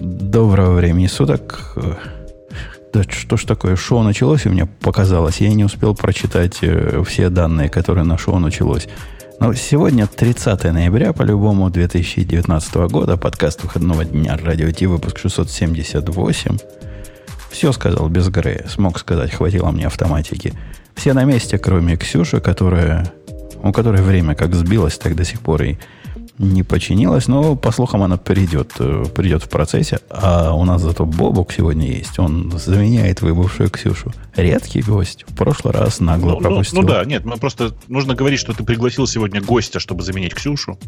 Доброго времени суток. Да что ж такое, шоу началось, и мне показалось. Я не успел прочитать э, все данные, которые на шоу началось. Но сегодня 30 ноября, по-любому, 2019 года, подкаст выходного дня Радио Ти, выпуск 678. Все сказал без Грея, смог сказать, хватило мне автоматики. Все на месте, кроме Ксюши, которая, у которой время как сбилось, так до сих пор и не починилась, но, по слухам, она придет, э, придет в процессе. А у нас зато Бобок сегодня есть. Он заменяет выбывшую Ксюшу. Редкий гость. В прошлый раз нагло ну, пропустил. Ну, ну да, нет, мы просто нужно говорить, что ты пригласил сегодня гостя, чтобы заменить Ксюшу.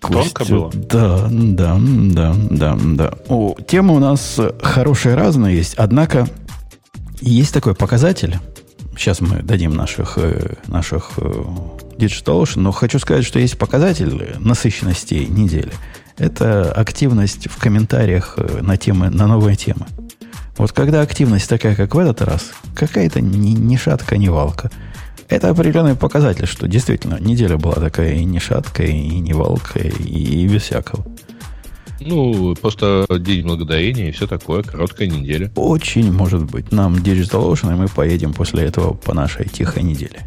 Тонко было? Да, да, да, да, да. О, темы у нас хорошие разные есть, однако есть такой показатель. Сейчас мы дадим наших, э, наших э, DigitalOcean, но хочу сказать, что есть показатель насыщенности недели. Это активность в комментариях э, на темы, на новые темы. Вот когда активность такая, как в этот раз, какая-то ни, ни шатка, ни валка. Это определенный показатель, что действительно неделя была такая и ни шаткая, и не валка, и, и без всякого. Ну, просто день благодарения и все такое, короткая неделя. Очень может быть. Нам Digital Ocean, и мы поедем после этого по нашей тихой неделе.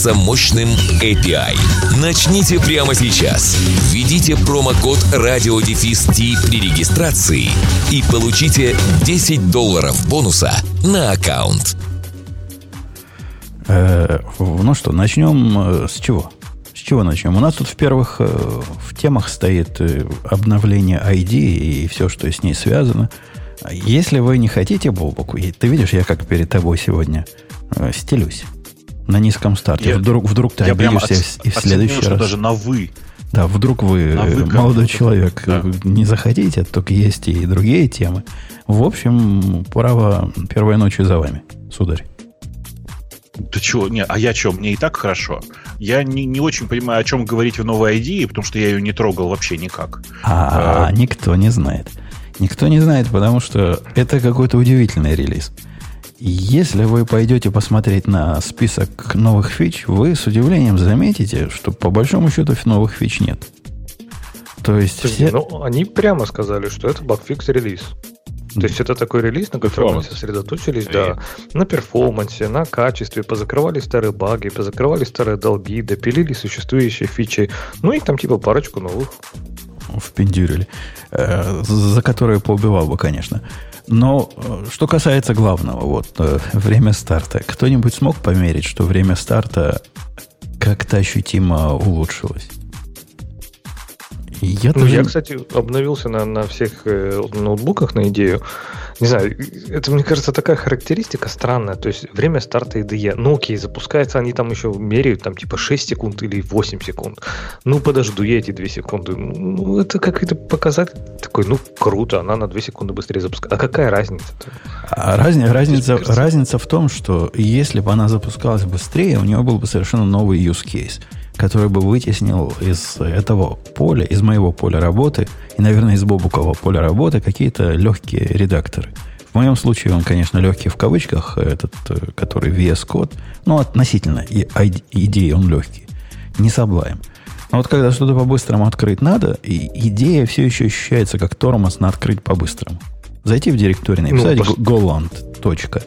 мощным API. Начните прямо сейчас. Введите промокод RadioDefist при регистрации и получите 10 долларов бонуса на аккаунт. Э, ну что, начнем э, с чего? С чего начнем? У нас тут в первых э, в темах стоит обновление ID и все, что с ней связано. Если вы не хотите Бобоку, ты видишь, я как перед тобой сегодня стелюсь на низком старте. Я, вдруг, вдруг ты обидишься от, и в следующий раз. даже на вы. Да, вдруг вы, вы молодой человек, да. не захотите, только есть и другие темы. В общем, право первой ночью за вами, сударь. Ты чего? Не, а я что? Мне и так хорошо. Я не, не очень понимаю, о чем говорить в новой ID, потому что я ее не трогал вообще никак. А, а никто не знает. Никто не знает, потому что это какой-то удивительный релиз. Если вы пойдете посмотреть на список новых фич, вы с удивлением заметите, что по большому счету новых фич нет. То есть все... Ну, они прямо сказали, что это багфикс релиз. То есть это такой релиз, на котором они сосредоточились, да, на перформансе, на качестве, позакрывали старые баги, позакрывали старые долги, допилили существующие фичи, ну и там типа парочку новых. Впендюрили. Э, за которые поубивал бы, конечно. Но э, что касается главного, вот э, время старта. Кто-нибудь смог померить, что время старта как-то ощутимо улучшилось? Я, ну, тоже... я, кстати, обновился на, на всех э, ноутбуках на идею. Не знаю, это, мне кажется, такая характеристика странная. То есть время старта IDE. Ну окей, запускается, они там еще меряют там типа 6 секунд или 8 секунд. Ну подожду я эти 2 секунды. Ну это какой-то показатель такой, ну круто, она на 2 секунды быстрее запускается. А какая разница? А разница, разница, разница в том, что если бы она запускалась быстрее, у нее был бы совершенно новый use case который бы вытеснил из этого поля, из моего поля работы и, наверное, из Бобукового поля работы какие-то легкие редакторы. В моем случае он, конечно, легкий в кавычках, этот, который VS Code, но относительно и идеи он легкий, не Sublime. Но вот когда что-то по-быстрому открыть надо, и идея все еще ощущается как тормоз на открыть по-быстрому. Зайти в директорию, написать ну, goland. Точка,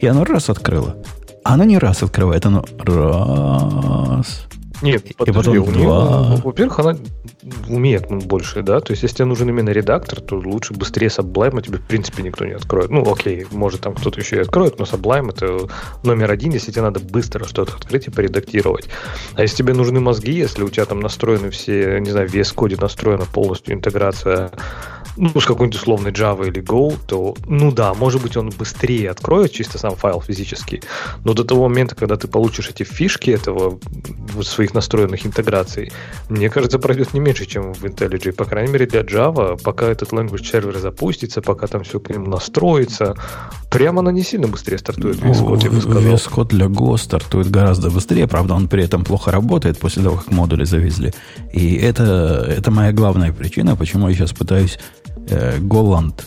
и оно раз открыло. Оно не раз открывает, оно раз, нет, и подожди, потом у нее, два. во-первых, она умеет больше, да, то есть если тебе нужен именно редактор, то лучше быстрее Sublime тебе в принципе никто не откроет. Ну, окей, может там кто-то еще и откроет, но Sublime это номер один, если тебе надо быстро что-то открыть и поредактировать. А если тебе нужны мозги, если у тебя там настроены все, не знаю, VS Code настроена полностью интеграция ну, с какой-нибудь условной Java или Go, то, ну да, может быть, он быстрее откроет чисто сам файл физически, но до того момента, когда ты получишь эти фишки этого вот своих настроенных интеграций, мне кажется, пройдет не меньше, чем в IntelliJ. По крайней мере, для Java, пока этот language сервер запустится, пока там все к нему настроится, прямо она не сильно быстрее стартует. VS Code, я бы сказал. VS Code для Go стартует гораздо быстрее, правда, он при этом плохо работает после того, как модули завезли. И это, это моя главная причина, почему я сейчас пытаюсь э, Goland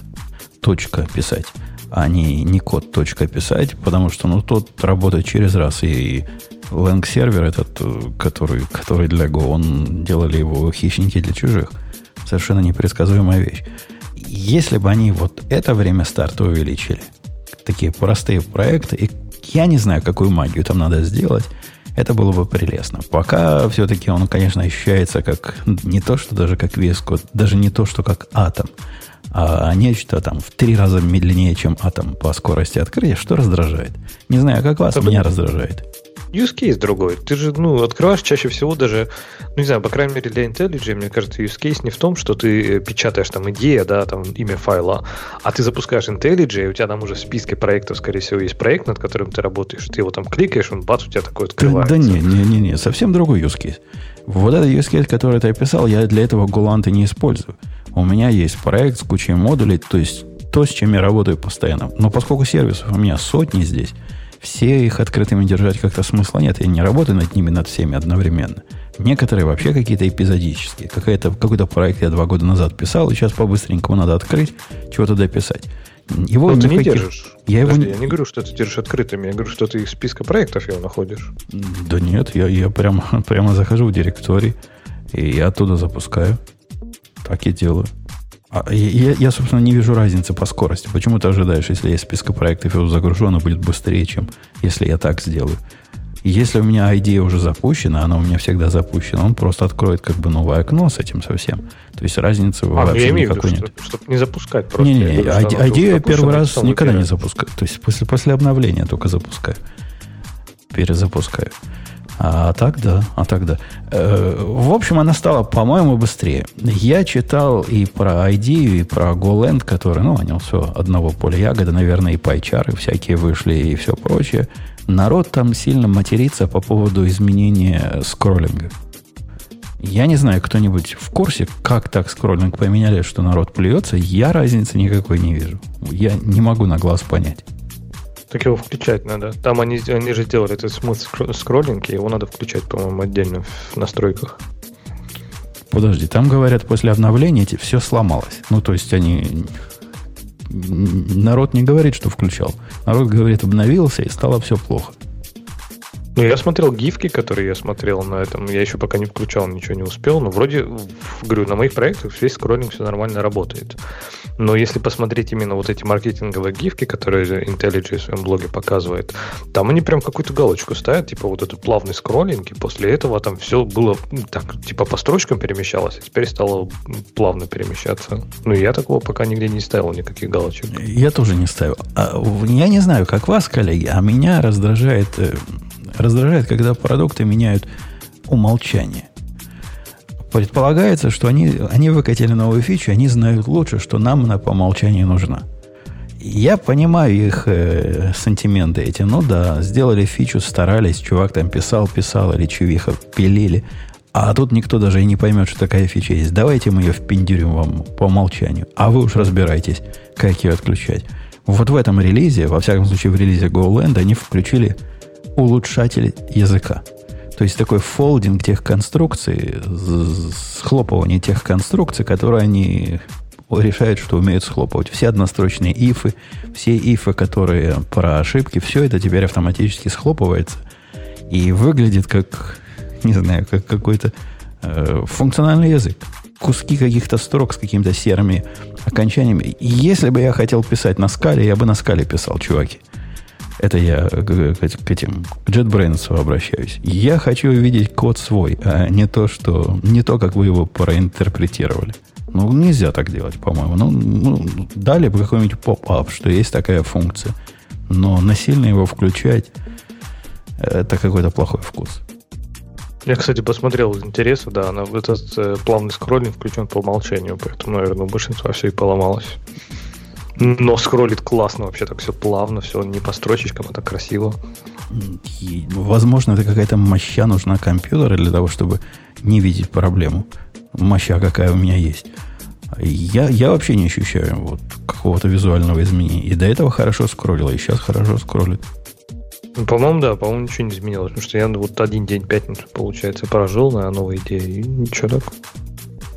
точка писать, а не, не код точка писать, потому что ну, тот работает через раз. И Lang сервер этот, э, который, который для Go, он делали его хищники для чужих. Совершенно непредсказуемая вещь. Если бы они вот это время старта увеличили, такие простые проекты, и я не знаю, какую магию там надо сделать, это было бы прелестно. Пока все-таки он, конечно, ощущается как не то, что даже как Code, даже не то, что как атом, а нечто там в три раза медленнее, чем атом по скорости открытия, что раздражает. Не знаю, как вас, Это меня раздражает. Use case другой. Ты же, ну, открываешь чаще всего даже, ну, не знаю, по крайней мере для IntelliJ, мне кажется, use case не в том, что ты печатаешь там идея, да, там имя файла, а ты запускаешь IntelliJ, и у тебя там уже в списке проектов, скорее всего, есть проект, над которым ты работаешь, ты его там кликаешь, он бац, у тебя такой открывается. Да, да не, не, не, не, совсем другой use case. Вот этот use case, который ты описал, я для этого Гуланта не использую. У меня есть проект с кучей модулей, то есть то, с чем я работаю постоянно. Но поскольку сервисов у меня сотни здесь, все их открытыми держать как-то смысла нет. Я не работаю над ними, над всеми одновременно. Некоторые вообще какие-то эпизодические. Какая-то, какой-то проект я два года назад писал, и сейчас по-быстренькому надо открыть, чего-то дописать. Его Но ты не держишь. Я, Подожди, его... я не говорю, что ты держишь открытыми, я говорю, что ты из списка проектов его находишь. Да нет, я, я прямо, прямо захожу в директорий, и я оттуда запускаю. Так и делаю. А, я, я, собственно, не вижу разницы по скорости. Почему ты ожидаешь, если я из списка проектов его загружу, оно будет быстрее, чем если я так сделаю? Если у меня идея уже запущена, она у меня всегда запущена, он просто откроет как бы новое окно с этим совсем. То есть разницы а, вообще никакой нет. Чтобы, чтобы не запускать просто. Не-не, идею я первый раз никогда не запускаю. То есть после, после обновления только запускаю. Перезапускаю. А так да, а так да. Э, в общем, она стала, по-моему, быстрее. Я читал и про ID, и про GoLand, который, ну, они все одного поля ягоды, наверное, и пайчары всякие вышли, и все прочее. Народ там сильно матерится по поводу изменения скроллинга. Я не знаю, кто-нибудь в курсе, как так скроллинг поменяли, что народ плюется. Я разницы никакой не вижу. Я не могу на глаз понять. Так его включать надо. Там они, они же делали этот smooth скроллинг, и его надо включать, по-моему, отдельно в настройках. Подожди, там говорят, после обновления все сломалось. Ну, то есть они... Народ не говорит, что включал. Народ говорит, обновился, и стало все плохо. Ну, я смотрел гифки, которые я смотрел на этом. Я еще пока не включал, ничего не успел. Но вроде, говорю, на моих проектах весь скроллинг все нормально работает. Но если посмотреть именно вот эти маркетинговые гифки, которые IntelliJ в своем блоге показывает, там они прям какую-то галочку ставят, типа вот этот плавный скроллинг, и после этого там все было так, типа по строчкам перемещалось, а теперь стало плавно перемещаться. Ну, я такого пока нигде не ставил, никаких галочек. Я тоже не ставил. А, я не знаю, как вас, коллеги, а меня раздражает э, раздражает, когда продукты меняют умолчание. Предполагается, что они, они выкатили новую фичу, они знают лучше, что нам она по умолчанию нужна. Я понимаю их э, сантименты эти. Ну да, сделали фичу, старались, чувак там писал, писал, или чувиха пилили. А тут никто даже и не поймет, что такая фича есть. Давайте мы ее впендюрим вам по умолчанию. А вы уж разбирайтесь, как ее отключать. Вот в этом релизе, во всяком случае в релизе GoLand, они включили улучшатель языка. То есть такой фолдинг тех конструкций, схлопывание тех конструкций, которые они решают, что умеют схлопывать. Все однострочные ифы, все ифы, которые про ошибки, все это теперь автоматически схлопывается и выглядит как, не знаю, как какой-то э, функциональный язык. Куски каких-то строк с какими-то серыми окончаниями. если бы я хотел писать на скале, я бы на скале писал, чуваки. Это я к, к этим к JetBrains обращаюсь. Я хочу увидеть код свой, а не то, что не то, как вы его проинтерпретировали. Ну, нельзя так делать, по-моему. Ну, ну, дали бы какой-нибудь поп-ап, что есть такая функция. Но насильно его включать это какой-то плохой вкус. Я, кстати, посмотрел из интереса, да, она, этот э, плавный скроллинг включен по умолчанию, поэтому, наверное, у большинства все и поломалось. Но скроллит классно, вообще так все плавно, все не по строчечкам, это красиво. И, возможно, это какая-то моща нужна компьютера для того, чтобы не видеть проблему. Моща какая у меня есть. Я, я вообще не ощущаю вот какого-то визуального изменения. И до этого хорошо скроллило, и сейчас хорошо скроллит. Ну, по-моему, да, по-моему, ничего не изменилось. Потому что я вот один день пятницу, получается, поражил на новой идее, и ничего так.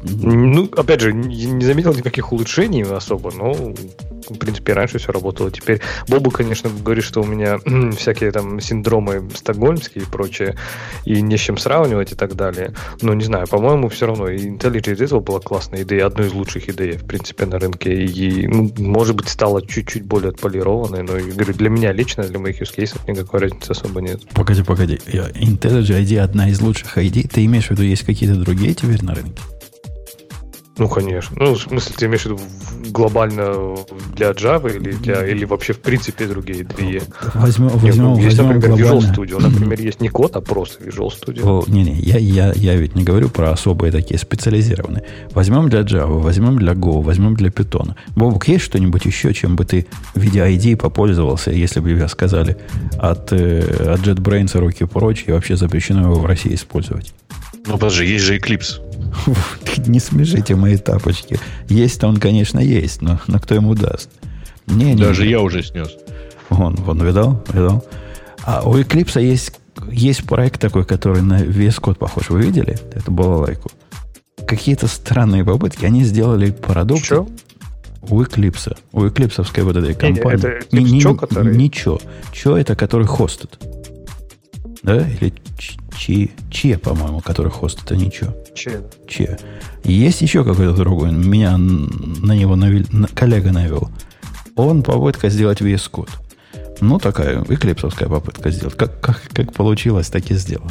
Ну, опять же, не заметил никаких улучшений особо, но, в принципе, раньше все работало. Теперь Бобу, конечно, говорит, что у меня всякие там синдромы стокгольмские и прочее, и не с чем сравнивать и так далее. Но не знаю, по-моему, все равно и IntelliJ этого была классная идея, одной из лучших идей, в принципе, на рынке. И, ну, может быть, стала чуть-чуть более отполированной, но, говорю, для меня лично, для моих use cases никакой разницы особо нет. Погоди, погоди. IntelliJ ID одна из лучших ID. Ты имеешь в виду, есть какие-то другие теперь на рынке? Ну, конечно. Ну, в смысле, ты имеешь в виду глобально для Java или, для, или вообще в принципе другие две? Возьмем, возьмем, ну, есть, возьмем например, глобально. Visual Studio. Например, есть не код, а просто Visual Studio. О, не-не, я, я, я ведь не говорю про особые такие специализированные. Возьмем для Java, возьмем для Go, возьмем для Python. Бобук, есть что-нибудь еще, чем бы ты в виде ID попользовался, если бы тебе сказали от, э, от JetBrains руки прочь и вообще запрещено его в России использовать? Ну, подожди, есть же Eclipse. Не смешите мои тапочки. Есть-то он, конечно, есть, но, но кто ему даст? Не, не, Даже я уже снес. Вон, вон, видал? Видал? А у Eclipse есть, есть проект такой, который на весь код похож. Вы видели? Это балалайку. Какие-то странные попытки. Они сделали продукт. Чё? У Eclipse. У Eclipse вот этой компании. это типа чё, который? Ничего. Чё это, который хостит? Да? Или ч- чи, че, по-моему, который хостит, а ничего. Че? Че. Есть еще какой-то другой. Меня на него навел, на- коллега навел. Он попытка сделать VS Code. Ну, такая эклипсовская попытка сделать. Как, как, как получилось, так и сделал.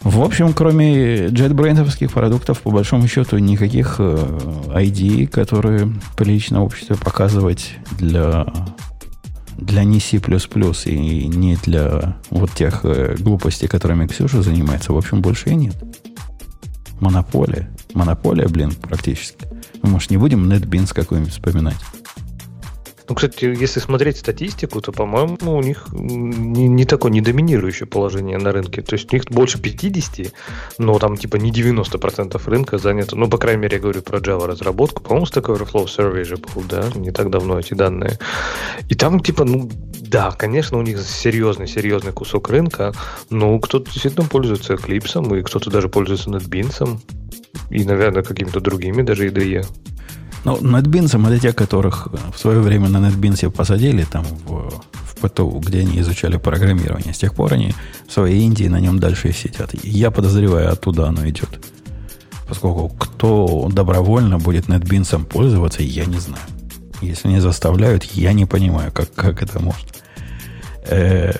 В общем, кроме JetBrains продуктов, по большому счету, никаких э, ID, которые прилично обществу показывать для, для не C++ и не для вот тех э, глупостей, которыми Ксюша занимается, в общем, больше и нет. Монополия. Монополия, блин, практически. Мы, может, не будем NetBeans какой-нибудь вспоминать? Ну, кстати, если смотреть статистику, то, по-моему, у них не, не такое не доминирующее положение на рынке. То есть у них больше 50, но там типа не 90% рынка занято. Ну, по крайней мере, я говорю про Java разработку. По-моему, Stack Overflow Survey же был, да, не так давно эти данные. И там типа, ну, да, конечно, у них серьезный-серьезный кусок рынка, но кто-то действительно пользуется Eclipse, и кто-то даже пользуется NetBeans, и, наверное, какими-то другими даже IDE. Ну, NetBeans, это те, которых в свое время на NetBeans посадили там в, в ПТУ, где они изучали программирование. С тех пор они в своей Индии на нем дальше и сидят. Я подозреваю, оттуда оно идет. Поскольку кто добровольно будет NetBeans пользоваться, я не знаю. Если не заставляют, я не понимаю, как, как это может. Э,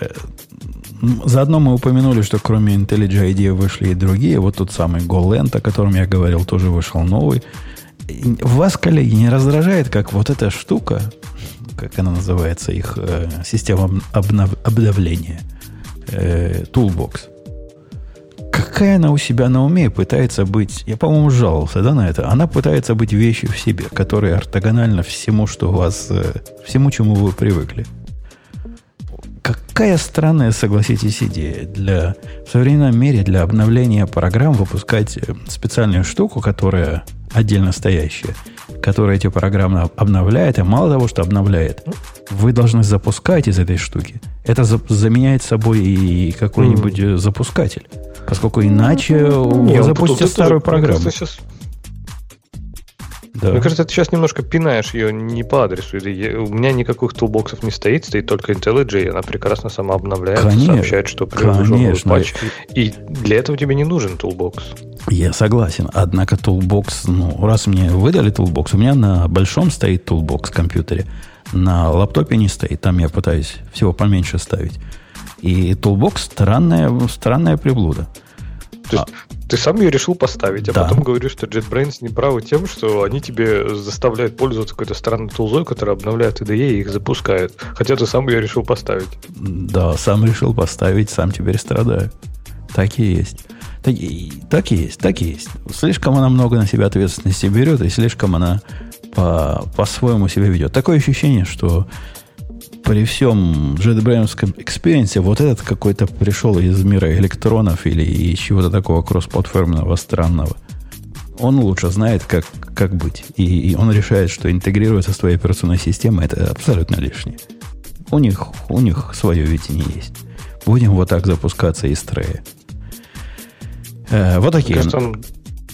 м, Заодно мы упомянули, что кроме IntelliJ IDEA вышли и другие. Вот тот самый GoLand, о котором я говорил, тоже вышел новый. Вас, коллеги, не раздражает, как вот эта штука, как она называется, их э, система обнов- обновления, э, Toolbox. Какая она у себя на уме пытается быть, я, по-моему, жаловался да, на это, она пытается быть вещью в себе, которая ортогональна всему, что у вас, э, всему, чему вы привыкли. Какая странная, согласитесь, идея для в современном мире для обновления программ выпускать э, специальную штуку, которая отдельно стоящая, которая эти программы об- обновляет, и мало того, что обновляет, вы должны запускать из этой штуки. Это за- заменяет собой и какой-нибудь э, запускатель. Поскольку иначе Не, ну, запустите тут- тут старую мне программу. сейчас Да. Мне кажется, ты сейчас немножко пинаешь ее не по адресу. У меня никаких toolbox ов не стоит, стоит только IntelliJ, она прекрасно сама обновляется, Конечно, сообщает, что конечно. патч. И для этого тебе не нужен toolbox. Я согласен. Однако Toolbox, ну, раз мне выдали Toolbox, у меня на большом стоит Toolbox в компьютере, на лаптопе не стоит, там я пытаюсь всего поменьше ставить. И Toolbox странная, странная приблуда. То есть ты сам ее решил поставить, а Да. потом говоришь, что JetBrains не правы тем, что они тебе заставляют пользоваться какой-то странной тулзой, которая обновляет IDE и их запускает. Хотя ты сам ее решил поставить. Да, сам решил поставить, сам теперь страдаю. Так и есть. Так, и- так и есть, так и есть. Слишком она много на себя ответственности берет, и слишком она по, по-своему себя ведет. Такое ощущение, что при всем JetBrains experience е вот этот какой-то пришел из мира электронов или из чего-то такого кроссплатформенного странного. Он лучше знает, как, как быть. И, и он решает, что интегрироваться с твоей операционной системой это абсолютно лишнее. У них, у них свое видение есть. Будем вот так запускаться из трея. Э, вот такие. Кажется, там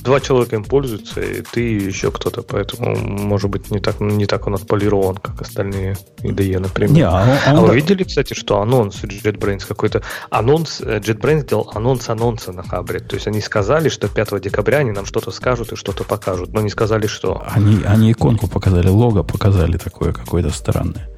два человека им пользуются, и ты и еще кто-то, поэтому, может быть, не так, не так он отполирован, как остальные IDE, например. Не, а он- А он- вы видели, кстати, что анонс JetBrains какой-то... Анонс, э, JetBrains делал анонс анонса на Хабре. То есть они сказали, что 5 декабря они нам что-то скажут и что-то покажут, но не сказали, что. Они, они иконку показали, лого показали такое какое-то странное.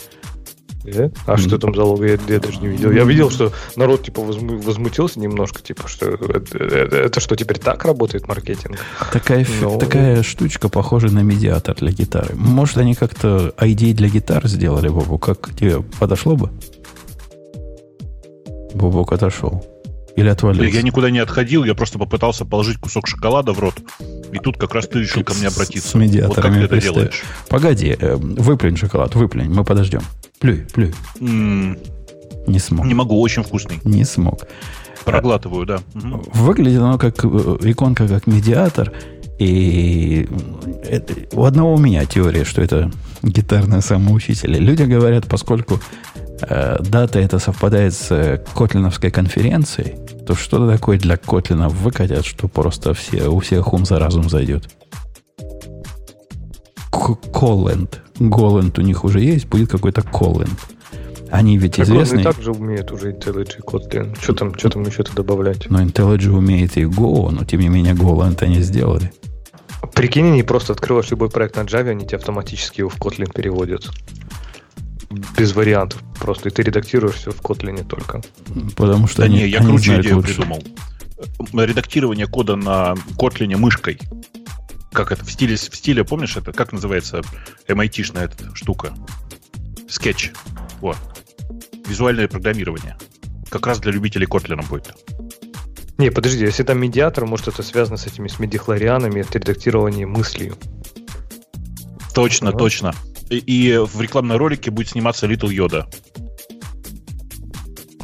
Э? А что там за лого? Я, я даже не видел. Я видел, что народ типа возму- возмутился немножко, типа, что это, это- это что, теперь так работает маркетинг? Такая, фи- Ну. такая штучка похожа на медиатор для гитары. Может, они как-то ID для гитар сделали, Бобу? Как тебе подошло бы? Бобок отошел. Или отвалился? Я никуда не отходил, я просто попытался положить кусок шоколада в рот. И тут как раз ты решил ко мне обратиться. с медиаторами вот как ты это делаешь. Погоди, э, выплюнь шоколад, выплюнь, мы подождем. Плюй, плюй. Не смог. Не могу, очень вкусный. Не смог. Проглатываю, да. Мгм. Выглядит оно как э, иконка, как медиатор. И это, у одного у меня теория, что это гитарное самоучитель. И Люди говорят, поскольку э, дата это совпадает с э, Котлиновской конференцией, то что-то такое для Котлина выкатят, что просто все, у всех ум за разум зайдет. Колленд. Голленд у них уже есть, будет какой-то Колленд. Они ведь Так он и известные. так же умеет уже IntelliJ Kotlin. Что там, что там еще-то добавлять? Но IntelliJ умеет и Go, но тем не менее Golang они сделали. Прикинь, они просто открываешь любой проект на Java, они тебе автоматически его в Kotlin переводят. Без вариантов просто. И ты редактируешь все в Kotlin только. Потому что Да они, не, я они круче знают идею лучше. придумал. Э, Редактирование кода на Kotlin мышкой. Как это? В стиле, в стиле, помнишь это? Как называется MIT-шная эта штука? Скетч. Вот. Визуальное программирование. Как раз для любителей Kotlin будет. Не, подожди, если там медиатор, может это связано с этими с медихлорианами, это редактирование мыслью. Точно, Ага. точно. И, в рекламном ролике будет сниматься Little Yoda.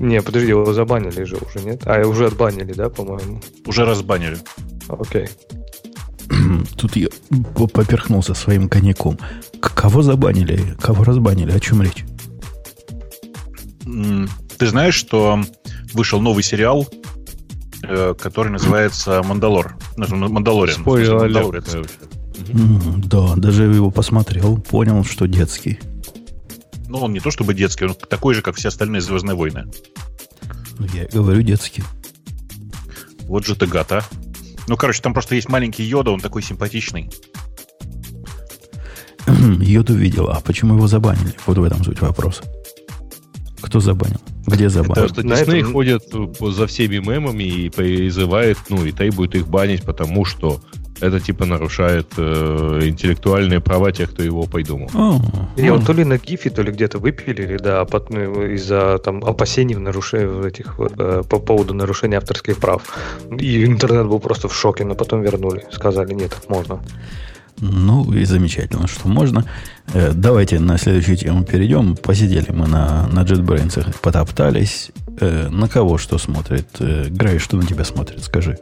Не, подожди, его забанили же уже, нет? А, уже отбанили, да, по-моему? Уже разбанили. Окей. Тут я поперхнулся своим коньяком. Кого забанили? Кого разбанили? О чем речь? Ты знаешь, что вышел новый сериал, э, который называется «Мандалор». Ну, «Мандалориан». Спойлер Да, даже его посмотрел, понял, что детский. Ну, он не то чтобы детский, он такой же, как все остальные «Звездные войны». Ну, Я и говорю детский. Вот же ты гад, а. Ну, короче, там просто есть маленький Йода, он такой симпатичный. Йоду видел, а почему его забанили? Вот в этом суть вопроса. Кто забанил? Где забанил? Просто на Дисней этом- ходит по- за всеми мемами и призывает, ну, и требует их банить, потому что это типа нарушает э, интеллектуальные права тех, кто его придумал. О, Его о, то ли на гифе, то ли где-то выпилили, да, под- ну, из-за там опасений в нарушении этих э, по поводу нарушения авторских прав. И интернет был просто в шоке, но потом вернули. Сказали, нет, так можно. Ну и замечательно, что можно. Э, давайте на следующую тему перейдем. Посидели мы на, на JetBrains, потоптались. Э, на кого что смотрит? Э, Грей, что на тебя смотрит? Скажи.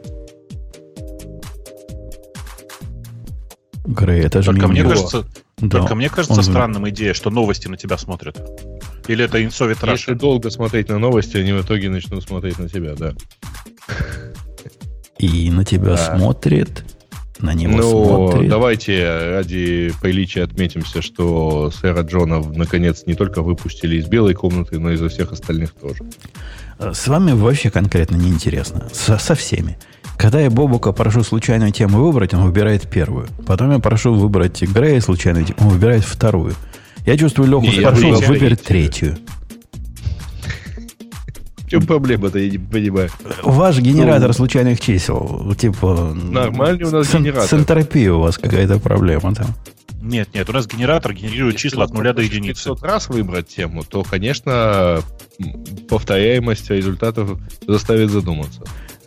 Грей, это же Только не мне его. кажется, Да, только мне кажется он- странным идея, что новости на тебя смотрят. Или это Инсовет Если Раша? долго смотреть на новости, они в итоге начнут смотреть на тебя, да. И на тебя Да. смотрит, на него Ну, смотрит. давайте ради приличия отметимся, что сэра Джона наконец не только выпустили из белой комнаты, но и из всех остальных тоже. С вами вообще конкретно неинтересно. Со, со всеми. Когда я Бобука прошу случайную тему выбрать, он выбирает первую. Потом я прошу выбрать Грея случайную тему, он выбирает вторую. Я чувствую, Леху спрошу, выберу выберет третью. В чем проблема-то, я не понимаю. Ваш генератор случайных чисел, типа... Нормальный у нас генератор. С энтропией у вас какая-то проблема там. Нет, нет, у нас генератор генерирует Если числа от нуля до единицы. 500 раз выбрать тему, то, конечно, повторяемость результатов заставит задуматься.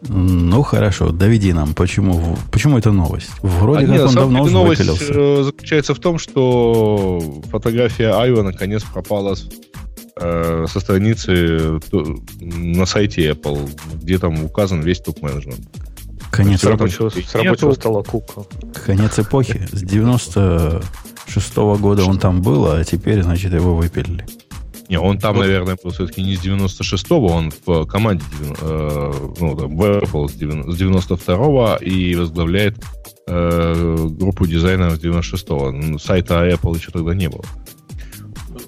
Ну, хорошо, доведи нам, почему, почему это новость? Вроде А как нет, он давно уже новость выпилился. э, заключается в том, что фотография Айва наконец пропала с, э, со страницы то- на сайте Apple, где там указан весь топ-менеджмент. Конец, рабочего, с рабочего стола кука. конец эпохи. С 96 года он там был, а теперь, значит, его выпилили. Не, он там, Вот. наверное, был все-таки не с 96-го, он в команде, э, ну, там, в Apple с девян- с 92-го и возглавляет э, группу дизайнеров с 96-го. М, Сайта Apple еще тогда не было.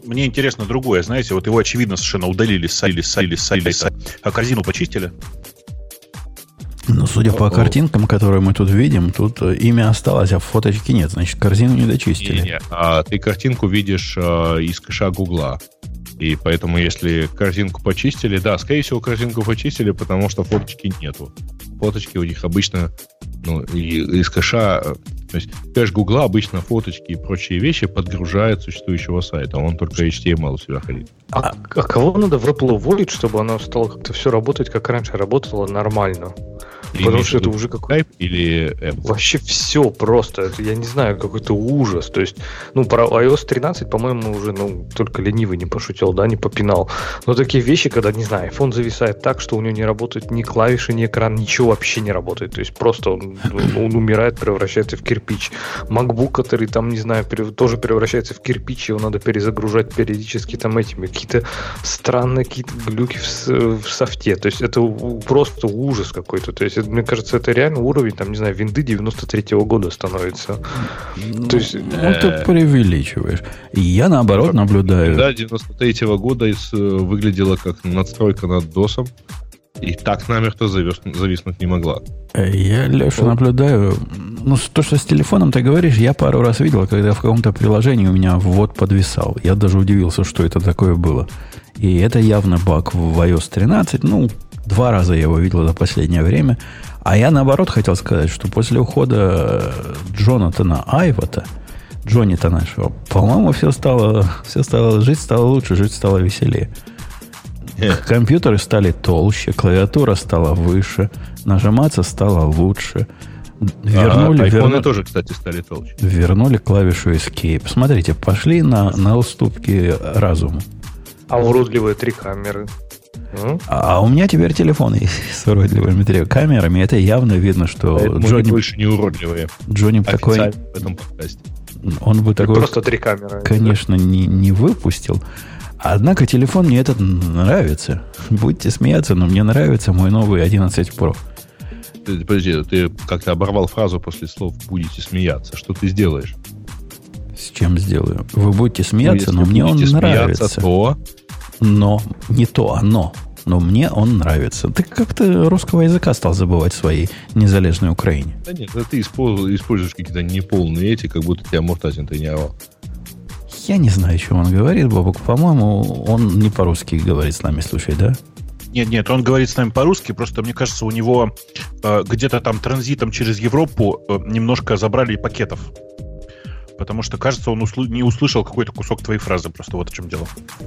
Мне интересно другое, знаете, вот его очевидно совершенно удалили с сайта, с сайта, с сайта, с сайта. а корзину почистили? Ну, судя по картинкам, которые мы тут видим, тут э, имя осталось, а фоточки нет. Значит, корзину не дочистили. Не-не-не, а ты картинку видишь э, из кэша Гугла. И поэтому, если картинку почистили, да, скорее всего, картинку почистили, потому что фоточки нету. Фоточки у них обычно, ну, и- из кэша, э, то есть кэш Гугла обычно фоточки и прочие вещи подгружает существующего сайта, он только HTML у себя хранит. А, а кого надо в Apple уволить, чтобы оно стало как-то все работать, как раньше работало нормально? Потому что это уже какой Skype или Apple? Вообще все просто. Это, я не знаю, какой-то ужас. То есть, ну, про iOS 13, по-моему, уже, ну, только ленивый не пошутил, да, не попинал. Но такие вещи, когда, не знаю, iPhone зависает так, что у него не работают ни клавиши, ни экран, ничего вообще не работает. То есть просто он, он- он умирает, превращается в кирпич. MacBook, который там, не знаю, пере- тоже превращается в кирпич, его надо перезагружать периодически там этими. Какие-то странные какие-то глюки в, в софте. То есть это просто ужас какой-то. То есть это, мне кажется, это реально уровень, там, не знаю, винды 93-го года становится. То есть, Ну, ты преувеличиваешь. И Я, наоборот, наблюдаю. Да, 93-го года из, э, выглядела как надстройка над DOS, и так намертво завис- зависнуть не могла. Э, Я, Леша, наблюдаю. Ну, то, что с телефоном ты говоришь, я пару раз видел, когда в каком-то приложении у меня ввод подвисал. Я даже удивился, что это такое было. И это явно баг в iOS 13. Ну, два раза я его видел за последнее время. А я, наоборот, хотел сказать, что после ухода э, Джонатана Айвата, Джонни-то нашего, по-моему, все стало, все стало, жить стало лучше, жить стало веселее. Компьютеры стали толще, клавиатура стала выше, нажиматься стало лучше. Вернули, а, айфоны верну- тоже, кстати, стали толще. вернули клавишу Escape. Смотрите, пошли на, на уступки разуму. а уродливые три камеры. М? А у меня теперь телефон с уродливыми три камерами. Это явно видно, что Поэтому Джонни, больше не уродливые. Джонни такой, в этом подкасте. он бы такой, Просто три камеры. конечно, не, не выпустил. Однако телефон мне этот нравится. Будете смеяться, но мне нравится мой новый 11 Pro. Ты, подожди, ты как-то оборвал фразу после слов «будете смеяться». Что ты сделаешь? С чем сделаю? Вы будете Ну, смеяться, если но мне он будете нравится. смеяться, то... Но не то, а но. Но мне он нравится. Ты как-то русского языка стал забывать в своей незалежной Украине. Да нет, это ты используешь, используешь какие-то неполные эти, как будто тебя Муртазин тренировал. Я не знаю, о чем он говорит, Бобок. По-моему, он не по-русски говорит с нами, слушай, да? Нет, нет, он говорит с нами по-русски, просто мне кажется, у него э, где-то там транзитом через Европу э, немножко забрали пакетов. Потому что, кажется, он услы- не услышал какой-то кусок твоей фразы. Просто вот в чем дело.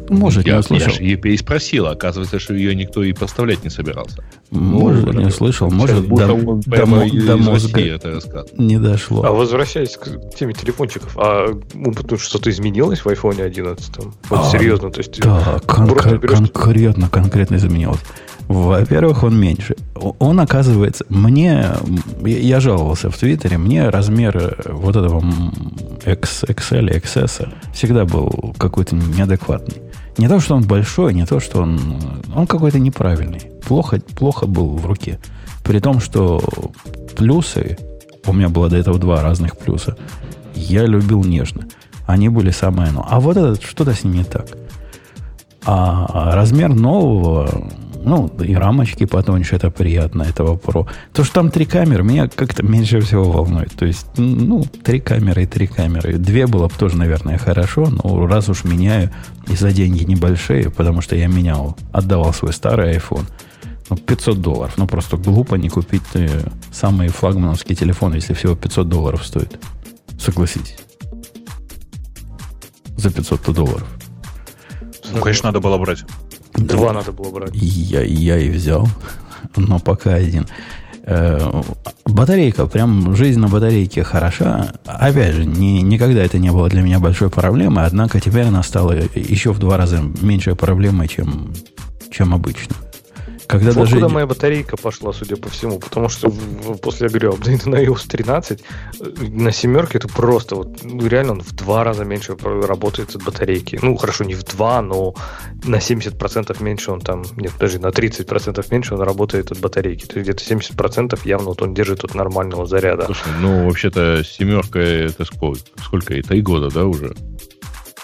Может, не я, услышал. Я же ее переспросил, оказывается, что ее никто и поставлять не собирался. Может, Ну, не услышал. Может, до, до до мозга это не дошло. А возвращаясь к теме телефончиков, а потому что что-то изменилось в iPhone 11? Вот А, серьезно, то есть... Да, кон- берешь- конкретно, конкретно изменилось. Во-первых, он меньше. Он, оказывается, мне, я жаловался в Твиттере, мне размер э, вот этого X, XL, XS всегда был какой-то неадекватный. Не то, что он большой, не то, что он... Он какой-то неправильный. Плохо, плохо был в руке. При том, что плюсы, у меня было до этого два разных плюса, я любил нежно. Они были самое оно. А вот этот, что-то с ним не так. А размер нового, ну, и рамочки потоньше, это приятно, этого Pro. То, что там три камеры, меня как-то меньше всего волнует. То есть, ну, три камеры и три камеры. Две было бы тоже, наверное, хорошо, но раз уж меняю, и за деньги небольшие, потому что я менял, отдавал свой старый iPhone, ну, 500 долларов. Ну, просто глупо не купить э, самый флагмановский телефон, если всего 500 долларов стоит. Согласитесь. За 500 долларов. Ну, конечно, надо было брать. Два надо было брать. Я, я и взял. но пока один. Э, батарейка, прям жизнь на батарейке хороша. Опять же, не, никогда это не было для меня большой проблемой, однако теперь она стала еще в два раза меньшей проблемой, чем, чем обычно. Когда вот даже... куда моя батарейка пошла, судя по всему, потому что после, я говорю, апдейта на iOS 13 э, на семерке это просто вот, ну, реально он в два раза меньше работает от батарейки. Ну, хорошо, не в два, но на 70% меньше он там, нет, даже на 30% меньше он работает от батарейки. То есть где-то 70% явно вот он держит от нормального заряда. Слушай, ну, вообще-то семерка это сколько? Сколько? И три года, да, уже?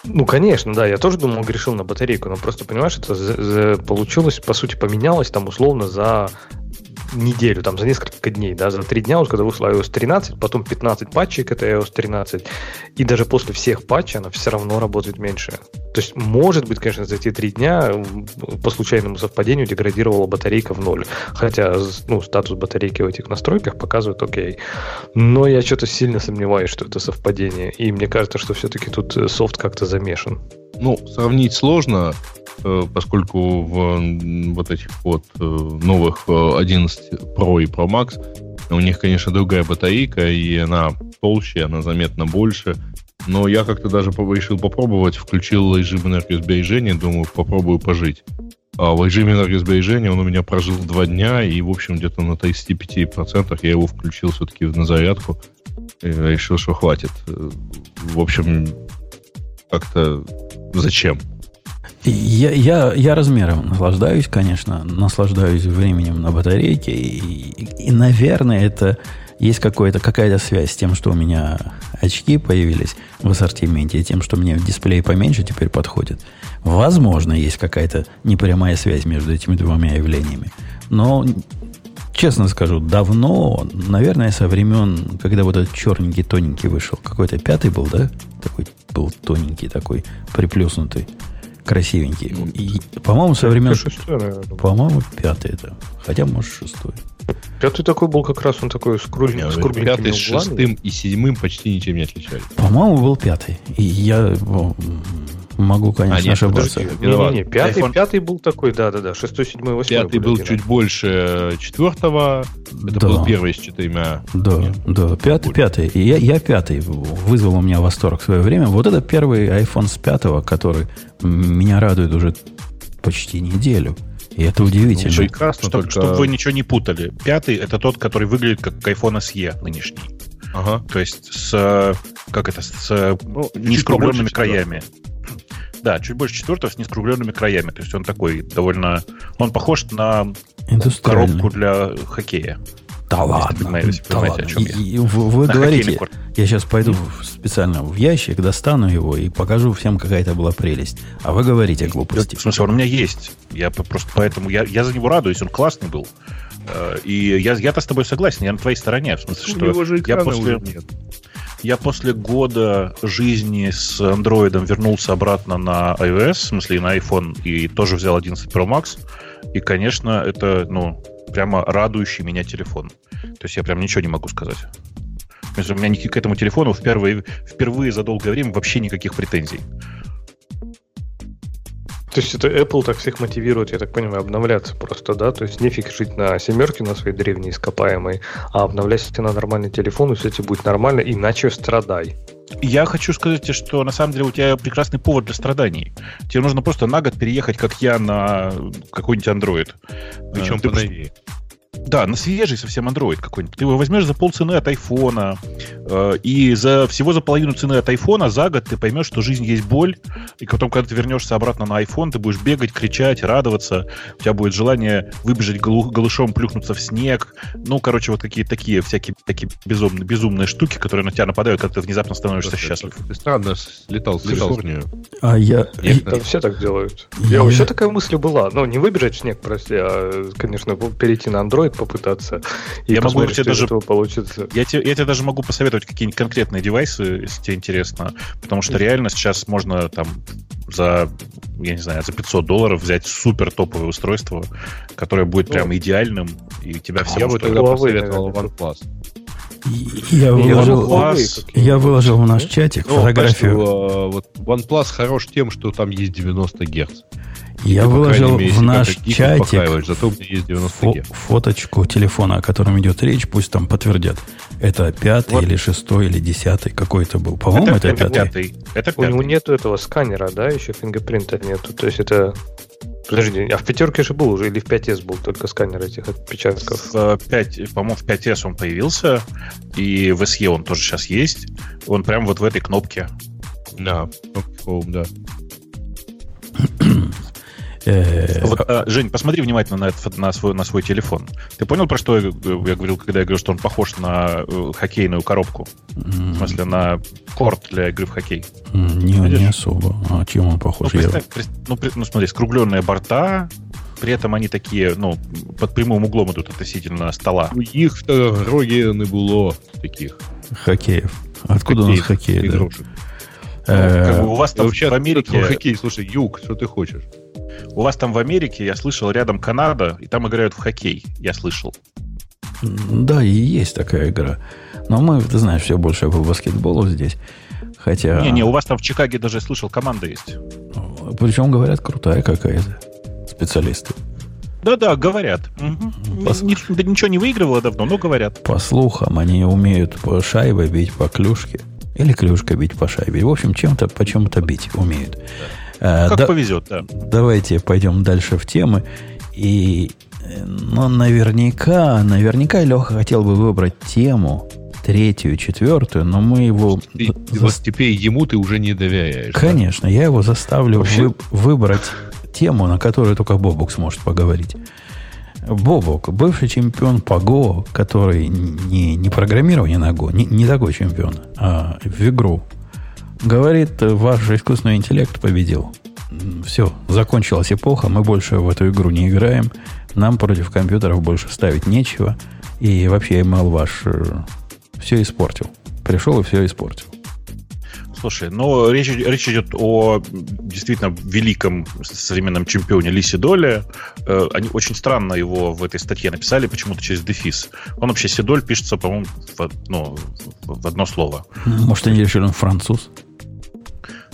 Ну, конечно, да. Я тоже думал, грешил на батарейку, но просто, понимаешь, это получилось, по сути, поменялось там условно за неделю, там, за несколько дней, да, за три дня, вот когда вышла iOS 13, потом 15 патчей к этой iOS 13, и даже после всех патчей она все равно работает меньше. То есть, может быть, конечно, за эти три дня по случайному совпадению деградировала батарейка в ноль. Хотя, ну, статус батарейки в этих настройках показывает окей. Но я что-то сильно сомневаюсь, что это совпадение. И мне кажется, что все-таки тут э, софт как-то замешан. Ну, сравнить сложно, э, поскольку в вот этих вот э, новых 11 Pro и Pro Max у них, конечно, другая батарейка, и она толще, она заметно больше. Но я как-то даже решил попробовать, включил режим энергосбережения, думаю, попробую пожить. А в режиме энергосбережения он у меня прожил два дня, и, в общем, где-то на 35% я его включил все-таки на зарядку. И решил, что хватит. В общем, как-то зачем? Я, я, я размером наслаждаюсь, конечно, наслаждаюсь временем на батарейке, и, и, и наверное, это есть какая-то какая связь с тем, что у меня очки появились в ассортименте, и тем, что мне дисплей поменьше теперь подходит. Возможно, есть какая-то непрямая связь между этими двумя явлениями. Но, честно скажу, давно, наверное, со времен, когда вот этот черненький, тоненький вышел, какой-то пятый был, да? Такой был тоненький, такой приплюснутый красивенький. И, по-моему, со времен... По-моему, пятый это. Хотя, может, шестой. Пятый такой был как раз, он такой с, с кругленькими Пятый с шестым и седьмым почти ничем не отличались. По-моему, был пятый. И я могу, конечно, а, нет, ошибаться. Не-не-не, пятый, iPhone... пятый был такой, да-да-да, шестой, седьмой, восьмой. Пятый был чуть больше четвертого, это да. был первый с четырьмя. Да, нет, да, пятый, пятый. И я, я пятый вызвал у меня восторг в свое время. Вот это первый iPhone с пятого, который меня радует уже почти неделю. И это удивительно. Ну, прекрасно, чтобы, только... чтобы вы ничего не путали. Пятый это тот, который выглядит как iPhone SE нынешний. Ага. То есть с как это с ну, нескругленными краями. Да, чуть больше четвертого с нескругленными краями. То есть он такой довольно... Он похож на коробку для хоккея. Да ладно. Понимаете, да ладно. О чем и, я. И, вы, вы говорите, я сейчас пойду специально в ящик, достану его и покажу всем, какая это была прелесть. А вы говорите глупости. В смысле, он у меня есть. Я просто поэтому... Я, я за него радуюсь, он классный был. Э, и я, я-то с тобой согласен, я на твоей стороне. В смысле, что него же я после... нет. Я после года жизни с Android вернулся обратно на iOS, в смысле на iPhone, и тоже взял 11 Pro Max. И, конечно, это, ну, прямо радующий меня телефон. То есть я прям ничего не могу сказать. У меня к этому телефону впервые, впервые за долгое время вообще никаких претензий. То есть это Apple так всех мотивирует, я так понимаю, обновляться просто, да? То есть нефиг жить на семерке, на своей древней ископаемой, а обновляйся на нормальный телефон, и все тебе будет нормально, иначе страдай. Я хочу сказать, что на самом деле у тебя прекрасный повод для страданий. Тебе нужно просто на год переехать, как я, на какой-нибудь Android. Причем Ты поновее. Да, на свежий совсем Android какой-нибудь. Ты его возьмешь за полцены от айфона, э, и за, всего за половину цены от айфона за год ты поймешь, что жизнь есть боль, и потом, когда ты вернешься обратно на iPhone, ты будешь бегать, кричать, радоваться, у тебя будет желание выбежать голу, голышом, плюхнуться в снег. Ну, короче, вот какие-то такие всякие такие безумные, безумные штуки, которые на тебя нападают, когда ты внезапно становишься Просто счастлив. Ты странно слетал в Калифорнию. А я... Нет, там все так делают. Я... Я вообще такая мысль была. Ну, не выбежать в снег, прости, а, конечно, перейти на Android, попытаться. И я могу тебе даже получится. Я тебе, я тебе даже могу посоветовать какие-нибудь конкретные девайсы, если тебе интересно, потому что реально сейчас можно там за, я не знаю, за 500 долларов взять супер топовое устройство, которое будет ну, прям идеальным, и тебя все Я бы тогда посоветовал OnePlus. Я выложил, я выложил в наш чатик ну, фотографию. Что, вот OnePlus хорош тем, что там есть 90 Гц. Я Ты, выложил мере, в наш чатик Зато у меня есть 90 фо- фоточку телефона, о котором идет речь, пусть там подтвердят. Это пятый Вот. или шестой или десятый какой-то был. По-моему, это, это пятый. пятый. Это У него пятый. нету этого сканера, да, еще фингерпринта нету. То есть это... Подожди, а в пятерке же был уже, или в 5S был только сканер этих отпечатков? В э, 5, по-моему, в 5S он появился, и в SE он тоже сейчас есть. Он прям вот в этой кнопке. Да, кнопки Home, да. Э, Вот, а, Жень, посмотри внимательно на, этот, на, свой, на свой телефон. Ты понял, про что я, я говорил, когда я говорил, что он похож на э, хоккейную коробку? В смысле, на корт для игры в хоккей. Не, видишь? не особо. А чем он Ну, похож? Я- представь, пред- ну, пред- ну, смотри, скругленные борта, при этом они такие, ну, под прямым углом идут относительно стола. У них в дороге не было таких Хоккеев. Откуда у нас хоккей? да? игрушек. Ну, Э, как бы у вас там Вообще, в Америке, хоккей, слушай, юг, что ты хочешь? У вас там в Америке, я слышал, рядом Канада, и там играют в хоккей, я слышал. Да, и есть такая игра. Но мы, ты знаешь, все больше по баскетболу здесь. Хотя... Не-не, у вас там в Чикаге даже слышал, команда есть. Причем, говорят, крутая какая-то. Специалисты. Да-да, говорят. Пос- Ни- да ничего не выигрывала давно, но говорят. По слухам, они умеют по шайбе бить по клюшке. Или клюшка бить по шайбе. В общем, чем-то по чем-то бить умеют. Э, Как да- повезет, да. давайте пойдем дальше в темы. И, э, ну, наверняка, наверняка Леха хотел бы выбрать тему третью, четвертую, но мы его... Ты- за- вот теперь ему ты уже не доверяешь. да? Конечно, я его заставлю Вообще- вы- выбрать тему, на которую только Бобук сможет поговорить. Бобук, бывший чемпион по Го, который не, не программирование на Го, не, не такой чемпион, а в игру, говорит, ваш искусственный интеллект победил. Все, закончилась эпоха, мы больше в эту игру не играем, нам против компьютеров больше ставить нечего, и вообще ML ваш все испортил. Пришел и все испортил. Слушай, но речь, речь идет о действительно великом современном чемпионе Лисе Доле. Э, Они очень странно его в этой статье написали, почему-то через дефис. Он вообще Сидоль пишется, по-моему, в, ну, в в одно слово. Может, они решили, он француз?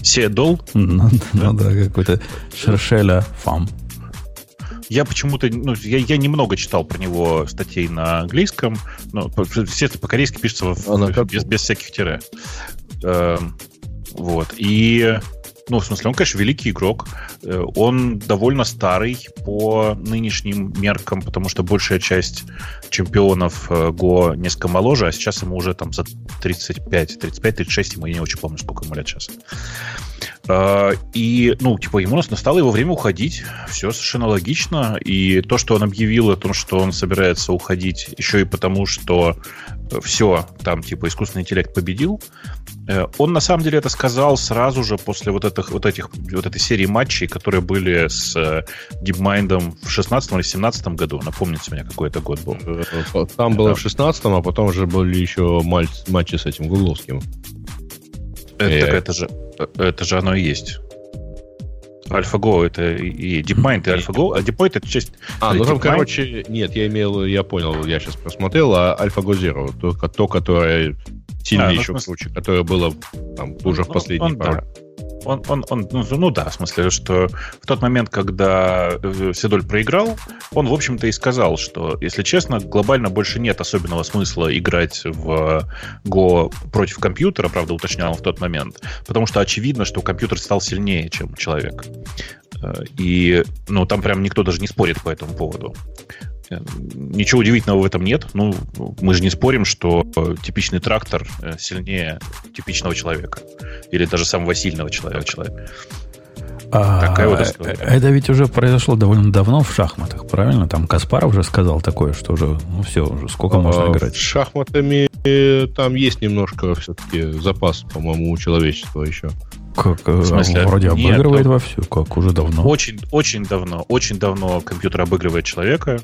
Седол. Ну, да, какой-то Шершеля фам. Я почему-то, ну, я, я немного читал про него статей на английском, но все это по-корейски пишется в- А без, без всяких тире. Эм, Вот. И, ну, в смысле, он, конечно, великий игрок. Э, Он довольно старый по нынешним меркам, потому что большая часть чемпионов э, Го несколько моложе, а сейчас ему уже там за 35, 35-36, ему я не очень помню, сколько ему лет сейчас. Э, И, ну, типа, ему нас- настало его время уходить. Все совершенно логично. И то, что он объявил о том, что он собирается уходить, еще и потому, что все, там, типа, искусственный интеллект победил, э, он на самом деле это сказал сразу же после вот этих, вот этих вот этой серии матчей, которые были с э, DeepMind в 16 или 17 году. Напомните мне, какой это год был. Э, Там было в 16-м, а потом уже были еще матчи с этим гугловским. Это, так это же, это же оно и есть. AlphaGo это и DeepMind, и AlphaGo, а DeepMind это часть... А, ну там, короче, нет, я имел, я понял, я сейчас просмотрел, а AlphaGo Zero, то, то которое сильнее А, ну, в еще смысле- круче, которое было там уже в Ну, последний он, пару. да. Он, он, он, ну, ну да, в смысле, что в тот момент, когда э, Седоль проиграл, он, в общем-то, и сказал, что, если честно, глобально больше нет особенного смысла играть в Го против компьютера, правда, уточнял он в тот момент, потому что очевидно, что компьютер стал сильнее, чем человек. Э, И, ну, там прям никто даже не спорит по этому поводу. Э, Ничего удивительного в этом нет. Ну, мы же не спорим, что э, типичный трактор э, сильнее типичного человека. Или даже самого сильного человека. человека. А, Такая вот история. это ведь уже произошло довольно давно в шахматах, правильно? Там Каспаров уже сказал такое, что уже, ну все, уже сколько можно А, играть. С шахматами там есть немножко все-таки запас, по-моему, у человечества еще. Как, э, В смысле? вроде Нет, обыгрывает ну- вовсю, как уже давно. Очень, очень давно, очень давно компьютер обыгрывает человека,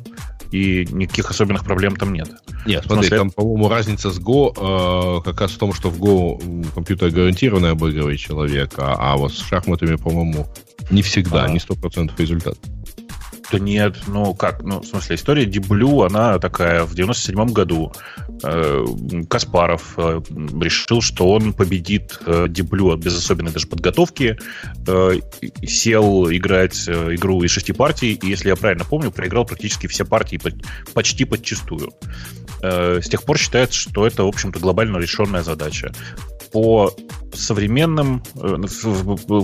и никаких особенных проблем там нет. Нет, смотри, смысле? там, по-моему, разница с Go э, как раз в том, что в Go компьютер гарантированно обыгрывает человека, а вот с шахматами, по-моему, не всегда, А. не 100% результат. Да нет, ну как, ну, в смысле, история Диблю, она такая, в 97 году э, Каспаров э, решил, что он победит э, Диблю без особенной даже подготовки, э, сел играть э, игру из шести партий, и, если я правильно помню, проиграл практически все партии почти подчистую. Э, с тех пор считается, что это, в общем-то, глобально решенная задача по современным, э,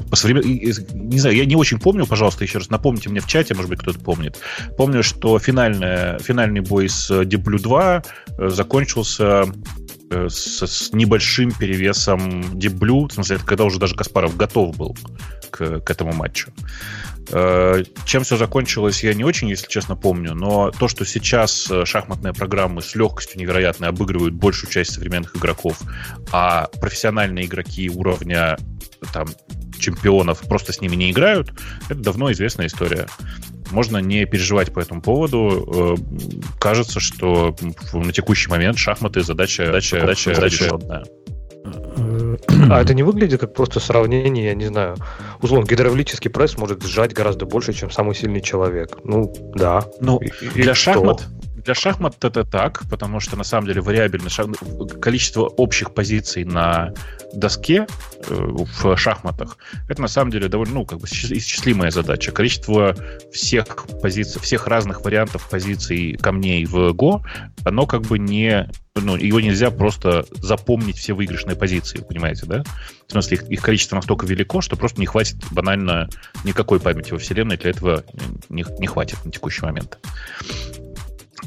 по современным, не знаю, я не очень помню, пожалуйста, еще раз напомните мне в чате, может быть, кто-то помнит. Помню, что финальная, финальный бой с Deep Blue 2 э, закончился с, с небольшим перевесом Deep Blue, в смысле, это когда уже даже Каспаров готов был к, к этому матчу. Э, чем все закончилось, я не очень, если честно, помню, но то, что сейчас э, шахматные программы с легкостью невероятной обыгрывают большую часть современных игроков, а профессиональные игроки уровня там, чемпионов просто с ними не играют, это давно известная история. Можно не переживать по этому поводу. Э, кажется, что на текущий момент шахматы задача, задача, задача, задача решенная. А это не выглядит как просто сравнение, я не знаю. Условно, гидравлический пресс может сжать гораздо больше, чем самый сильный человек. Ну, да. Ну, и, для шахмат, для шахмат это так, потому что на самом деле вариабельное шах... количество общих позиций на доске э, в шахматах это на самом деле довольно, ну, как бы исчислимая задача. Количество всех позиций, всех разных вариантов позиций камней в Go, оно как бы не ну, его нельзя просто запомнить все выигрышные позиции, понимаете, да? В смысле, их, их количество настолько велико, что просто не хватит банально никакой памяти во Вселенной для этого не, не хватит на текущий момент.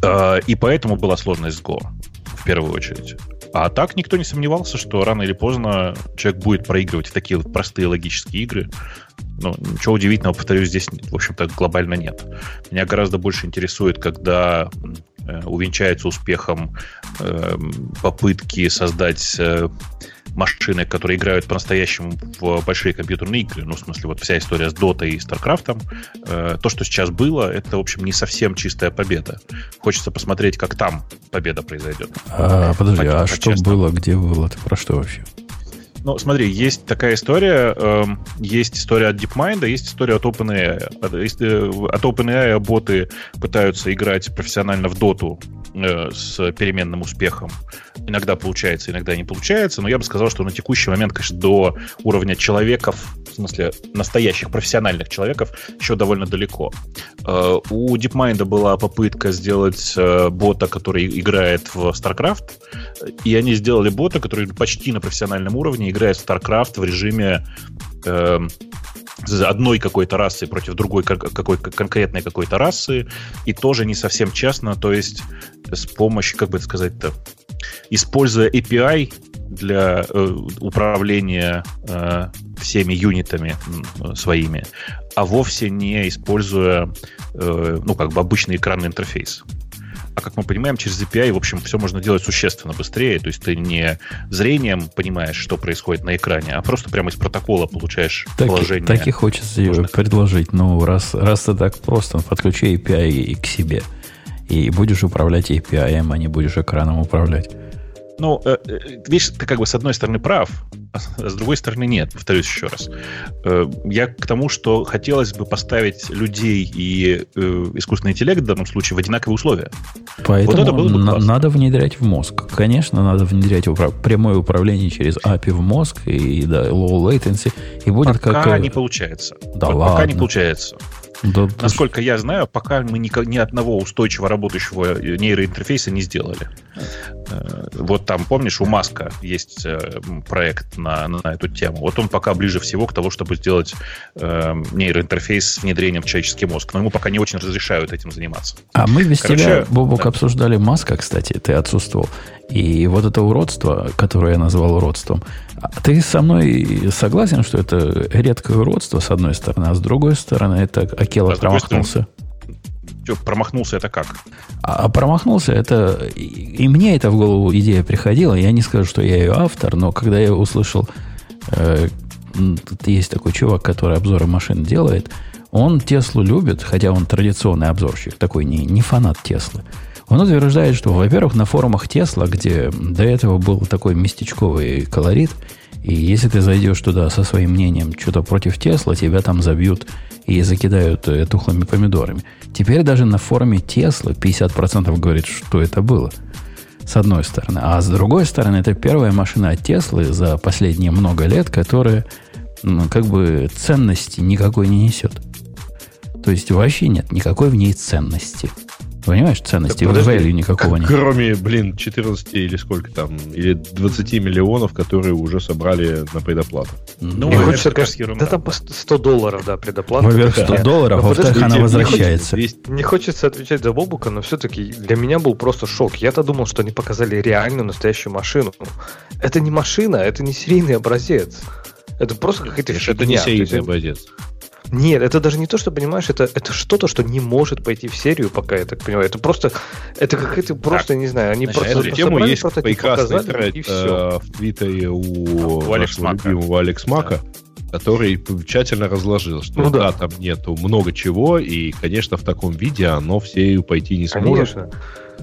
А, и поэтому была сложность с Go, в первую очередь. А так никто не сомневался, что рано или поздно человек будет проигрывать в такие вот простые логические игры. Ну, ничего удивительного, повторюсь, здесь, в общем-то, глобально нет. Меня гораздо больше интересует, когда э, увенчается успехом э, попытки создать э, машины, которые играют по-настоящему в большие компьютерные игры, ну, в смысле, вот вся история с Dota и StarCraft, э, то, что сейчас было, это, в общем, не совсем чистая победа. Хочется посмотреть, как там победа произойдет. А, подожди, а что честно. было, где было, ты про что вообще? Ну, смотри, есть такая история, э, есть история от DeepMind, есть история от OpenAI. От, э, от OpenAI боты пытаются играть профессионально в доту э, с переменным успехом. Иногда получается, иногда не получается, но я бы сказал, что на текущий момент, конечно, до уровня человеков, в смысле настоящих профессиональных человеков, еще довольно далеко. Э, у DeepMind была попытка сделать э, бота, который играет в StarCraft, и они сделали бота, который почти на профессиональном уровне играет в StarCraft в режиме э, одной какой-то расы против другой какой конкретной какой-то расы, и тоже не совсем честно, то есть с помощью, как бы это сказать-то, используя API для э, управления э, всеми юнитами э, своими, а вовсе не используя, э, ну, как бы обычный экранный интерфейс. А как мы понимаем, через API, в общем, все можно делать существенно быстрее. То есть ты не зрением понимаешь, что происходит на экране, а просто прямо из протокола получаешь так, положение. Так и хочется нужных. предложить. Ну, раз, раз ты так просто, подключи API к себе. И будешь управлять API, а не будешь экраном управлять. Ну, э, э, видишь, ты как бы с одной стороны прав, а с другой стороны нет, повторюсь еще раз. Э, я к тому, что хотелось бы поставить людей и искусственный интеллект в данном случае в одинаковые условия. Поэтому вот это было бы на- надо внедрять в мозг. Конечно, надо внедрять управ- прямое управление через API в мозг и да, low latency. И будет пока как... не получается. Да вот ладно. Пока не получается. Да, Насколько я знаю, пока мы ни, ни одного устойчиво работающего нейроинтерфейса не сделали. Э, вот там, помнишь, у Маска есть э, проект на, на эту тему. Вот он пока ближе всего к тому, чтобы сделать э, нейроинтерфейс с внедрением в человеческий мозг. Но ему пока не очень разрешают этим заниматься. А мы без Короче, тебя, Бобок, да. обсуждали Маска, кстати, ты отсутствовал. И вот это уродство, которое я назвал уродством, ты со мной согласен, что это редкое уродство, с одной стороны, а с другой стороны, это Акела а промахнулся? Что, промахнулся это как? А, а промахнулся это... И, и мне это в голову идея приходила. Я не скажу, что я ее автор, но когда я услышал... Э, есть такой чувак, который обзоры машин делает. Он Теслу любит, хотя он традиционный обзорщик, такой не, не фанат Теслы. Он утверждает, что, во-первых, на форумах Тесла, где до этого был такой местечковый колорит, И если ты зайдешь туда со своим мнением что-то против Тесла, тебя там забьют и закидают э, тухлыми помидорами. Теперь даже на форуме Тесла 50% говорит, что это было. С одной стороны. А с другой стороны, это первая машина от Теслы за последние много лет, которая ну, как бы ценности никакой не несет. То есть вообще нет никакой в ней ценности. Понимаешь, ценности Так, в подожди, value никакого нет. Кроме, блин, 14 или сколько там, или 20 миллионов, которые уже собрали на предоплату. Ну, Мне это хочется, конечно, ерунда. да там по 100 долларов, да, предоплата. Во-первых, 100 такая. долларов, а Но во-вторых, она возвращается. Есть- Не хочется отвечать за Бобука, но все-таки для меня был просто шок. Я-то думал, что они показали реальную настоящую машину. Это не машина, это не серийный образец. Это просто какая-то это не серийный образец. Нет, это даже не то, что, понимаешь, это, это что-то, что не может пойти в серию, пока я так понимаю. Это просто, это какая-то просто, не знаю, они значит, просто эту тему есть прекрасный тред и все. э, в Твиттере у, У Алекс нашего Мака. любимого Алекс Мака, который тщательно разложил, что Ну да. да, там нету много чего, и, конечно, в таком виде оно в серию пойти не сможет. Конечно.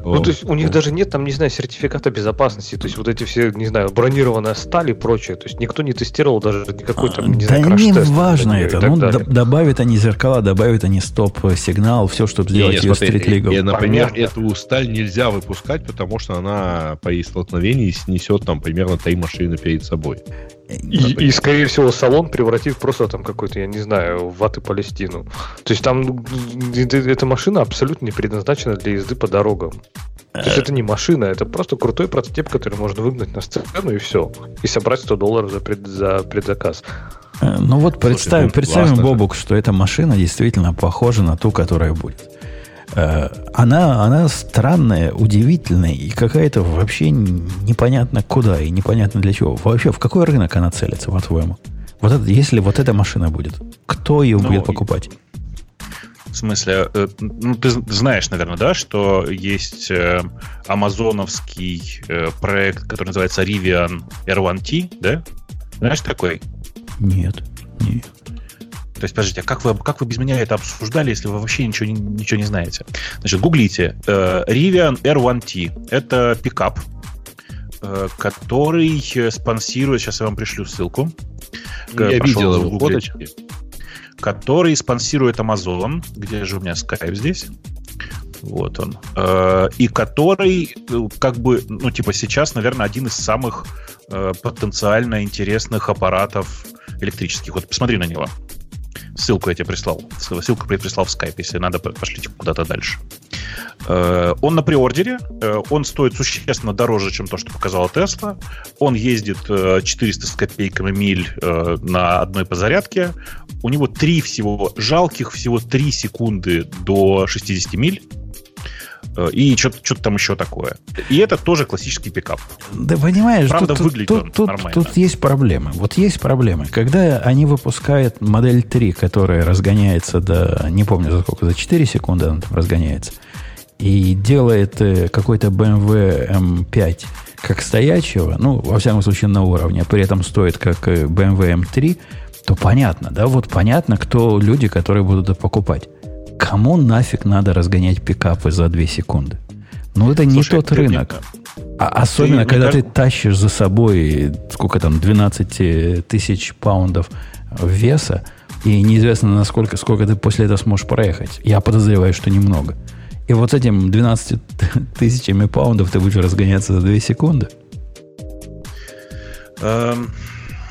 Ну, то есть у них даже нет там, не знаю, сертификата безопасности. То есть вот эти все, не знаю, бронированная сталь и прочее. То есть никто не тестировал даже никакой там, не да знаю, не важно это. Ну, далее. добавят они зеркала, добавят они стоп-сигнал, все, чтобы сделать не, ее смотри, стрит-лигал. и, например, Понятно. эту сталь нельзя выпускать, потому что она при столкновении снесет там примерно три машины перед собой. И, и, скорее всего, салон превратит просто там какой-то, я не знаю, в и Палестину. То есть там ну, эта машина абсолютно не предназначена для езды по дорогам. То есть это не машина, это просто крутой прототип, который можно выгнать на сцену и все. И собрать 100 долларов за, пред- за предзаказ. Э, Ну вот представим, ну, представим. Бобук, что эта машина действительно похожа на ту, которая будет. Э, Она, она странная, удивительная и какая-то вообще непонятно куда и непонятно для чего. Вообще, в какой рынок она целится, по-твоему? Вот это, если вот эта машина будет, кто ее Ну, будет покупать? В смысле, э, ну ты знаешь, наверное, да, что есть э, амазоновский э, проект, который называется Rivian R1T, да? Знаешь такой? Нет, нет. То есть, подождите, а как вы, как вы без меня это обсуждали, если вы вообще ничего, ничего не знаете? Значит, гуглите. Э, Rivian R1T. Это пикап, э, который э, спонсирует, сейчас я вам пришлю ссылку. Я видел его загуглить. фоточки. который спонсирует Amazon, где же у меня Skype здесь. Вот он. Э, И который, э, как бы, ну, типа, сейчас, наверное, один из самых потенциально интересных аппаратов электрических. Вот посмотри на него. Ссылку я тебе прислал. Ссылку я прислал в Skype. Если надо, по- пошлите куда-то дальше. Э, Он на приордере. Э, Он стоит существенно дороже, чем то, что показала Тесла. Он ездит э, 400 с копейками миль э, на одной позарядке. У него три всего жалких, всего 3 секунды до 60 миль. Э, И что-то там еще такое. И это тоже классический пикап. Да понимаешь, Правда, тут, выглядит тут, он тут, нормально. тут есть проблемы. Вот есть проблемы. Когда они выпускают модель 3, которая разгоняется до, не помню за сколько, за 4 секунды она там разгоняется, и делает э, какой-то BMW M5 как стоячего, ну, во всяком случае, на уровне, а при этом стоит как э, BMW M3, то понятно, да, вот понятно, кто люди, которые будут это покупать. Кому нафиг надо разгонять пикапы за 2 секунды? Ну, это не Слушай, тот ты- рынок. А особенно, мне когда кажется- ты тащишь за собой, сколько там, 12 тысяч паундов веса, и неизвестно, насколько, сколько ты после этого сможешь проехать. Я подозреваю, что немного. И вот с этим 12 тысячами паундов ты будешь разгоняться за 2 секунды. Эм,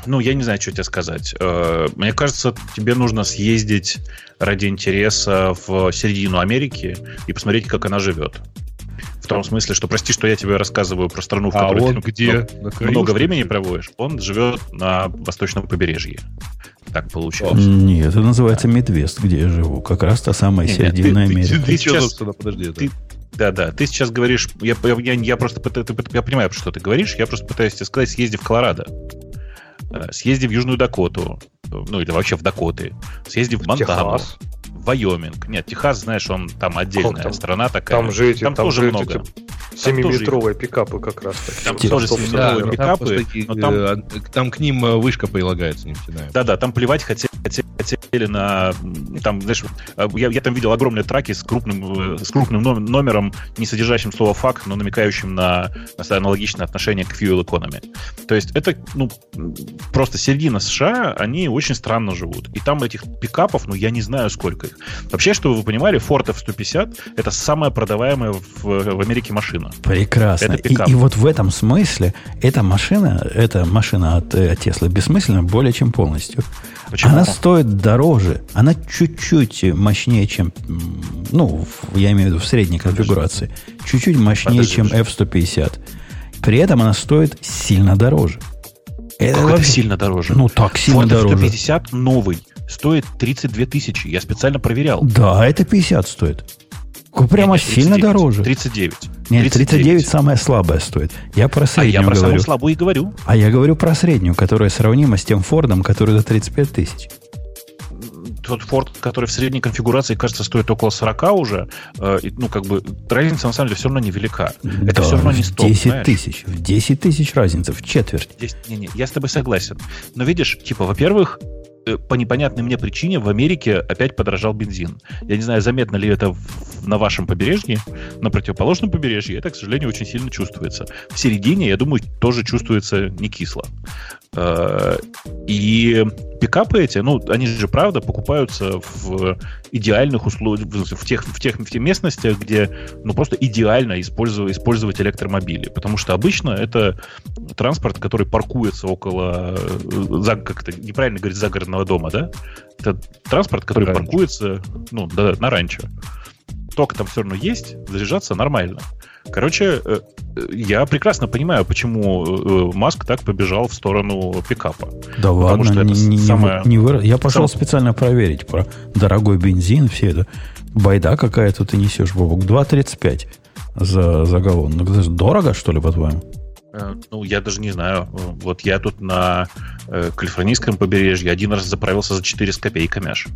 ну, я не знаю, что тебе сказать. Э, Мне кажется, тебе нужно съездить ради интереса в середину Америки и посмотреть, как она живет. В том смысле, что, прости, что я тебе рассказываю про страну, в А которой он ты где? много- много времени проводишь. Он живет на восточном побережье. Так получилось. Нет, это называется Мидвест, где я живу. Как раз та самая Не, не, середина ты- ты- Америки. Ты сейчас- собственно, подожди. ты- Да, да. Ты сейчас говоришь, я, я, я просто ты я понимаю, что ты говоришь, я просто пытаюсь тебе сказать, съезди в Колорадо, съезди в Южную Дакоту, э, ну или вообще в Дакоты, съезди в Монтану, Техас. Вайоминг. Нет, Техас, знаешь, он там отдельная там? страна такая. Там же эти, там, тоже же много. эти 7-метровые пикапы как раз. Там тоже Автобусы, 7-метровые да. пикапы, такие, но там- э, там к ним э, вышка прилагается нефтяная. Да-да, там плевать хотели, хотели, хотели на... Там, знаешь, э, я, я там видел огромные траки с крупным, э, с крупным ном- номером, не содержащим слово «факт», но намекающим на, на аналогичное отношение к fuel economy. То есть это, ну, просто середина США, они очень странно живут. И там этих пикапов, ну, я не знаю, сколько их. Вообще, чтобы вы понимали, Ford F-150 — это самая продаваемая в, в Америке машина. Прекрасно. Это И, пикап. и вот в этом смысле эта машина, эта машина от э, Tesla бессмысленна более чем полностью. Почему? Она стоит дороже, она чуть-чуть мощнее, чем, ну, я имею в виду в средней конфигурации, чуть-чуть мощнее, Подожди, чем подожди. F-150. При этом она стоит сильно дороже. Это Как это сильно дороже? Ну, так сильно Ford дороже. F-150 новый стоит 32 тысячи. Я специально проверял. Да, это 50 стоит. Прямо Нет, сильно 39. дороже. 39. Нет, 39 самая слабая стоит. Я про А среднюю я про говорю. самую слабую и говорю. А я говорю про среднюю, которая сравнима с тем Фордом, который за 35 тысяч. Тот Ford, который в средней конфигурации, кажется, стоит около 40 уже, э, ну, как бы, разница на самом деле все равно невелика. Это Да, все равно не в 100, 10 знаешь? тысяч. В 10 тысяч разница, в четверть. Не, не, я с тобой согласен. Но видишь, типа, во-первых, по непонятной мне причине в Америке опять подорожал бензин. Я не знаю, заметно ли это на вашем побережье, на противоположном побережье это, к сожалению, очень сильно чувствуется. В середине, я думаю, тоже чувствуется не кисло. Э, И пикапы эти, ну, они же, правда, покупаются в идеальных условиях, в тех, в тех, в тех местностях, где, ну, просто идеально использовать, использовать электромобили. Потому что обычно это транспорт, который паркуется около, э, за, как это неправильно говорить, загородного дома, да? Это транспорт, который Ранчо. паркуется, ну, да, на ранчо. Ток там все равно есть, заряжаться нормально. Короче, э, э, я прекрасно понимаю, почему э, Маск так побежал в сторону пикапа. Да Потому ладно, что это не, самое- не выра- Я пошел самое- специально проверить про дорогой бензин, все это. Байда какая-то ты несешь, Бобок. 2,35 за, за галлон. Ну, дорого, что ли, по-твоему? Э, Ну, я даже не знаю. Вот я тут на э, калифорнийском побережье один раз заправился за 4 с копейками аж.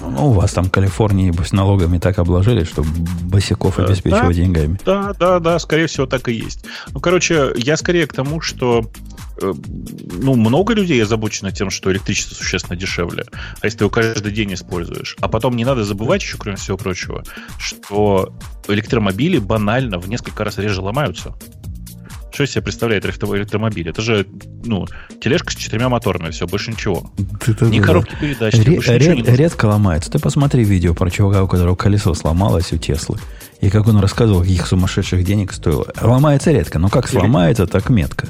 Ну, у вас там Калифорнии небось, налогами так обложили, что босиков Э, обеспечивать да. деньгами. Да, да, да, скорее всего, так и есть. Ну, короче, я скорее к тому, что э, ну, много людей озабочено тем, что электричество существенно дешевле. А если ты его каждый день используешь. А потом не надо забывать еще, кроме всего прочего, что электромобили банально в несколько раз реже ломаются. Что из себя представляет электро- электромобиль? Это же, ну, тележка с четырьмя моторами, все, больше ничего. Ни Да-да-да. коробки передач, Ре- больше ничего не ред- редко ломается. Ты посмотри видео про чувака, у которого колесо сломалось у Теслы. И как он рассказывал, каких сумасшедших денег стоило. Ломается редко, но как сломается, так метко.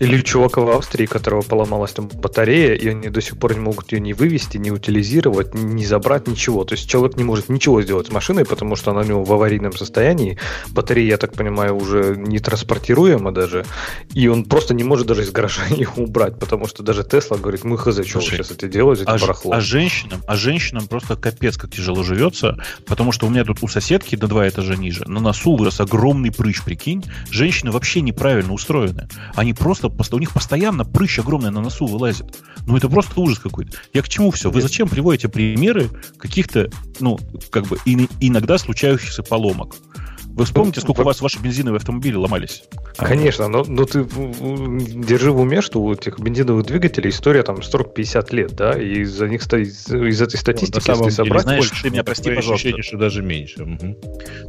Или у чувака в Австрии, которого поломалась там батарея, и они до сих пор не могут ее ни вывести, ни утилизировать, ни забрать, ничего. То есть человек не может ничего сделать с машиной, потому что она у него в аварийном состоянии. Батарея, я так понимаю, уже не транспортируема даже. И он просто не может даже из гаража ее убрать, потому что даже Тесла говорит, мы хз, что Слушай, сейчас это делаете, это А, барахло. а женщинам, а женщинам просто капец как тяжело живется, потому что у меня тут у соседки до два этажа ниже на носу вырос огромный прыщ, прикинь. Женщины вообще неправильно устроены. Они просто, пост- у них постоянно прыщ огромный на носу вылазит. Ну это просто ужас какой-то. Я к чему все? Вы зачем приводите примеры каких-то, ну, как бы ин- иногда случающихся поломок? Вы вспомните, сколько у вас ваши бензиновые автомобили ломались? Конечно, но, но ты держи в уме, что у этих бензиновых двигателей история там 40-50 лет, да, и из-за них стоит, из этой статистики, На самом если деле, собрать, знаешь, больше, ты меня прости, пожалуйста. ощущение, что даже меньше. Мгм.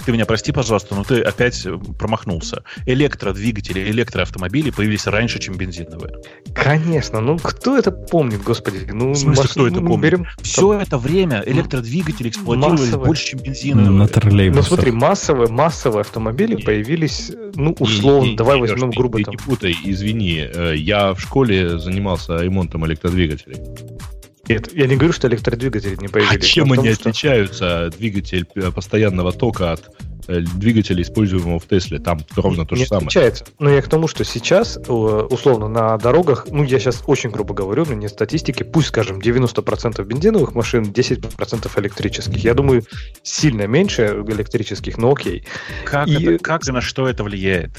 Ты меня прости, пожалуйста, но ты опять э, промахнулся. Электродвигатели, электроавтомобили появились раньше, чем бензиновые. Конечно, ну кто это помнит, господи? Ну, В смысле, маш- кто это ну, помнит? берем- Все это время электродвигатели эксплуатировались Массовые. больше, чем бензиновые. на троллейбусах. Ну смотри, массовые, массовые автомобили Не. появились, ну, условно, Не, не, давай не, возьмем Леш, грубо ты там. не путай, извини. Э, Я в школе занимался ремонтом электродвигателей. Нет, я не говорю, что электродвигатели не А появились. чем в том, они что- отличаются, двигатель э, постоянного тока от двигателя, используемого в Тесле? Там ровно то не же самое. отличается. Но я к тому, что сейчас, э, условно, на дорогах, ну, я сейчас очень грубо говорю, но нет статистики, пусть, скажем, 90% бензиновых машин, 10% электрических. Я думаю, сильно меньше электрических, но окей. Как, И- это, как и на что это влияет?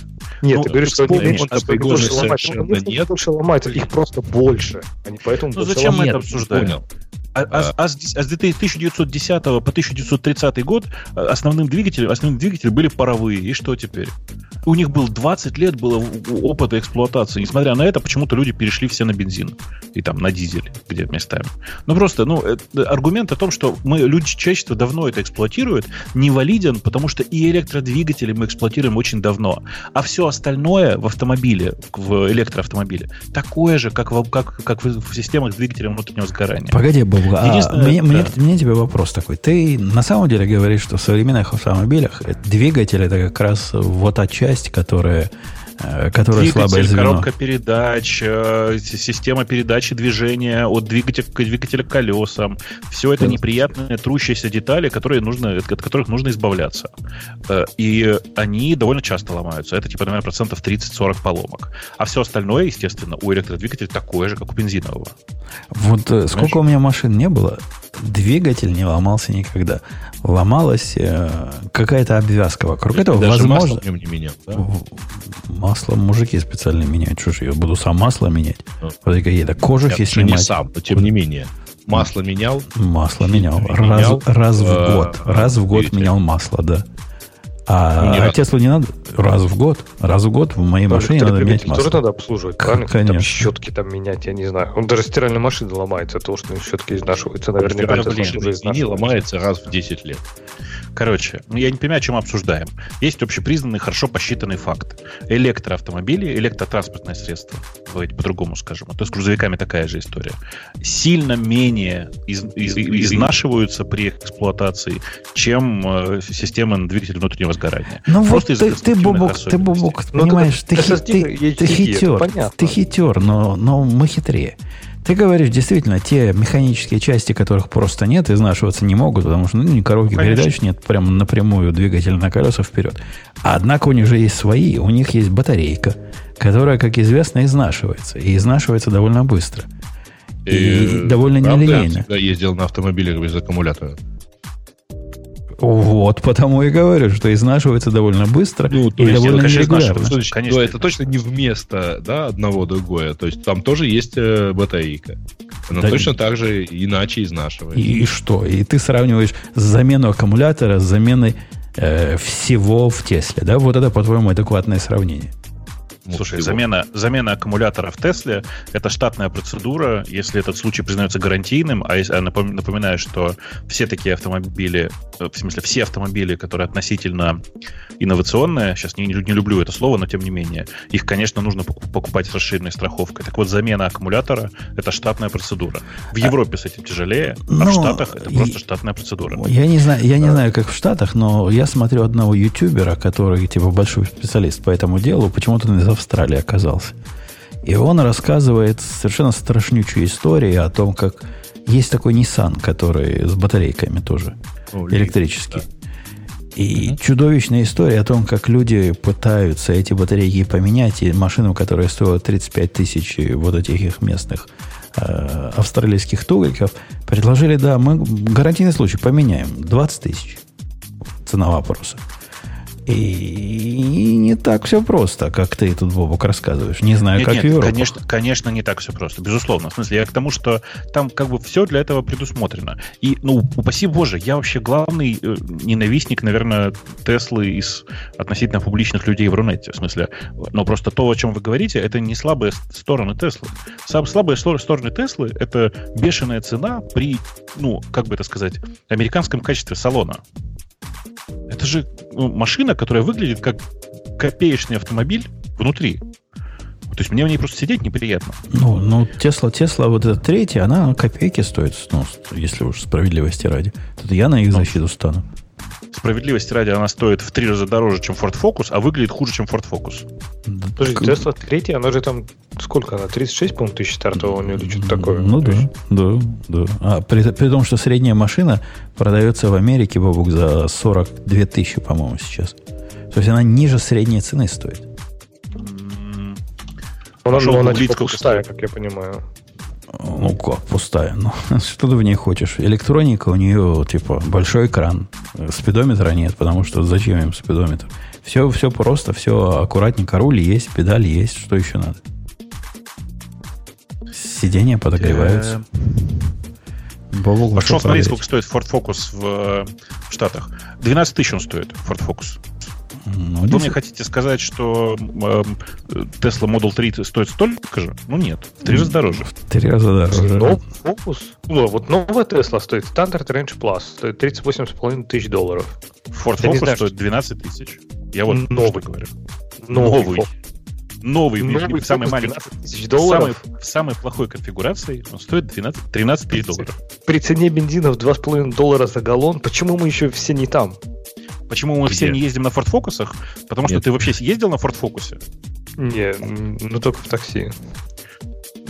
Нет, Ну, ты говоришь, что они больше Ну, конечно, нет. больше ломаются, их просто больше. Они поэтому Ну, зачем мы ломаются. это обсуждаем? Понял. А, а, а, с, а с 1910 по 1930 год э, основным двигателем, основным двигателем были паровые. И что теперь? У них был 20 лет было опыта эксплуатации. Несмотря на это, почему-то люди перешли все на бензин. И там на дизель, где местами. Ну просто, ну, аргумент о том, что мы, люди, человечество давно это эксплуатирует, не валиден, потому что и электродвигатели мы эксплуатируем очень давно. А все остальное в автомобиле, в электроавтомобиле, такое же, как в, как, как в системах двигателя внутреннего сгорания. Погоди, Боб, а мне, да. мне, мне тебе вопрос такой. Ты на самом деле говоришь, что в современных автомобилях двигатель это как раз вот та часть, которая которая Двигатель, слабое звено. коробка передач, э, система передачи движения от двигателя к двигателя к колесам. Все это неприятные, трущиеся детали, которые нужно, от которых нужно избавляться. Э, и они довольно часто ломаются. Это, типа, наверное, процентов 30-40 поломок. А все остальное, естественно, у электродвигателя такое же, как у бензинового. Вот Понимаешь? сколько у меня машин не было, двигатель не ломался никогда. Ломалась э, какая-то обвязка вокруг этого. Даже возможно, масло в нем не менял, да? Масло мужики специально меняют. Что ж, я буду сам масло менять? Ну, вот какие-то кожухи Нет, снимать. не сам, но тем не менее. Масло менял? Масло менял. Раз, раз в э, год. Раз в год менял масло, да. А, ну, а Теслу не надо раз в год. Раз в год в моей ну, машине надо менять масло. Тоже надо обслуживать, правильно? Конечно. Там щетки там менять, я не знаю. Он даже стиральная машина ломается, то, что щетки изнашиваются. Наверняка Тесла уже изнашивается. ломается раз в 10 лет. Короче, ну, я не понимаю, о чем мы обсуждаем. Есть общепризнанный, хорошо посчитанный факт. Электроавтомобили, электротранспортное средство, давайте по-другому скажем, а то с грузовиками такая же история, сильно менее из, из, изнашиваются при эксплуатации, чем э, системы двигателя внутреннего сгорания. Ну Просто вот ты, ты, Бубок, ты, Бубок, ну, понимаешь, ты, ты, ты, ты хитер, ты хитер, но, но мы хитрее. Ты говоришь, действительно, те механические части, которых просто нет, изнашиваться не могут, потому что ну, ни коробки Конечно. передач нет, прямо напрямую двигатель на колеса вперед. Однако у них же есть свои, у них есть батарейка, которая, как известно, изнашивается. И изнашивается довольно быстро. И, и довольно нелинейно. Я ездил на автомобиле без аккумулятора. Вот, потому и говорю, что изнашивается довольно быстро ну, то и есть довольно это, нерегулярно. Конечно, конечно. это точно не вместо да, одного другое. То есть там тоже есть э, батарейка. Она да точно так же иначе изнашивается. И, и что? И ты сравниваешь замену аккумулятора с заменой э, всего в Тесле. Да? Вот это, по-твоему, адекватное сравнение. Слушай, замена, замена аккумулятора в Тесле – это штатная процедура, если этот случай признается гарантийным, а, если, а напоминаю, что все такие автомобили, э, в смысле все автомобили, которые относительно инновационные, сейчас не, не люблю это слово, но тем не менее, их, конечно, нужно покупать с расширенной страховкой. Так вот, замена аккумулятора – это штатная процедура. В а Европе с этим тяжелее, а но, в Штатах это просто штатная процедура. Я не знаю, я не знаю, как в Штатах, но я смотрю одного ютубера, который типа большой специалист по этому делу, почему-то Австралии оказался. И он рассказывает совершенно страшнючую историю о том, как есть такой Nissan, который с батарейками тоже, О, электрический. Да. И угу. чудовищная история о том, как люди пытаются эти батарейки поменять, и машину, которая стоила 35 тысяч вот этих их местных э, австралийских тугриков, предложили, да, мы гарантийный случай поменяем, 20 тысяч. Цена вопроса. И не так все просто, как ты тут, Бобок, рассказываешь. Не знаю, нет, как нет, Европа. Конечно, конечно, не так все просто, безусловно. В смысле, я к тому, что там как бы все для этого предусмотрено. И, ну, упаси боже, я вообще главный э, ненавистник, наверное, Теслы из относительно публичных людей в Рунете. В смысле, но просто то, о чем вы говорите, это не слабые стороны Теслы. Слабые стороны Теслы — это бешеная цена при, ну, как бы это сказать, американском качестве салона. Это же ну, машина, которая выглядит как копеечный автомобиль внутри. То есть мне в ней просто сидеть неприятно. Ну, ну Тесла, Тесла, вот эта третья, она копейки стоит, ну, если уж справедливости ради. Тут я на их ну, защиту стану. Справедливости ради, она стоит в три раза дороже, чем Ford Focus, а выглядит хуже, чем Ford Focus. Подожди, Tesla третья, она же там, сколько она, 36, по-моему, тысяч стартового у нее или что-то такое? Ну да, да, да. А при, при том, что средняя машина продается в Америке, Бабук, за 42 тысячи, по-моему, сейчас. То есть она ниже средней цены стоит. Она, ну, она типа пустая, как я понимаю. Ну как, пустая. Ну, что ты в ней хочешь? Электроника у нее, типа, большой экран. Спидометра нет, потому что зачем им спидометр? Все, все просто, все аккуратненько. Руль есть, педаль есть. Что еще надо? Сиденья подогреваются. Бобок Пошел проверить. сколько стоит Ford Focus в, э, в Штатах. 12 тысяч он стоит, Ford Focus. Ну, Вы мне хотите сказать, что эм, Tesla Model 3 стоит столько же? Ну нет, в три раза дороже. в три раза дороже. Но фокус. Ну, вот новая Tesla стоит Standard Range Plus, стоит 38,5 тысяч долларов. Ford Я не Focus знаю, стоит 12 тысяч. Я вот Новый. что говорю. Новый. Новый. Новый, Новый в маленькой, 12 тысяч в самой, долларов. в самой плохой конфигурации он стоит 12, 13 тысяч долларов. При цене бензина в 2,5 доллара за галлон, почему мы еще все не там? Почему мы все Где? не ездим на Ford Focus? Потому что Нет. ты вообще ездил на Ford Focus? Не, ну только в такси.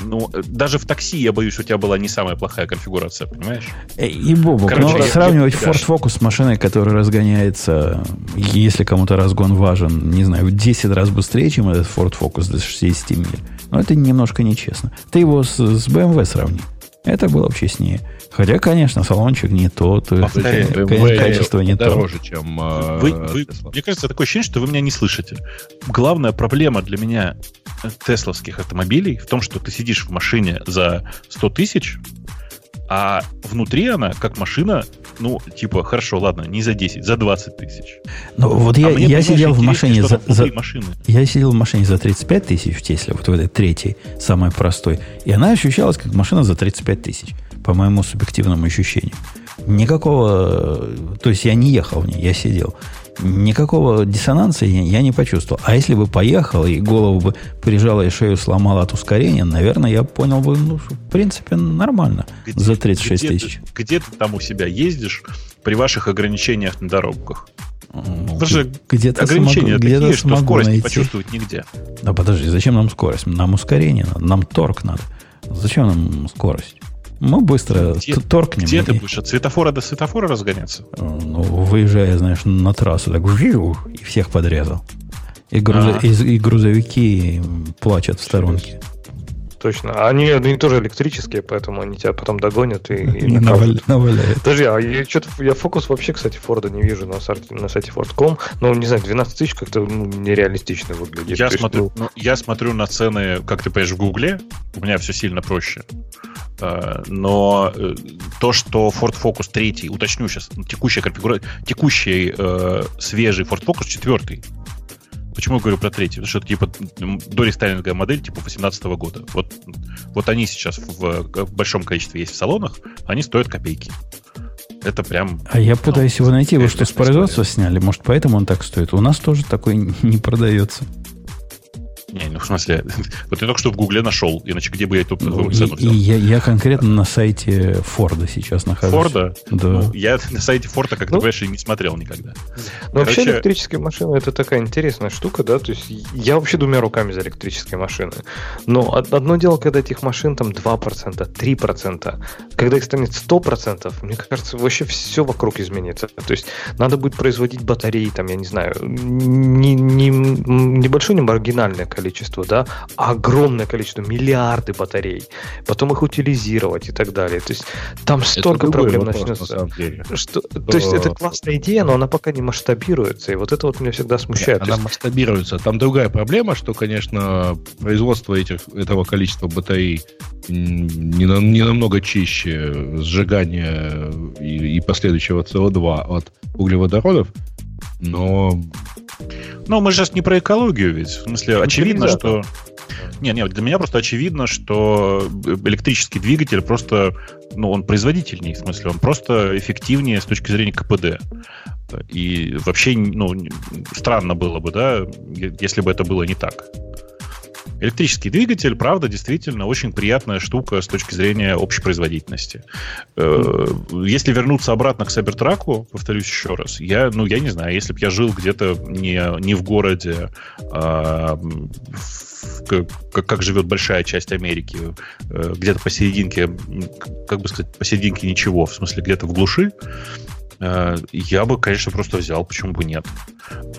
Ну, э, даже в такси, я боюсь, у тебя была не самая плохая конфигурация, понимаешь? Э, И Бобок, Короче, ну, я- сравнивать я- Ford Focus с машиной, которая разгоняется, если кому-то разгон важен, не знаю, в 10 раз быстрее, чем этот Ford Focus до 60 миль, ну, это немножко нечестно. Ты его с, с BMW сравни. Это было бы честнее. Хотя, конечно, салончик не тот, э, Повторяю, конечно, BMW качество не то. дороже, чем э, Вы, вы- Tesla. мне кажется, такое ощущение, что вы меня не слышите. Главная проблема для меня э, тесловских автомобилей в том, что ты сидишь в машине за 100 тысяч, а внутри она, как машина, ну, типа, хорошо, ладно, не за 10, за 20 тысяч. Ну, вот я, А мне, я сидел в машине за, за, машины. Я сидел в машине за 35 тысяч в Тесле, вот в этой третьей, самой простой, и она ощущалась как машина за 35 тысяч, по моему субъективному ощущению. Никакого, то есть я не ехал в ней, я сидел. Никакого диссонанса я, я не почувствовал. А если бы поехал и голову бы прижала и шею сломала от ускорения, наверное, я понял бы, ну, в принципе, нормально Где- за 36 где тысяч. Ты, где ты там у себя ездишь при ваших ограничениях на дорогах? Ну, Даже где-то Ограничения смогу, где-то такие, что смогу скорость не найти. почувствовать нигде. Да подожди, зачем нам скорость? Нам ускорение надо, нам торг надо. Зачем нам скорость? Мы быстро Где- торкнем. Где ты будешь? От светофора до светофора разгоняться? э, ну, выезжая, знаешь, на трассу, так вжиу, и всех подрезал. И, грузо- Ага. и- и грузовики плачут в сторонке. Точно. Они, они тоже электрические, поэтому они тебя потом догонят и, и И наваля- наваляют. Подожди, а я, что-то, я фокус вообще, кстати, Форда не вижу на сайте, на сайте Ford.com. Но, не знаю, 12 тысяч как-то ну, нереалистично выглядит. Я То смотрю, ну, ну, я смотрю на цены, как ты понимаешь, в Гугле. У меня все сильно проще. А, Но э, то, что Ford Focus 3, уточню сейчас, текущая конфигурация, текущий э, свежий Ford Focus 4. Почему я говорю про третий? Потому что это типа дорестайлинговая модель типа 2018 года. Вот, вот они сейчас в, в большом количестве есть в салонах, они стоят копейки. Это прям... А я пытаюсь его найти, его что, с производства сняли? Может, поэтому он так стоит? У нас тоже такой не продается. Не, ну в смысле, вот я только что в Гугле нашел, иначе где бы я эту Ну, и, цену и взял? я, я конкретно на сайте Форда сейчас нахожусь. Форда? Да. Ну, я на сайте Форда, как ты Ну. понимаешь, и не смотрел никогда. Ну, вообще Короче- электрические машины это такая интересная штука, да, то есть я вообще двумя руками за электрические машины. Но од- одно дело, когда этих машин там 2%, 3%, когда их станет 100%, мне кажется, вообще все вокруг изменится. То есть надо будет производить батареи, там, я не знаю, не, не, м, небольшое, не маргинальное количество, да, а огромное количество, миллиарды батарей, потом их утилизировать и так далее. То есть там Это столько проблем вопрос, начнется. на самом деле. Что, то есть это классная идея, но она пока не масштабируется, и вот это вот меня всегда смущает. То Она есть, масштабируется. Там другая проблема, что, конечно, производство этих, этого количества батарей не, на- не намного чище сжигания и, и последующего СО2 от углеводородов, но Но мы же сейчас не про экологию ведь. В смысле, очевидно, Утилизатор. что... Не, не, для меня просто очевидно, что электрический двигатель просто, ну, он производительнее, в смысле, он просто эффективнее с точки зрения КПД. И вообще, ну, странно было бы, да, если бы это было не так. Электрический двигатель, правда, действительно очень приятная штука с точки зрения общей производительности. Э, Если вернуться обратно к Сайбертраку, повторюсь еще раз, я, ну, я не знаю, если бы я жил где-то не, не в городе, а, как, как- живет большая часть Америки, э, где-то посерединке, как бы сказать, посерединке ничего, в смысле где-то в глуши, я бы, конечно, просто взял, почему бы нет.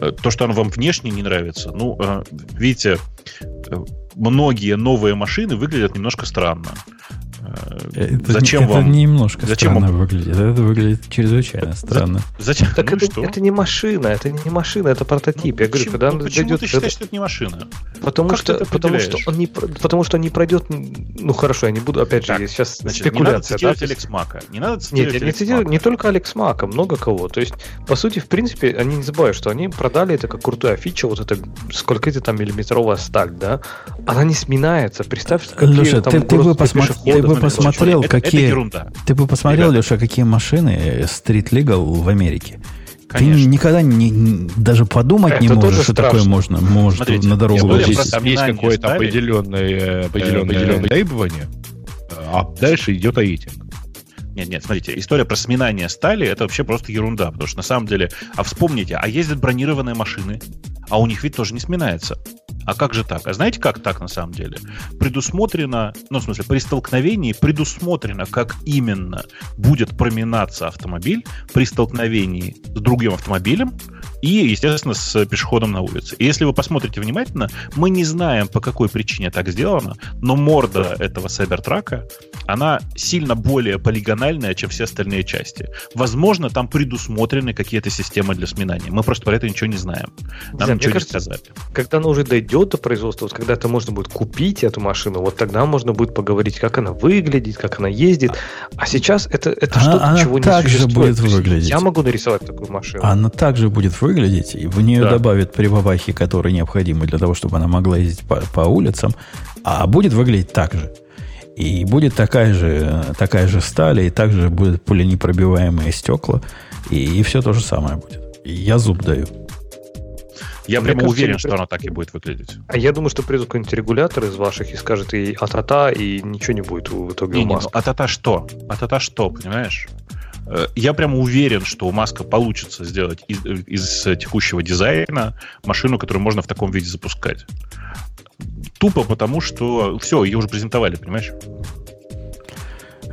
Э, То, что оно вам внешне не нравится, ну, э, видите, э, многие новые машины выглядят немножко странно. Это, Зачем это вам? немножко зачем странно вам- выглядит. Это выглядит чрезвычайно странно. Зачем? Так Ну это, что? это не машина, это не машина, это прототип. Я говорю, Почему- когда ну он почему дойдет, ты считаешь, что это не машина? потому как что, ты это потому что он не, потому что он не пройдет, ну хорошо, я не буду, опять же, Так, сейчас Значит, не надо спекуляция, цитировать да? Алекс Мака. Не надо Нет, цитировать я не цитирую не только Алекс Мака, много кого. То есть, по сути, в принципе, они не забывают, что они продали это как крутая фича, вот эта сколько-то там миллиметровая сталь, да? Она не сминается. Представь, какие Леша, там ты, ты бы, угрозы посмо- пешеходов, ты бы смотри, посмотрел, это, это какие... ерунда. Ты бы посмотрел, Ребята. Леша, какие машины э, Street Legal в Америке. Конечно. Ты никогда не, не- даже подумать не Это можешь, тоже что такое страшно. можно, может Смотрите, на дорогу про Там есть какое-то определенное, определенное, определенное требование, а дальше идет рейтинг. Нет, нет, смотрите, история про сминание стали это вообще просто ерунда, потому что на самом деле, а вспомните, а ездят бронированные машины, а у них ведь тоже не сминается. А как же так? А знаете, как так на самом деле? Предусмотрено, ну, в смысле, при столкновении предусмотрено, как именно будет проминаться автомобиль при столкновении с другим автомобилем и, естественно, с пешеходом на улице. И если вы посмотрите внимательно, мы не знаем, по какой причине так сделано, но морда этого сайбертрака, она сильно более полигональная, чем все остальные части. Возможно, там предусмотрены какие-то системы для сминания. Мы просто про это ничего не знаем. Нам мне ничего кажется, не сказали. Когда она уже дойдет до производства, вот когда это можно будет купить эту машину, вот тогда можно будет поговорить, как она выглядит, как она ездит. А сейчас это, это Она- что-то, она чего не так же существует. будет То есть выглядеть. Я могу нарисовать такую машину. Она также будет выглядеть, и в нее Да. добавят прибабахи, которые необходимы для того, чтобы она могла ездить по, по улицам, а будет выглядеть так же. И будет такая же, такая же сталь, и также будут пуленепробиваемые стекла, и, все то же самое будет. И я зуб даю. Я Мне прямо кажется, уверен, что оно так и будет выглядеть. А я думаю, что придут какой-нибудь регулятор из ваших и скажет и а-та-та, и ничего не будет в итоге Не, у не, ну, Маска. а та что? А та что, понимаешь? Э, Я прямо уверен, что у Маска получится сделать из, из текущего дизайна машину, которую можно в таком виде запускать. Тупо потому, что все, ее уже презентовали, понимаешь?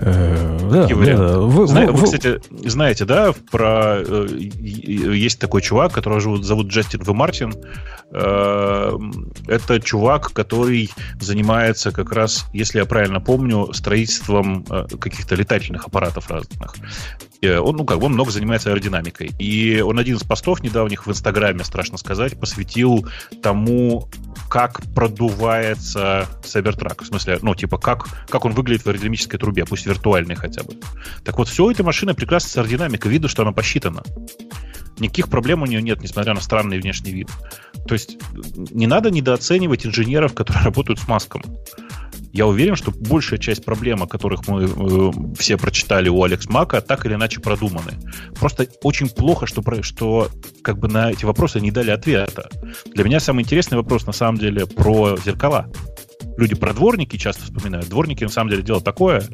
Э, да, да. Вы- Зна- вы- вы, кстати, знаете, да, про э, есть такой чувак, которого зовут, зовут Джастин В. Мартин. Э, Это чувак, который занимается как раз, если я правильно помню, строительством э, каких-то летательных аппаратов разных. Э, Он, ну, как бы он много занимается аэродинамикой. И он один из постов недавних в Инстаграме, страшно сказать, посвятил тому, как продувается Cybertruck. В смысле, ну, типа, как, как он выглядит в аэродинамической трубе, пусть виртуальной хотя бы. Так вот, все этой машины прекрасно с аэродинамикой. Видно, что она посчитана. Никаких проблем у нее нет, несмотря на странный внешний вид. То есть не надо недооценивать инженеров, которые работают с маском. Я уверен, что большая часть проблем, о которых мы э, все прочитали у Алекс Мака, так или иначе продуманы. Просто очень плохо, что, что как бы на эти вопросы не дали ответа. Для меня самый интересный вопрос на самом деле про зеркала. Люди про дворники часто вспоминают. Дворники на самом деле дело такое.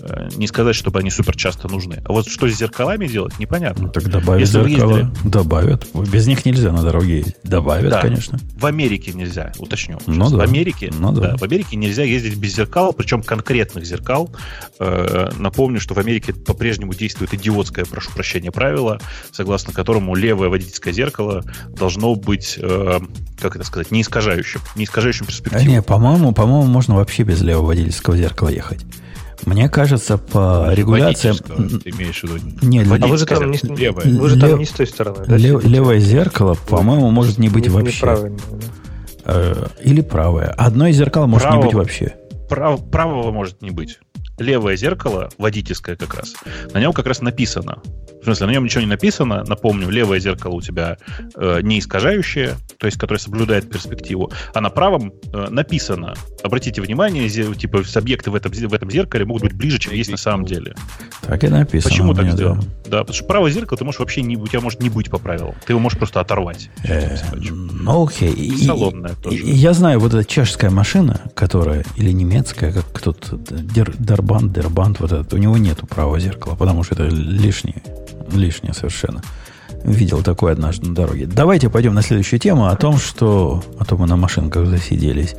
Э, Не сказать, чтобы они супер часто нужны. А вот что с зеркалами делать, непонятно. Ну, так добавят Если зеркала. ездили- Добавят. Без них нельзя на дороге ездить. Добавят, Да. конечно. В Америке нельзя, уточню. Ну Сейчас. да. В Америке, Ну да. да, в Америке нельзя ездить без зеркал, причем конкретных зеркал. Э, напомню, что в Америке по-прежнему действует идиотское, прошу прощения, правило, согласно которому левое водительское зеркало должно быть, э, как это сказать, не искажающим, не искажающим А перспективу. не, по-моему, по-моему, можно вообще без левого водительского зеркала ехать. Мне кажется, по регуляциям... Водительского, Ты имеешь в виду? Не, Водитель- А вы же там не, левое. вы же Лев- там не с той стороны, да? лев- левое зеркало, по-моему, может не быть Не- вообще. Э, Или правое. Одно из зеркал может не Право- быть вообще. Прав- правого может не быть. Левое зеркало, водительское как раз, на нем как раз написано. В смысле, на нем ничего не написано. Напомню, левое зеркало у тебя э, не искажающее, то есть которое соблюдает перспективу. А на правом э, написано. Обратите внимание, зе- типа объекты в этом, в этом зеркале могут быть ближе, чем есть на самом деле. Так и написано. Почему так меня, да. сделано? Да, потому что правое зеркало ты можешь вообще не, у тебя может не быть по правилам. Ты его можешь просто оторвать. Э, Ну, окей. Салонная тоже. я знаю, вот эта чешская машина, которая, или немецкая, как кто-то, Дер, Дербанд, Дербанд, вот этот, у него нету правого зеркала, потому что это лишнее, лишнее совершенно. Видел такое однажды на дороге. Давайте пойдем на следующую тему о том, что... А то мы на машинках засиделись.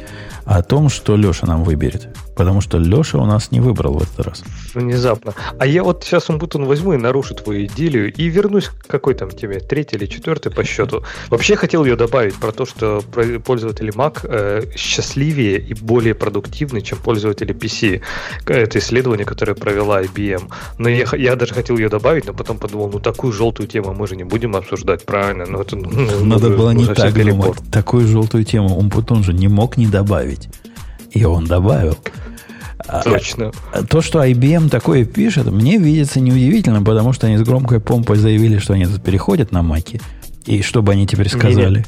О том, что Леша нам выберет. Потому что Леша у нас не выбрал в этот раз. Внезапно. А я вот сейчас Умбутун возьму и нарушу твою идиллию и вернусь к какой там тебе, третий или четвертый по счету. Вообще хотел ее добавить про то, что пользователи Mac э, счастливее и более продуктивны, чем пользователи PC. Это исследование, которое провела IBM. Но я, я даже хотел ее добавить, но потом подумал, ну такую желтую тему мы же не будем обсуждать, правильно? Ну, это, ну, Надо было не так думать. Такую желтую тему Умпутун же не мог не добавить. И он добавил. Точно. А, то, что IBM такое пишет, мне видится неудивительно, потому что они с громкой помпой заявили, что они тут переходят на маки. И что бы они теперь сказали?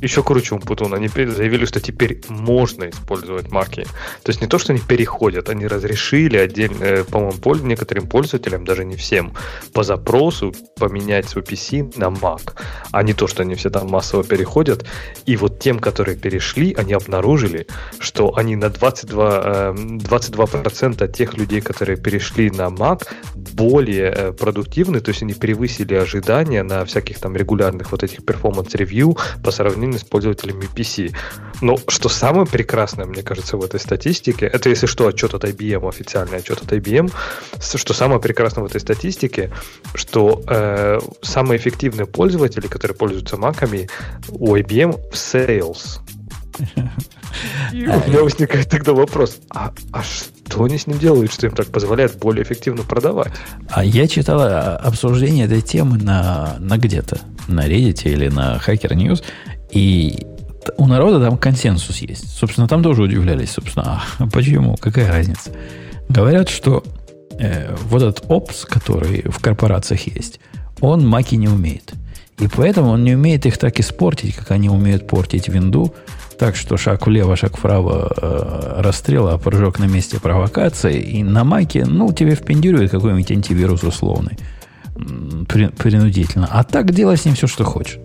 Еще круче Умпутун. Они заявили, что теперь можно использовать маки. То есть не то, что они переходят, они разрешили отдельно, э, по-моему, некоторым пользователям, даже не всем, по запросу поменять свой PC на Mac, а не то, что они все там массово переходят. И вот тем, которые перешли, они обнаружили, что они на 22, 22% э, тех людей, которые перешли на Mac, более э, продуктивны, то есть они превысили ожидания на всяких там регулярных вот этих performance review по сравнению с пользователями PC. Но что самое прекрасное, мне кажется, в этой статистике, это если что, отчет от IBM, официальный отчет от IBM, что самое прекрасное в этой статистике, что э, самые эффективные пользователи, которые пользуются маками, у IBM в sales. И у меня возникает тогда вопрос, а, а что они с ним делают, что им так позволяет более эффективно продавать? А я читал а, обсуждение этой темы на, на где-то, на Reddit или на Hacker News, и у народа там консенсус есть. Собственно, там тоже удивлялись, собственно, а почему, какая разница? Говорят, что э, вот этот опс, который в корпорациях есть, он маки не умеет. И поэтому он не умеет их так испортить, как они умеют портить винду. Так что шаг влево, шаг вправо, э, расстрел, а прыжок на месте провокации. И на маке, ну, тебе впендюривает какой-нибудь антивирус условный. Принудительно. А так делай с ним все, что хочешь.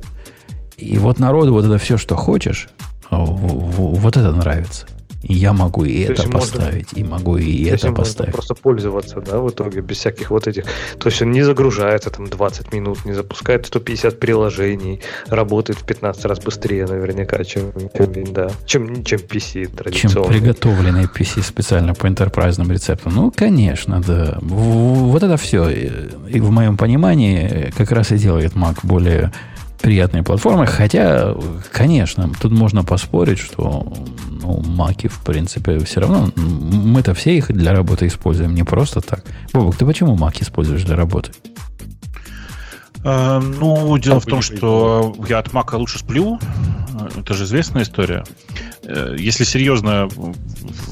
И вот народу вот это все, что хочешь, а, вот это нравится. Я могу и То это поставить, можно, и могу и это поставить. просто пользоваться, да, в итоге, без всяких вот этих. То есть он не загружается там 20 минут, не запускает 150 приложений, работает в 15 раз быстрее наверняка, чем, чем, да, чем, чем PC традиционный. Чем приготовленный PC специально по интерпрайзным рецептам. Ну, конечно, да. Вот это все. И в моем понимании как раз и делает Mac более приятной платформой. Хотя, конечно, тут можно поспорить, что ну, маки, в принципе, все равно мы-то все их для работы используем не просто так. Бобок, ты почему маки используешь для работы? А, ну, дело в том, что я от мака лучше сплю. Это же известная история. Э, если серьезно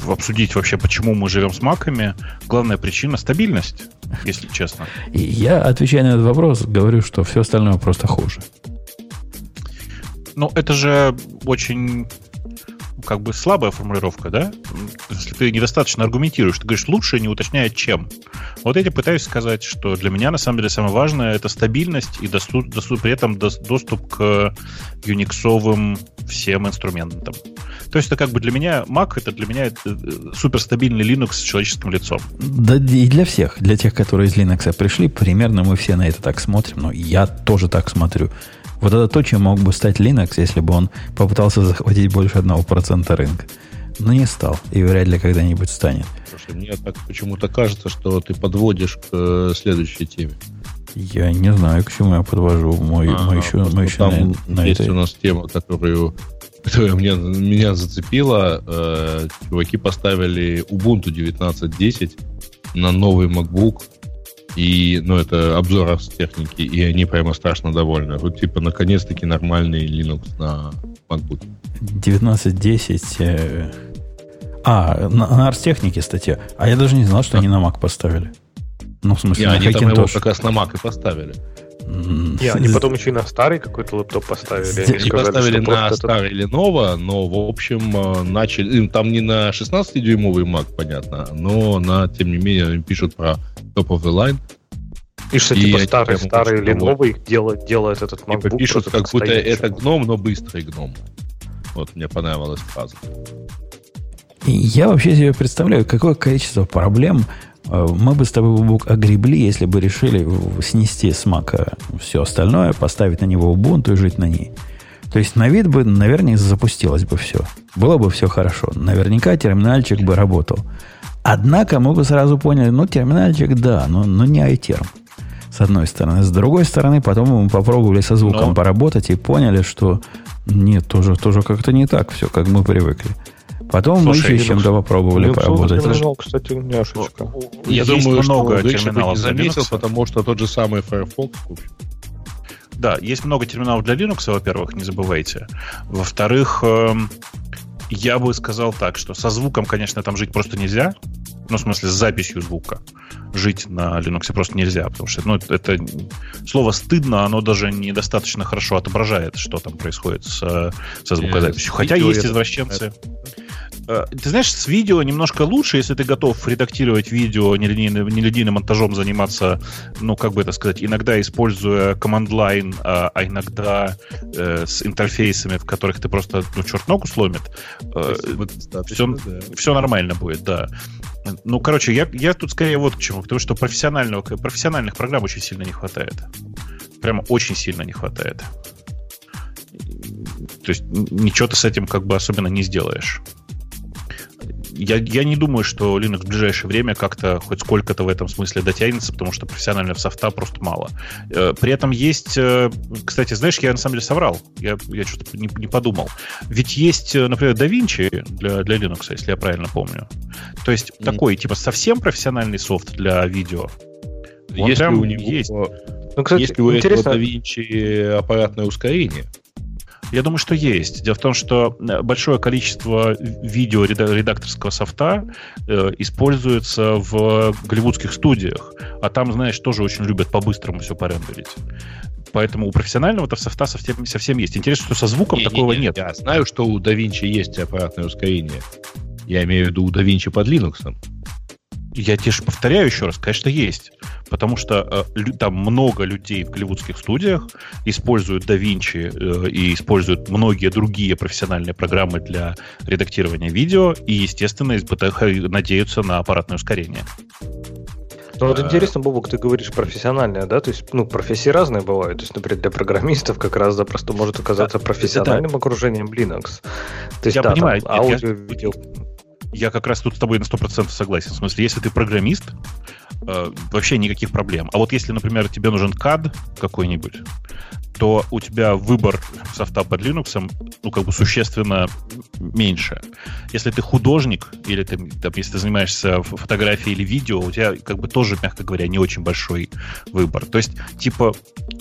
обсудить вообще, почему мы живем с маками, главная причина – стабильность, если честно. И я, отвечая на этот вопрос, говорю, что все остальное просто хуже. Ну, это же очень как бы слабая формулировка, да? Если ты недостаточно аргументируешь, ты говоришь лучше, не уточняя чем. Вот я тебе пытаюсь сказать, что для меня на самом деле самое важное это стабильность и доступ, доступ, при этом доступ к юниксовым всем инструментам. То есть это как бы для меня Mac это для меня э, суперстабильный Linux с человеческим лицом. Да и для всех, для тех, которые из Linux пришли, примерно мы все на это так смотрим, но я тоже так смотрю. Вот это то, чем мог бы стать Linux, если бы он попытался захватить больше одного процента рынка. Но не стал, и вряд ли когда-нибудь станет. Слушай, мне так почему-то кажется, что ты подводишь к э, следующей теме. Я не знаю, к чему я подвожу. Мой, а, мы еще, мы еще там на, на есть этой... у нас тема, которую, которая мне, меня зацепила. Э, чуваки поставили Ubuntu 19.10 на новый MacBook и, ну, это обзор техники, и они прямо страшно довольны. Вот, типа, наконец-таки нормальный Linux на MacBook. 19.10... Э... А, на, на Ars статья. А я даже не знал, что а. они на Mac поставили. Ну, в смысле, не, на они там его как раз на Mac и поставили. Не, они потом еще и на старый какой-то лэптоп поставили. Они, они сказали, поставили на старый этот... Lenovo, но, в общем, э, начали... Там не на 16-дюймовый Mac, понятно, но на, тем не менее, они пишут про top of the line. И что, типа, старый, старый Lenovo их делает, делает этот MacBook. Типа пишут, как будто это гном, но быстрый гном. Вот, мне понравилась фраза. И я вообще себе представляю, какое количество проблем мы бы с тобой, Бубук, огребли, если бы решили снести с Мака все остальное, поставить на него Ubuntu и жить на ней. То есть на вид бы, наверное, запустилось бы все. Было бы все хорошо. Наверняка терминальчик бы работал. Однако мы бы сразу поняли, ну, терминальчик, да, но, но не iTerm. С одной стороны. С другой стороны, потом мы попробовали со звуком но... поработать и поняли, что нет, тоже, тоже как-то не так все, как мы привыкли. Потом Слушай, мы еще с чем-то попробовали Linux поработать. Терминал, кстати, няшечка. Я Есть думаю, много что терминалов не заметил, потому что тот же самый Firefox, да, есть много терминалов для Linux, во-первых, не забывайте. Во-вторых, эм, я бы сказал так, что со звуком, конечно, там жить просто нельзя. Ну, в смысле, с записью звука. Жить на Linux просто нельзя, потому что ну, это слово стыдно, оно даже недостаточно хорошо отображает, что там происходит с, со звукозаписью. Хотя есть извращенцы. Это Э, ты знаешь, с видео немножко лучше, если ты готов редактировать видео, нелинейным, нелинейным монтажом заниматься, ну, как бы это сказать, иногда используя а, а иногда э, с интерфейсами, в которых ты просто, ну, черт ногу сломит. Э, все, да. все нормально будет, да. Ну, короче, я, я тут скорее вот к чему, потому что профессионального, профессиональных программ очень сильно не хватает. Прямо очень сильно не хватает. То есть ничего ты с этим как бы особенно не сделаешь я, я не думаю, что Linux в ближайшее время как-то хоть сколько-то в этом смысле дотянется, потому что профессионального софта просто мало. Э, при этом есть, э, кстати, знаешь, я на самом деле соврал, я, я что-то не, не подумал. Ведь есть, э, например, DaVinci для, для Linux, если я правильно помню. То есть mm. такой, типа, совсем профессиональный софт для видео. Он если у него есть. Ну, кстати, если у интересно... этого DaVinci аппаратное ускорение, я думаю, что есть. Дело в том, что э, большое количество видео редакторского софта э, используется в голливудских студиях, а там, знаешь, тоже очень любят по-быстрому все порендерить. Поэтому у профессионального-то софта совсем, совсем есть. Интересно, что со звуком не, такого не, не, нет. Я знаю, что у DaVinci есть аппаратное ускорение. Я имею в виду у DaVinci под Linux. Я тебе же повторяю еще раз, конечно, есть. Потому что э, там много людей в голливудских студиях используют DaVinci э, и используют многие другие профессиональные программы для редактирования видео и, естественно, надеются на аппаратное ускорение. Ну вот интересно, Бобок, ты говоришь профессиональное, да? То есть, ну, профессии разные бывают. То есть, например, для программистов как раз запросто может оказаться профессиональным окружением Linux. То есть, я да, понимаю, там, аудио, я, видео я как раз тут с тобой на 100% согласен. В смысле, если ты программист, э, вообще никаких проблем. А вот если, например, тебе нужен CAD какой-нибудь, то у тебя выбор софта под Linux, ну, как бы существенно меньше. Если ты художник, или ты, там, если ты занимаешься фотографией или видео, у тебя, как бы, тоже, мягко говоря, не очень большой выбор. То есть, типа,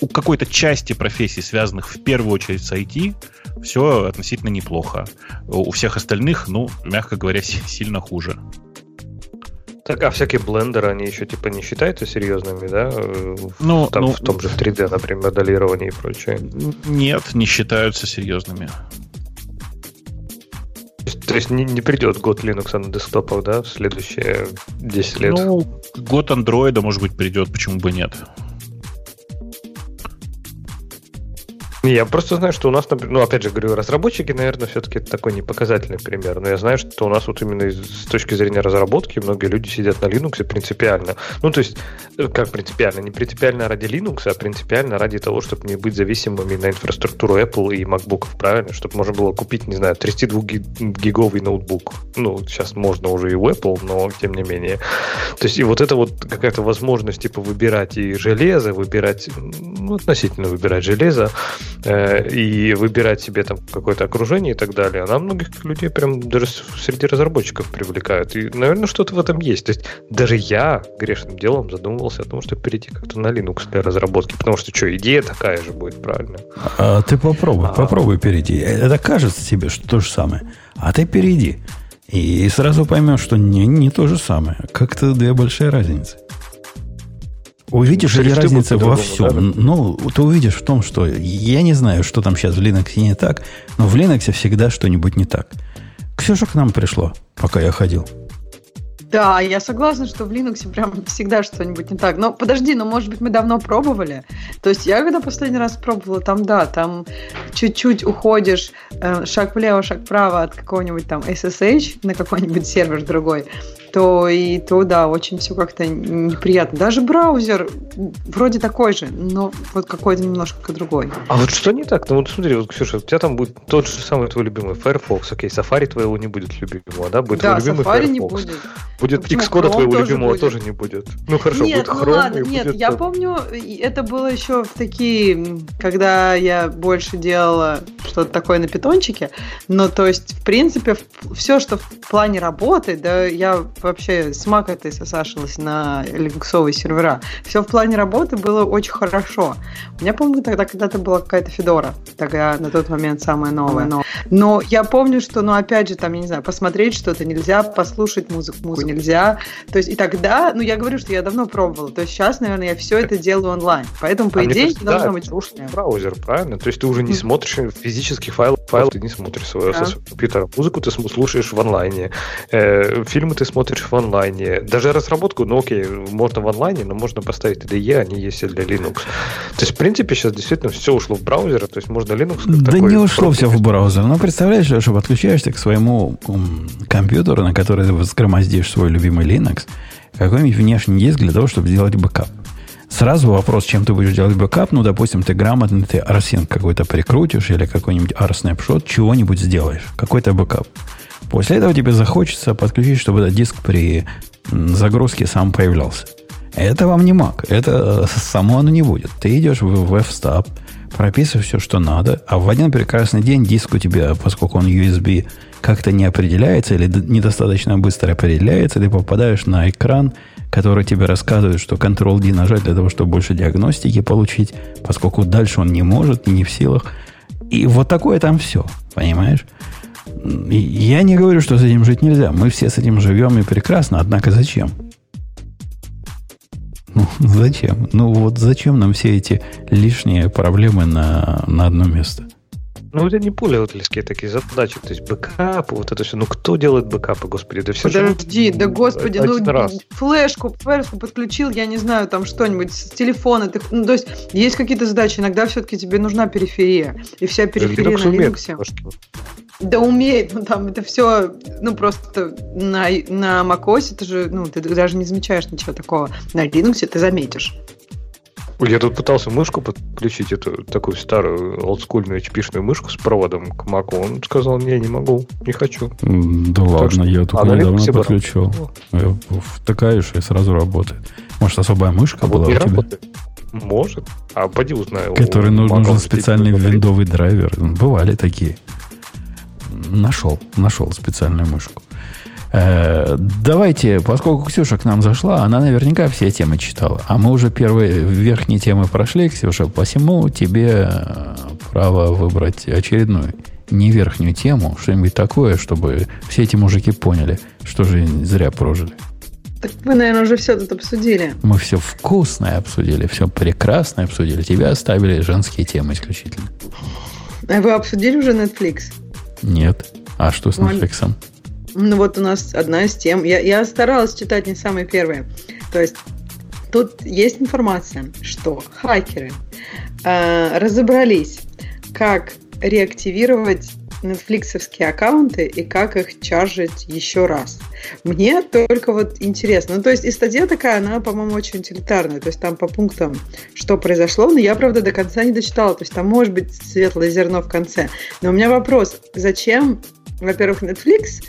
у какой-то части профессий, связанных в первую очередь с IT, все относительно неплохо. У всех остальных, ну, мягко говоря, сильно хуже. Так, а всякие блендеры, они еще типа не считаются серьезными, да? Ну, Там, ну, в том же 3D, например, моделирование и прочее. Нет, не считаются серьезными. То есть не, не придет год Linux на десктопах, да, в следующие 10 лет? Ну, год андроида, может быть, придет, почему бы нет. Я просто знаю, что у нас, ну, опять же, говорю, разработчики, наверное, все-таки это такой непоказательный пример. Но я знаю, что у нас вот именно с точки зрения разработки многие люди сидят на Linux принципиально. Ну, то есть, э, как принципиально? Не принципиально ради Linux, а принципиально ради того, чтобы не быть зависимыми на инфраструктуру Apple и MacBook, правильно? Чтобы можно было купить, не знаю, 32-гиговый ноутбук. Ну, сейчас можно уже и у Apple, но тем не менее. То есть, и вот это вот какая-то возможность, типа, выбирать и железо, выбирать, ну, относительно выбирать железо, и выбирать себе там какое-то окружение и так далее, она многих людей прям даже среди разработчиков привлекает. И, наверное, что-то в этом есть. То есть даже я грешным делом задумывался о том, что перейти как-то на Linux для разработки, потому что что, идея такая же будет, правильно? А, ты попробуй, а, попробуй перейти. Это кажется тебе, что то же самое. А ты перейди. И сразу поймешь, что не, не то же самое. Как-то две большие разницы. Увидишь ли разница во всем? Да? Ну, ты увидишь в том, что я не знаю, что там сейчас в Linux не так, но в Linux всегда что-нибудь не так. Ксюша к нам пришло, пока я ходил. Да, я согласна, что в Linux прям всегда что-нибудь не так. Но подожди, ну может быть мы давно пробовали? То есть я когда последний раз пробовала, там да, там чуть-чуть уходишь э, шаг влево, шаг вправо от какого-нибудь там SSH на какой-нибудь сервер другой. То и то, да, очень все как-то неприятно. Даже браузер вроде такой же, но вот какой-то немножко другой. А вот что не так? Ну вот смотри, вот, Ксюша, у тебя там будет тот же самый твой любимый Firefox, окей, Safari твоего не будет любимого, да? Будет да, твой любимый Safari Firefox. не будет. Будет Почему? Xcode Chrome твоего тоже любимого будет. тоже не будет. Ну хорошо, нет, будет ну Chrome ладно, и нет, будет... я помню, это было еще в такие, когда я больше делала что-то такое на питончике, но то есть, в принципе, все, что в плане работы, да, я вообще с Mac этой сосашилась на линуксовые сервера, все в плане работы было очень хорошо. У меня, помню, тогда когда-то была какая-то Федора, тогда на тот момент самая новая. Но, но я помню, что, ну, опять же, там, я не знаю, посмотреть что-то нельзя, послушать музыку, музыку нельзя. То есть, и тогда, ну, я говорю, что я давно пробовала. То есть, сейчас, наверное, я все это делаю онлайн. Поэтому, по А идее, кажется, не должно да, быть что проблем. браузер, правильно? То есть ты уже не смотришь физических файлов, файлов ты не смотришь со, Да. своего компьютера. Музыку ты слушаешь в онлайне, э, фильмы ты смотришь в онлайне. Даже разработку, ну окей, можно в онлайне, но можно поставить IDE, они есть и для Linux. То есть, в принципе, сейчас действительно все ушло в браузер, то есть можно Linux как Да такой не ушло все в браузер. Ну, представляешь, что подключаешься к своему компьютеру, на который ты взгромоздишь свой любимый Linux, какой-нибудь внешний диск для того, чтобы сделать бэкап. Сразу вопрос, чем ты будешь делать бэкап. Ну, допустим, ты грамотно, ты rsync какой-то прикрутишь или какой-нибудь rsnapshot, чего-нибудь сделаешь. Какой-то бэкап. После этого тебе захочется подключить, чтобы этот диск при загрузке сам появлялся. Это вам не Mac. Это э, само оно не будет. Ты идешь в, fstab, прописываешь все, что надо, а в один прекрасный день диск у тебя, поскольку он USB, как-то не определяется или недостаточно быстро определяется, ты попадаешь на экран, который тебе рассказывает, что Ctrl-D нажать для того, чтобы больше диагностики получить, поскольку дальше он не может не в силах. И вот такое там все, понимаешь? И Я не говорю, что с этим жить нельзя. Мы все с этим живем и прекрасно. Однако зачем? Ну, зачем? Ну, вот зачем нам все эти лишние проблемы на, на одно место? Ну, это не пользовательские такие задачи, то есть бэкапы, вот это все. Ну, кто делает бэкапы, господи? Да все же Подожди, да господи, ну один раз. флешку, флешку подключил, я не знаю, там что-нибудь с телефона. Ты, ну, то есть есть какие-то задачи, иногда все-таки тебе нужна периферия. И вся периферия Linux на Linux. Да умеет, ну там это все, ну просто на, на macOS это же, ну ты даже не замечаешь ничего такого. На Linux ты заметишь. Я тут пытался мышку подключить, эту такую старую олдскульную HP-шную мышку с проводом к Маку. Он сказал, не, не могу, не хочу. Да ладно, что- я только а недавно подключил. Я Втыкаешь и сразу работает. Может, особая мышка А была вот у тебя? работает. Может. А поди узнаю. Который ну- нужен он специальный виндовый драйвер. Бывали такие. Нашел, нашел специальную мышку. Э, давайте, поскольку Ксюша к нам зашла, она наверняка все темы читала. А мы уже первые верхние темы прошли, Ксюша, посему тебе э, право выбрать очередную не верхнюю тему, что-нибудь такое, чтобы все эти мужики поняли, что же зря прожили. Так вы, наверное, уже все тут обсудили. Мы все вкусное обсудили, все прекрасное обсудили. Тебя оставили женские темы исключительно. А вы обсудили уже Netflix? Нет. А что с Netflix? Ну вот у нас одна из тем. Я, я старалась читать не самые первые. То есть тут есть информация, что хакеры э, разобрались, как реактивировать нетфликсовские аккаунты и как их чаржить еще раз. Мне только вот интересно. Ну, то есть и статья такая, она, по-моему, очень утилитарная. То есть там по пунктам, что произошло, но я, правда, до конца не дочитала. То есть там может быть светлое зерно в конце. Но у меня вопрос, зачем, во-первых, Netflix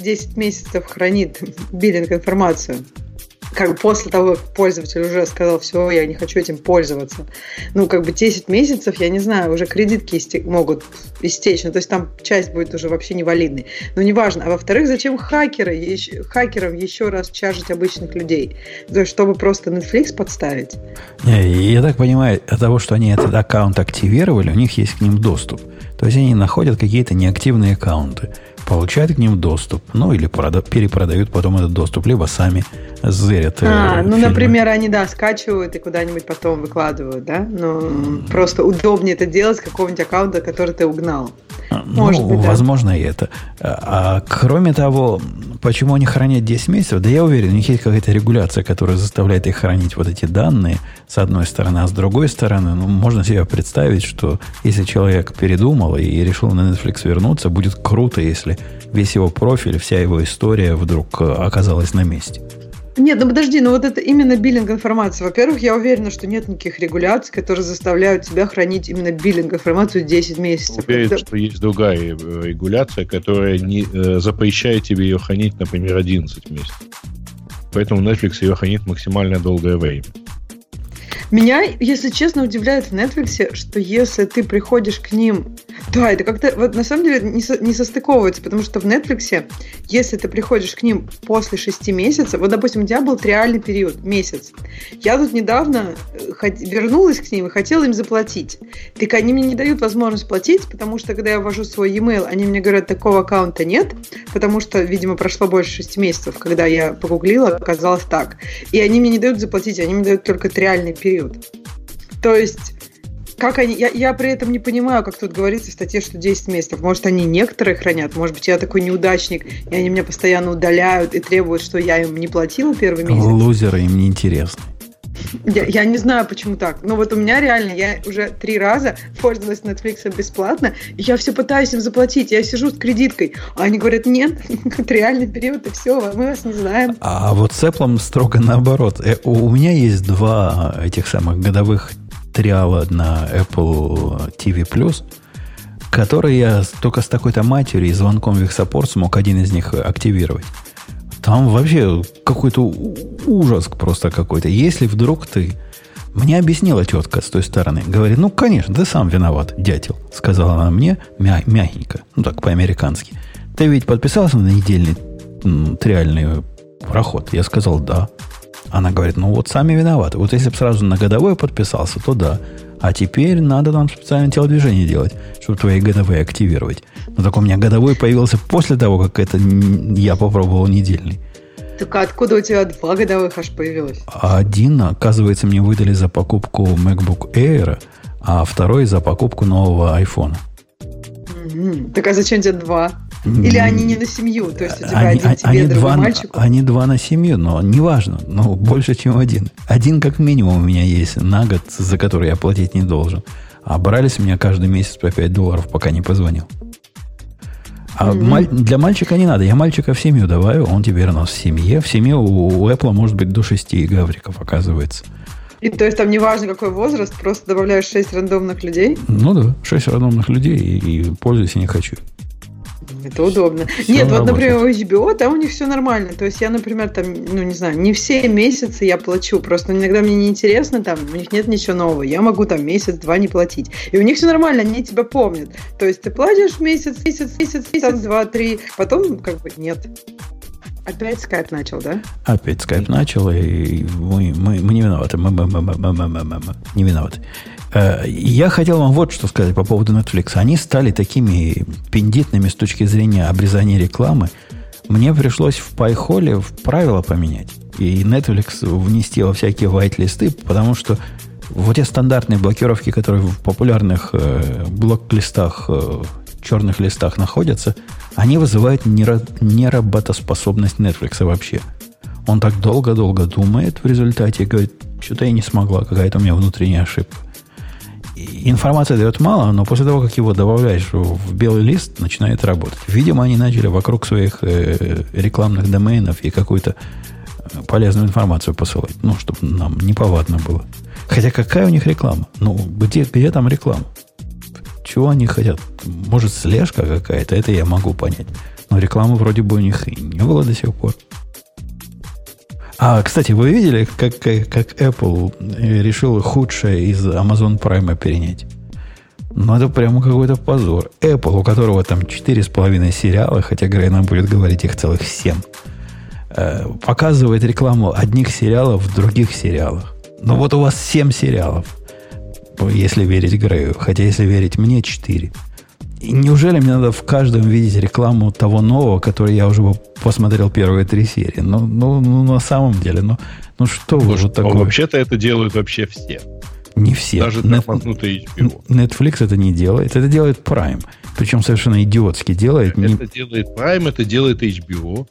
10 месяцев хранит биллинг информацию, как бы после того, как пользователь уже сказал, все, я не хочу этим пользоваться. Ну, как бы 10 месяцев, я не знаю, уже кредитки истек- могут истечь. Ну, то есть там часть будет уже вообще невалидной. Но неважно. А во-вторых, зачем хакеры, ещё- хакерам еще раз чаржить обычных людей? То есть, чтобы просто Netflix подставить? Не, я так понимаю, от того, что они этот аккаунт активировали, у них есть к ним доступ. То есть они находят какие-то неактивные аккаунты, получают к ним доступ, ну или прода- перепродают потом этот доступ, либо сами зырят. э, А, ну, фильмы. например, они, да, скачивают и куда-нибудь потом выкладывают, да? Ну, просто удобнее это делать с какого-нибудь аккаунта, который ты угнал. Может ну, быть, да. возможно, и это. А, а кроме того, почему они хранят 10 месяцев? Да я уверен, у них есть какая-то регуляция, которая заставляет их хранить вот эти данные с одной стороны, а с другой стороны, ну, можно себе представить, что если человек передумал и решил на Netflix вернуться, будет круто, если весь его профиль, вся его история вдруг э, оказалась на месте. Нет, ну подожди, ну вот это именно биллинг информации. Во-первых, я уверена, что нет никаких регуляций, которые заставляют тебя хранить именно биллинг информацию 10 месяцев. Уверен, Это- что есть другая э, регуляция, которая не, э, запрещает тебе ее хранить, например, 11 месяцев. Поэтому Netflix ее хранит максимально долгое время. Меня, если честно, удивляет в Netflix, что если ты приходишь к ним... Да, это как-то вот на самом деле не, со- не состыковывается, потому что в Netflix, если ты приходишь к ним после 6 месяцев, вот, допустим, у тебя был реальный период, месяц. Я тут недавно э, хот- вернулась к ним и хотела им заплатить. Так они мне не дают возможность платить, потому что, когда я ввожу свой e-mail, они мне говорят, такого аккаунта нет, потому что, видимо, прошло больше 6 месяцев, когда я погуглила, оказалось так. И они мне не дают заплатить, они мне дают только реальный период. То есть, как они, я, я при этом не понимаю, как тут говорится в статье, что 10 месяцев. Может, они некоторые хранят, может быть, я такой неудачник, и они меня постоянно удаляют и требуют, что я им не платила первый месяц. Лузеры им не интересны. Я, я не знаю, почему так. Но вот у меня реально, я уже три раза пользовалась Netflix бесплатно, и я все пытаюсь им заплатить. Я сижу с кредиткой, а они говорят, нет, реальный период, и все, мы вас не знаем. А вот с Apple строго наоборот. Э, У меня есть два этих самых годовых триала на Apple TV+, которые я только с такой-то матерью и звонком в их саппорт смог один из них активировать. Там вообще какой-то ужас просто какой-то. Если вдруг ты... Мне объяснила тетка с той стороны. Говорит, ну, конечно, ты сам виноват, дятел. Сказала она мне мя- мягенько, ну так, по-американски. Ты ведь подписался на недельный триальный проход? Я сказал, да. Она говорит, ну вот сами виноваты. Вот если бы сразу на годовой подписался, то да. А теперь надо нам специальное телодвижение делать, чтобы твои годовые активировать. Но так у меня годовой появился после того, как это я попробовал недельный. Так а откуда у тебя два годовых аж появилось? А один, оказывается, мне выдали за покупку MacBook Air, а второй за покупку нового iPhone. Мгм. Так а зачем тебе два? Или они не на семью? То есть у тебя Они, один тебе, они два, мальчику? они два на семью, но неважно. Ну, больше, чем один. Один как минимум у меня есть на год, за который я платить не должен. А брали с меня каждый месяц по 5 долларов, пока не позвонил. А Мгм. маль- для мальчика не надо. Я мальчика в семью даваю, он теперь у нас в семье. В семье у, у Apple может быть до 6 гавриков, оказывается. И то есть там неважно какой возраст, просто добавляешь 6 рандомных людей. Ну да, 6 рандомных людей и, и пользуйся не хочу. Это удобно. Все Нет, вот, например, у HBO, там у них все нормально. То есть я, например, там, ну, не знаю, не все месяцы я плачу. Просто иногда мне неинтересно, там, у них нет ничего нового. Я могу там месяц-два не платить. И у них все нормально, они тебя помнят. То есть ты платишь месяц, месяц, месяц, месяц, два, три. Потом, как бы, нет. Опять скайп начал, да? Опять скайп начал, и мы, мы, мы не виноваты. Мы, мы, мы, мы, мы, мы, мы, мы, не виноваты. Э, Я хотел вам вот что сказать по поводу Netflix. Они стали такими пиндитными с точки зрения обрезания рекламы. Мне пришлось в пайхоле правила поменять. И Netflix внести во всякие white-листы, потому что вот те стандартные блокировки, которые в популярных э, блок-листах, э, черных листах находятся, они вызывают неработоспособность Netflix вообще. Он так долго-долго думает в результате и говорит, что-то я не смогла, какая-то у меня внутренняя ошибка. И информация дает мало, но после того, как его добавляешь в белый лист, начинает работать. Видимо, они начали вокруг своих э, рекламных доменов и какую-то э, полезную информацию посылать. Ну, чтобы нам неповадно было. Хотя какая у них реклама? Ну, где, где там реклама? Чего они хотят? Может, слежка какая-то? Это я могу понять. Но рекламы вроде бы у них и не было до сих пор. А, кстати, вы видели, как, как, Apple решил худшее из Amazon Prime перенять? Ну, это прямо какой-то позор. Apple, у которого там 4,5 сериала, хотя Грей нам будет говорить их целых 7, э, показывает рекламу одних сериалов в других сериалах. Ну, вот у вас 7 сериалов, если верить Грею. Хотя, если верить мне, 4. И неужели мне надо в каждом видеть рекламу того нового, который я уже посмотрел первые три серии? Ну, ну, ну на самом деле, ну, ну что вы Слушай, вот ну, такое? вообще-то это делают вообще все. Не все. Даже Нет-. Netflix это не делает. Это делает Prime. Причем совершенно идиотски делает. Не- Это делает Prime, это делает HBO.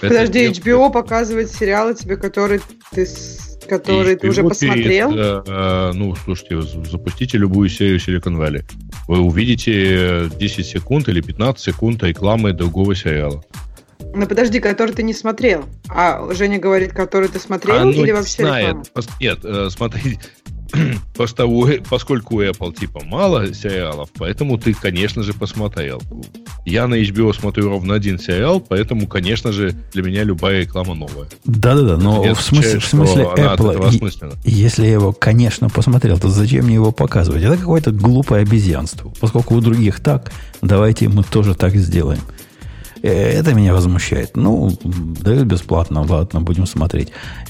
Это Подожди, делает- HBO показывает сериалы тебе, которые ты, которые ты уже посмотрел? перед, э, ну, слушайте, запустите любую серию Silicon Valley. Вы увидите 10 секунд или 15 секунд рекламы другого сериала. Ну подожди, который ты не смотрел. А Женя говорит, который ты смотрел Оно или вообще знает. Нет, э, смотри, Э- поскольку у Apple типа мало сериалов, поэтому ты, конечно же, посмотрел. Я на HBO смотрю ровно один сериал, поэтому, конечно же, для меня любая реклама новая. Да-да-да, но не в смысле, в смысле Apple, если я его, конечно, посмотрел, то зачем мне его показывать? Это какое-то глупое обезьянство. Поскольку у других так, давайте мы тоже так сделаем. Э, Это меня возмущает. Ну, дают бесплатно, ладно, будем смотреть.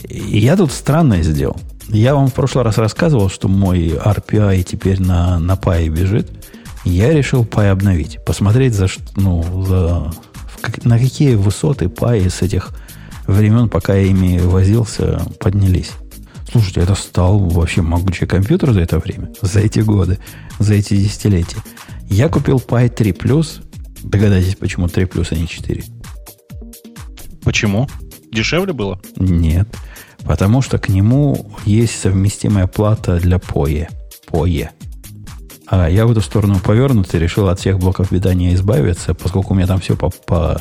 И я тут странное сделал. Я вам в прошлый раз рассказывал, что мой RPI теперь на, на Pi бежит. Я решил Pi обновить. Посмотреть, за, ну, за, как- на какие высоты Pi с этих времен, пока я ими возился, поднялись. Слушайте, это стал вообще могучий компьютер за это время, за эти годы, за эти десятилетия. Я купил Pi 3 Догадайтесь, почему 3 а не 4? Почему? Дешевле было? Нет. Потому что к нему есть совместимая плата для PoE. PoE. А я в эту сторону повернут и решил от всех блоков питания избавиться, поскольку у меня там все по, по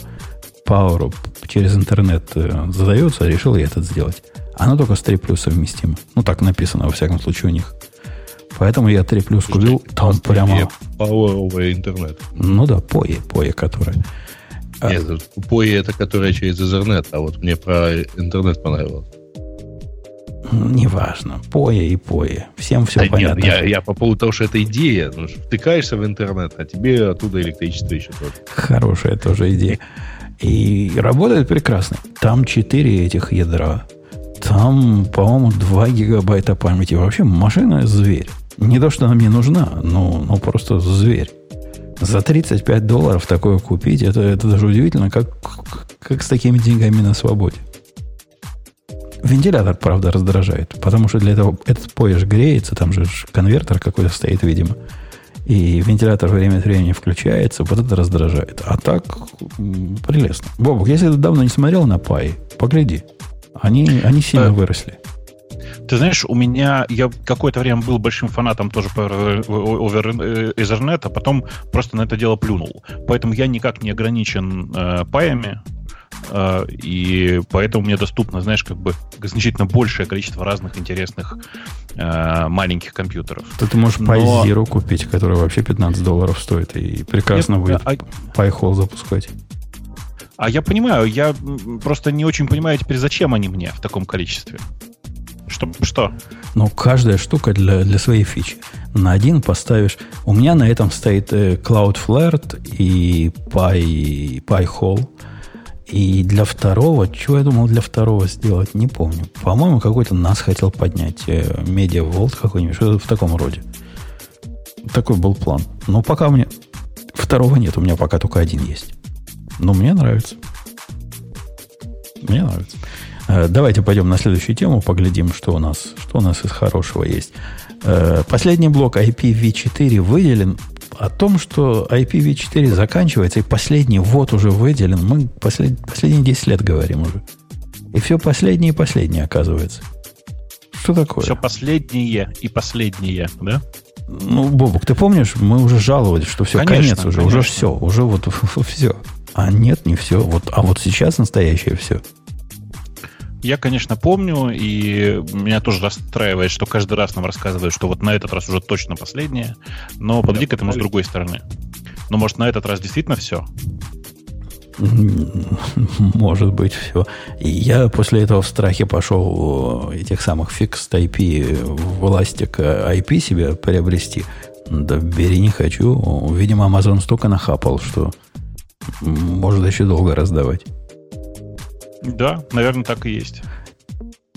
Power через интернет э, задается, решил я это сделать. Оно только с 3 плюс совместимо. Ну, так написано, во всяком случае, у них. Поэтому я 3 плюс купил, там прямо... Пауэровый интернет. Ну да, PoE, PoE, которая. А- Нет, PoE это которая через Ethernet, а вот мне про интернет понравилось. Неважно. PoE и PoE. Всем все Да нет, понятно. я, я по поводу того, что это идея. Ну, втыкаешься в интернет, а тебе оттуда электричество еще тоже. Хорошая тоже идея. И работает прекрасно. Там 4 этих ядра. Там, по-моему, 2 гигабайта памяти. Вообще машина зверь. Не то, что она мне нужна, но, но просто зверь. За 35 долларов такое купить, это, это даже удивительно, как, как с такими деньгами на свободе. Вентилятор, правда, раздражает, потому что для этого этот поезд греется, там же конвертер какой-то стоит, видимо. И вентилятор время от времени включается, вот это раздражает. А так, прелестно. Бобок, если ты давно не смотрел на Пай, погляди. Они, они сильно Э, выросли. Ты знаешь, у меня я какое-то время был большим фанатом тоже over Ethernet, а потом просто на это дело плюнул. Поэтому я никак не ограничен э, паями, э, и поэтому мне доступно, знаешь, как бы значительно большее количество разных интересных э, маленьких компьютеров. То ты можешь Но- Pie Zero купить, который вообще 15 долларов стоит, и прекрасно Нет, будет а- Pi Hole запускать. А я понимаю, я просто не очень понимаю теперь, зачем они мне в таком количестве. Что? что? Но каждая штука для, для своей фичи. На один поставишь... У меня на этом стоит э, Cloudflare и Pi, Pi Hole. И для второго, что я думал для второго сделать, не помню. По-моему, какой-то нас хотел поднять. э, Media Vault какой-нибудь, что-то в таком роде. Такой был план. Но пока у меня второго нет, у меня пока только один есть. Но мне нравится. Мне нравится. Э, Давайте пойдем на следующую тему, поглядим, что у нас, что у нас из хорошего есть. Э, Последний блок IPv4 выделен. О том, что IPv4 заканчивается, и последний вот уже выделен, мы послед, последние 10 лет говорим уже. И все последнее и последнее оказывается. Что такое? Все последнее и последнее, да? Ну, Бобук, ты помнишь, мы уже жаловались, что все, Конечно, конец уже, уже конечно. все, уже вот все. А нет, не все. Вот, а вот сейчас настоящее все. Я, конечно, помню, и меня тоже расстраивает, что каждый раз нам рассказывают, что вот на этот раз уже точно последнее. Но подойди к этому с другой стороны. Ну, может, на этот раз действительно все? Может быть, все. И я после этого в страхе пошел э, этих самых fixed IP в эластик IP себе приобрести. Да бери не хочу. Видимо, Amazon столько нахапал, что может еще долго раздавать. Да, наверное, так и есть.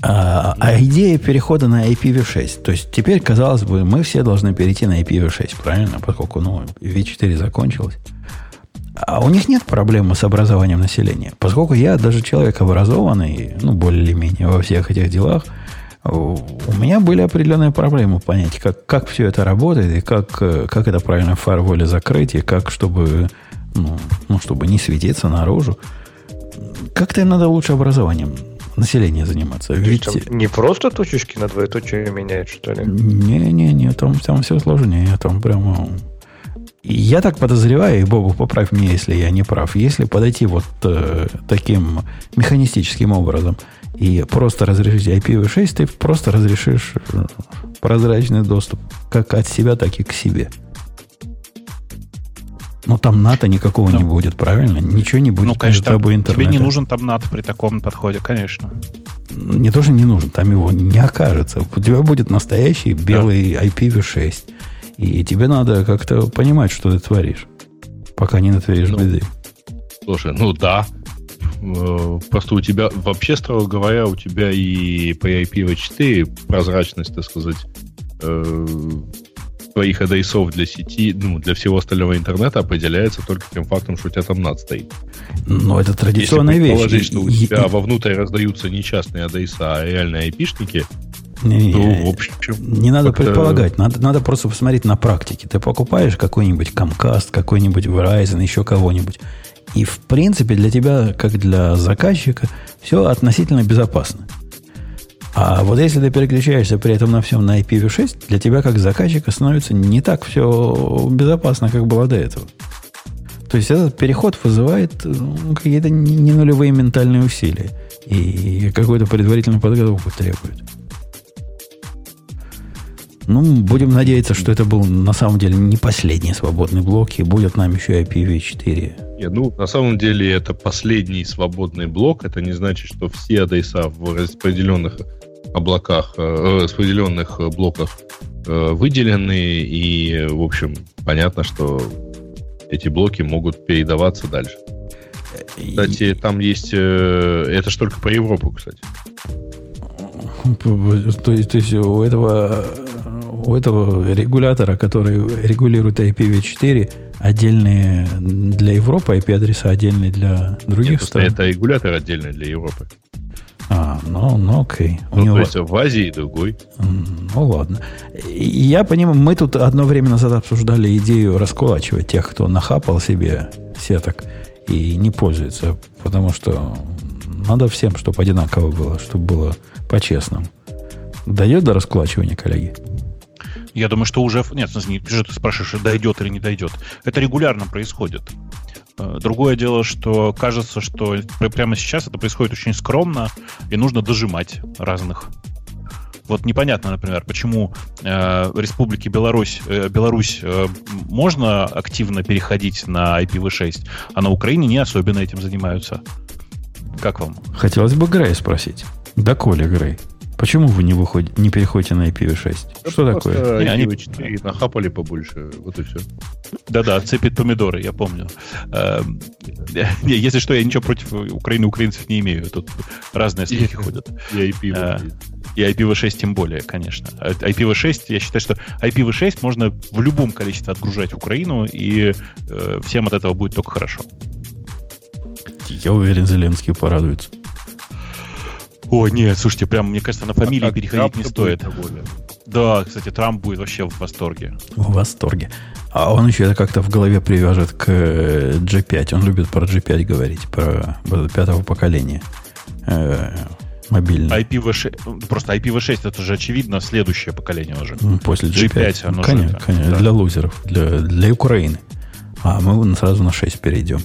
А, а идея перехода на IPv6. То есть теперь, казалось бы, мы все должны перейти на IPv6, правильно? Поскольку ну, V4 закончилось. А у них нет проблемы с образованием населения. Поскольку я даже человек образованный, ну, более или менее во всех этих делах, У меня были определенные проблемы понять, как, как все это работает, и как, как это правильно в фаерволе закрыть, и как, чтобы, ну, ну, чтобы не светиться наружу. Как-то надо лучше образованием населения заниматься. Ведь... не просто точечки на двоеточие меняют, что ли? Не-не-не, там, там все сложнее. Там прямо... Я так подозреваю, и Бобу, поправь меня, если я не прав, если подойти вот э, таким механистическим образом и просто разрешить IPv6, ты просто разрешишь э, прозрачный доступ как от себя, так и к себе. Но там НАТО никакого ну, не будет, правильно? Ничего не будет. Ну, конечно, тобой интернета. тебе не нужен там НАТО при таком подходе, конечно. Не то, что не нужен, там его не окажется. У тебя будет настоящий белый да. IPv6. И тебе надо как-то понимать, что ты творишь, пока не натворишь ну, беды. Слушай, ну да. Э, просто у тебя, вообще, строго говоря, у тебя и по IPv4 прозрачность, так сказать, э, твоих адресов для сети, ну, для всего остального интернета определяется только тем фактом, что у тебя там NAT стоит. Но это традиционная Если вещь. что у тебя и... вовнутрь раздаются не частные адреса, а реальные айпишники, не, ну, в общем, не надо предполагать, надо, надо просто посмотреть на практике. Ты покупаешь какой-нибудь Comcast, какой-нибудь Verizon, еще кого-нибудь. И, в принципе, для тебя, как для заказчика, все относительно безопасно. А вот если ты переключаешься при этом на всем на IPv6, для тебя как заказчика становится не так все безопасно, как было до этого. То есть этот переход вызывает ну, какие-то не нулевые ментальные усилия и какую-то предварительную подготовку требует. Ну, будем надеяться, что это был на самом деле не последний свободный блок, и будет нам еще IPv4. Нет, ну, на самом деле это последний свободный блок. Это не значит, что все адреса в распределенных облаках, э, распределенных блоках э, выделены, и, в общем, понятно, что эти блоки могут передаваться дальше. Кстати, там есть... Э, это ж только по Европу, кстати. То есть, то есть у этого у этого регулятора, который регулирует IPv4, отдельные для Европы IP-адреса, отдельные для других Нет, стран? Это регулятор отдельный для Европы. А, ну, ну окей. Ну, него... то есть в Азии другой. Ну, ладно. Я понимаю, мы тут одно время назад обсуждали идею раскулачивать тех, кто нахапал себе сеток и не пользуется, потому что надо всем, чтобы одинаково было, чтобы было по-честному. Дойдет до раскулачивания, коллеги? Я думаю, что уже... Нет, не ты спрашиваешь, дойдет или не дойдет. Это регулярно происходит. Э, другое дело, что кажется, что прямо сейчас это происходит очень скромно, и нужно дожимать разных. Вот непонятно, например, почему э, Республике Беларусь, э, Беларусь э, можно активно переходить на IPv6, а на Украине не особенно этим занимаются. Как вам? Хотелось бы Грей спросить. Да, Коля Грей. Почему вы не, выходите, не переходите на IPv6? Это Что такое? Не, они IPv4 нахапали побольше, вот и все. Да-да, цепит помидоры, я помню. Эм, если что, я ничего против Украины украинцев не имею. Тут разные слухи ходят. И IPv6. И IPv6 тем более, конечно. IPv6, я считаю, что IPv6 можно в любом количестве отгружать в Украину, и э, всем от этого будет только хорошо. Я уверен, Зеленский порадуется. Ой, нет, слушайте, прям, мне кажется, на фамилии а переходить не стоит. Да, кстати, Трамп будет вообще в восторге. В восторге. А он еще это как-то в голове привяжет к G5. Э, он любит про G5 говорить, про пятого поколения э, мобильный. IPv6, просто IPv6 это же очевидно следующее поколение уже. После G5. G5 оно конечно, же, конечно да. для лузеров, для, для Украины. А мы сразу на 6 перейдем.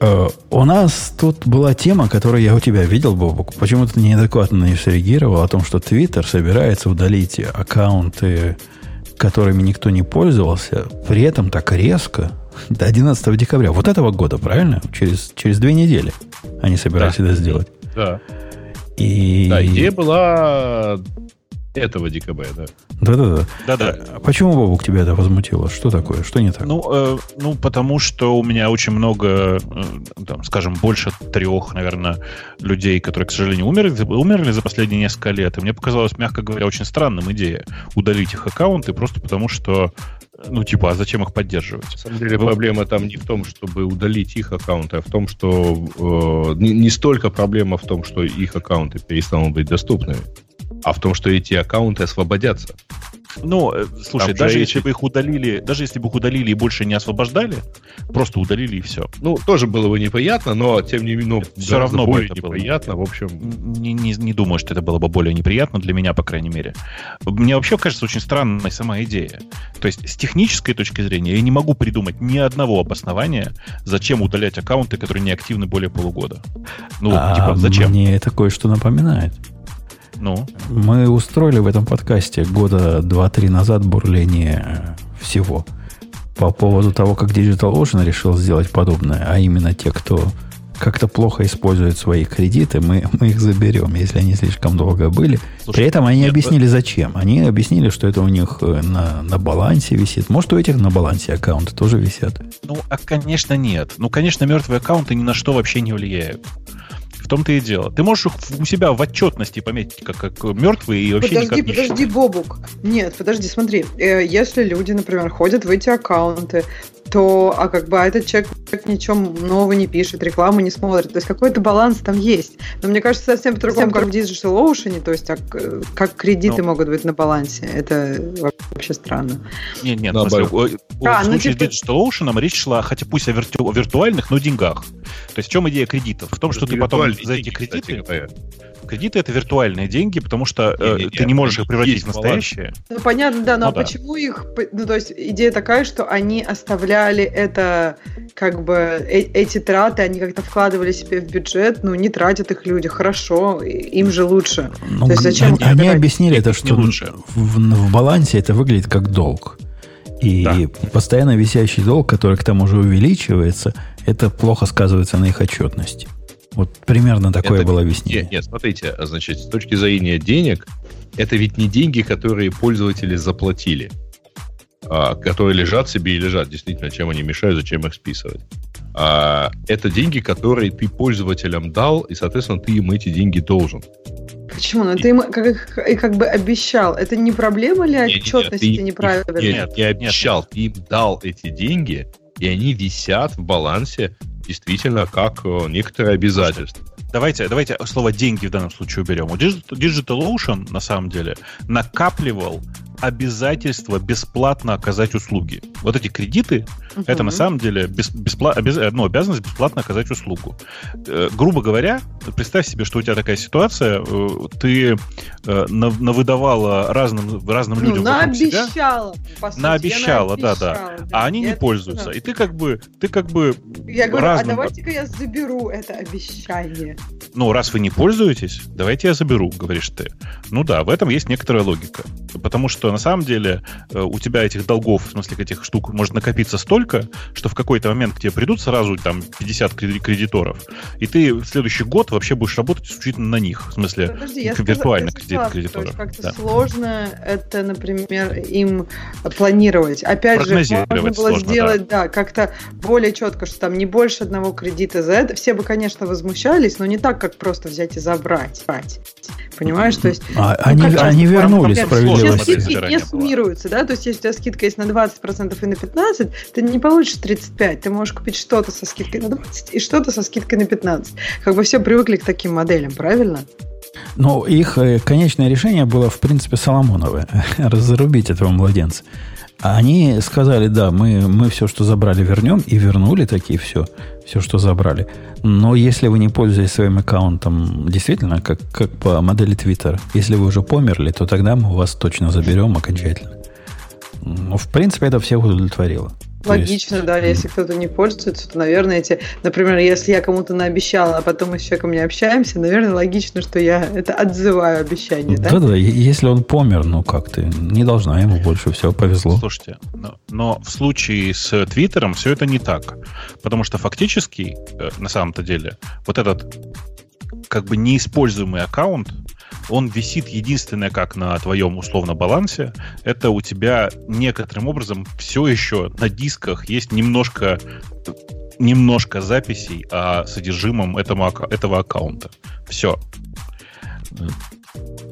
Э, у нас тут была тема, которую я у тебя видел, Бобок. Почему ты неадекватно на нее среагировал, о том, что Твиттер собирается удалить аккаунты, которыми никто не пользовался, при этом так резко, до 11 декабря, вот этого года, правильно? Через, через две недели они собираются да. это сделать. Да. И... Да, идея была этого декабря, да. Да-да-да. Да-да. А почему, Бобук, тебя это возмутило? Что такое? Что не так? Ну, э, ну потому что у меня очень много, э, там, скажем, больше трех, наверное, людей, которые, к сожалению, умерли, умерли за последние несколько лет. И мне показалось, мягко говоря, очень странным идея удалить их аккаунты просто потому, что ну, типа, а зачем их поддерживать? На самом деле, Вы... проблема там не в том, чтобы удалить их аккаунты, а в том, что э, не, не столько проблема в том, что их аккаунты перестанут быть доступными, а в том, что эти аккаунты освободятся. Ну, э, слушай, Там даже же если эти- бы их удалили, даже если бы их удалили и больше не освобождали, просто удалили и все. Ну, тоже было бы неприятно, но тем не менее, ну, гораздо равно бы более это было неприятно. В общем, Не, не, не думаю, что это было бы более неприятно для меня, по крайней мере. Мне вообще кажется очень странной сама идея. То есть, с технической точки зрения, я не могу придумать ни одного обоснования, зачем удалять аккаунты, которые не активны более полугода. Ну, а типа, зачем? мне это кое-что напоминает. Ну, Мы устроили в этом подкасте года 2-3 назад бурление э, всего по поводу того, как DigitalOcean решил сделать подобное, а именно те, кто как-то плохо использует свои кредиты, мы, мы их заберем, если они слишком долго были. Слушай, При этом они нет, объяснили, зачем. Они объяснили, что это у них э, на, на балансе висит. Может, у этих на балансе аккаунты тоже висят. Ну, а конечно нет. Ну, конечно, мертвые аккаунты ни на что вообще не влияют. В том-то и дело. Ты можешь их у себя в отчетности пометить как, как мертвые и вообще Подожди, никак не подожди, считать. Бобук. Нет, подожди, смотри. Э, Если люди, например, ходят в эти аккаунты, то, а как бы а этот человек ничего нового не пишет, рекламу не смотрит. То есть какой-то баланс там есть. Но мне кажется, совсем по-другому, как в Digital Ocean, то есть как, э, как кредиты Ну. могут быть на балансе. Это вообще странно. Нет, нет, в, смысле, А, в ну, случае типа- с DigitalOcean речь шла, хотя пусть о, вирту- о виртуальных, но деньгах. То есть в чем идея кредитов? В том, что ты потом за эти деньги, кстати кредиты... это виртуальные деньги, потому что э, Не-не-не, ты не можешь их превратить в в настоящие. Ну, понятно, да, но Ну а да. почему их... Ну, то есть идея такая, что они оставляли это, как бы, э- эти траты, они как-то вкладывали себе в бюджет, ну, не тратят их люди, хорошо, им же лучше. Ну, То есть зачем они, они объяснили это, Не что лучше. в, в балансе это выглядит как долг. И Да. постоянно висящий долг, который к тому же увеличивается, это плохо сказывается на их отчетности. Вот примерно такое Это- было Нет, объяснение. нет, смотрите, а, значит, с точки зрения денег, это ведь не деньги, которые пользователи заплатили, а, которые лежат себе и лежат. Действительно, чем они мешают, зачем их списывать. А, это деньги, которые ты пользователям дал, и, соответственно, ты им эти деньги должен. Почему? Ну, ты им как, как бы обещал. Это не проблема ли отчетности ты- неправильно? Нет, Нет, не нет, обещал, ты им дал эти деньги, и они висят в балансе действительно как э, некоторые обязательства. Давайте, давайте слово деньги в данном случае уберем. У Digit- DigitalOcean, на самом деле, накапливал обязательство бесплатно оказать услуги. Вот эти кредиты, это на самом деле бес- беспла- обяз- ну, обязанность бесплатно оказать услугу. Э, грубо говоря, представь себе, что у тебя такая ситуация, э, ты э, нав- навыдавала разным, разным Ну, людям вокруг себя, наобещала, по сути. Наобещала, да, да. наобещала, а они не пользуются. знаю. И ты как бы, ты как бы Я говорю, разным- а давайте-ка я заберу это обещание. ну, раз вы не пользуетесь, давайте я заберу, говоришь ты. Ну да, в этом есть некоторая логика. Потому что на самом деле э, у тебя этих долгов, в смысле этих штук, может накопиться столько, что в какой-то момент к тебе придут сразу там 50 креди- кредиторов, и ты в следующий год вообще будешь работать исключительно на них. В смысле, Подожди, я виртуальных сказала, кредиторов. то Как-то Да. сложно это, например, им планировать. Опять же, можно было сложно, сделать, да. как-то более четко, что там не больше одного кредита за это. Все бы, конечно, возмущались, но не так, как просто взять и забрать. Брать. Понимаешь? То есть А Ну, они, они вернули проблем все сложно справедливости. Забирания не была. суммируются, да? То есть, если у тебя скидка есть на 20% и на 15%, ты не получишь 35%. Ты можешь купить что-то со скидкой на 20% и что-то со скидкой на 15%. Как бы все привыкли к таким моделям, правильно? Но их э, конечное решение было, в принципе, Соломоновое. Разрубить этого младенца. Они сказали, да, мы, мы все, что забрали, вернем. И вернули такие все, все, что забрали. Но если вы не пользуетесь своим аккаунтом, действительно, как, как по модели Twitter, если вы уже померли, то тогда мы вас точно заберем окончательно. Ну, в принципе, это всех удовлетворило. То есть- Логично, да, если кто-то не пользуется, то, наверное, эти, например, если я кому-то наобещала, а потом мы с человеком не общаемся, наверное, логично, что я это отзываю обещание, да? Да-да, если он помер, ну как ты, не должна ему больше, все, повезло. Слушайте, но, но в случае с Твиттером все это не так. Потому что фактически, э, на самом-то деле, вот этот как бы неиспользуемый аккаунт, он висит единственное, как на твоем условно балансе, это у тебя некоторым образом все еще на дисках есть немножко немножко записей о содержимом ака- этого аккаунта. Все.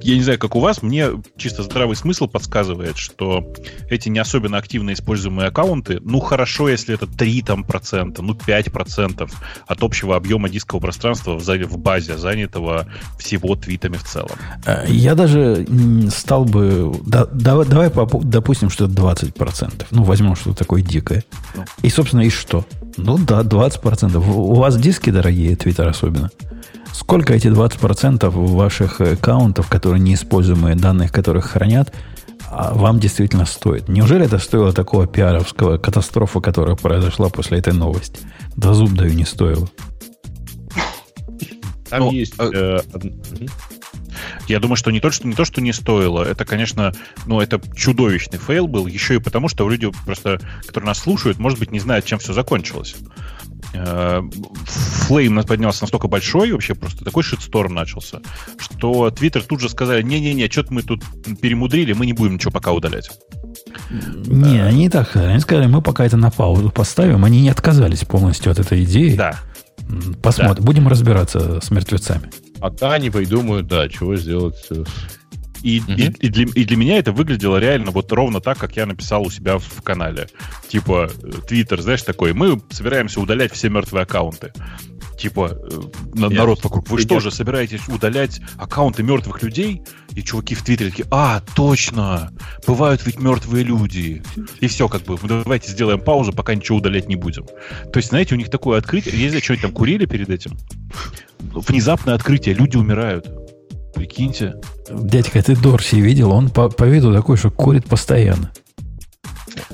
Я не знаю, как у вас, мне чисто здравый смысл подсказывает, что эти не особенно активно используемые аккаунты, ну хорошо, если это 3 там, процента, ну 5 процентов от общего объема дискового пространства в, в базе, занятого всего твитами в целом. Э, я даже стал бы... Да, давай, давай допустим, что это 20 процентов. Ну, возьмем что-то такое дикое. Ну. И, собственно, и что? Ну да, 20 процентов. У вас диски дорогие, твиттер особенно. Сколько эти 20% ваших аккаунтов, которые неиспользуемые данных, которых хранят, а вам действительно стоит? Неужели это стоило такого пиаровского катастрофа, которая произошла после этой новости? Да зуб даю не стоило. Там ну, есть... Э, я думаю, что не то, что не то, что не стоило, это, конечно, ну, это чудовищный фейл был, еще и потому, что люди просто, которые нас слушают, может быть, не знают, чем все закончилось. Флейм поднялся настолько большой, вообще просто такой шитсторм начался, что Твиттер тут же сказали, не-не-не, что-то мы тут перемудрили, мы не будем ничего пока удалять. Не, а... они так сказали. Они сказали, мы пока это на паузу поставим. Они не отказались полностью от этой идеи. Да. Посмотрим. Да. Будем разбираться с мертвецами. А то они придумают, да, чего сделать и, угу. и, и, для, и для меня это выглядело реально вот ровно так, как я написал у себя в канале. Типа, Твиттер, знаешь, такой, мы собираемся удалять все мертвые аккаунты. Типа, э, на, народ вокруг, вы что же, собираетесь удалять аккаунты мертвых людей? И чуваки в Твиттере такие, а, точно, бывают ведь мертвые люди. И все, как бы, давайте сделаем паузу, пока ничего удалять не будем. То есть, знаете, у них такое открытие, если что-нибудь там курили перед этим, внезапное открытие, люди умирают. Прикиньте. Дядька, ты Дорси видел? Он по, по виду такой, что курит постоянно.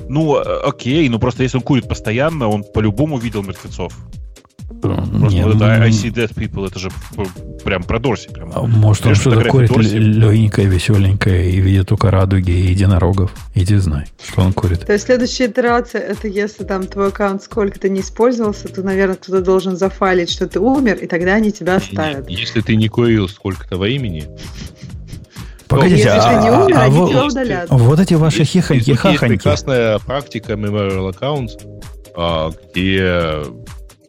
Ну, э, окей, но просто если он курит постоянно, он по-любому видел мертвецов. Нет, вот это I see dead people, это же прям про Дорси. Прям. А может, он что-то курит легенькое, веселенькое и видит только радуги и единорогов. Иди знай, что он курит. То есть следующая итерация, это если там твой аккаунт сколько-то не использовался, то, наверное, кто-то должен зафайлить, что ты умер, и тогда они тебя оставят. Если ты не курил сколько-то во имени, Погодите, ну, а, не умер, а, а, вот, вот эти ваши хихоньки, хахоньки. Есть прекрасная практика Memorial Accounts, а, где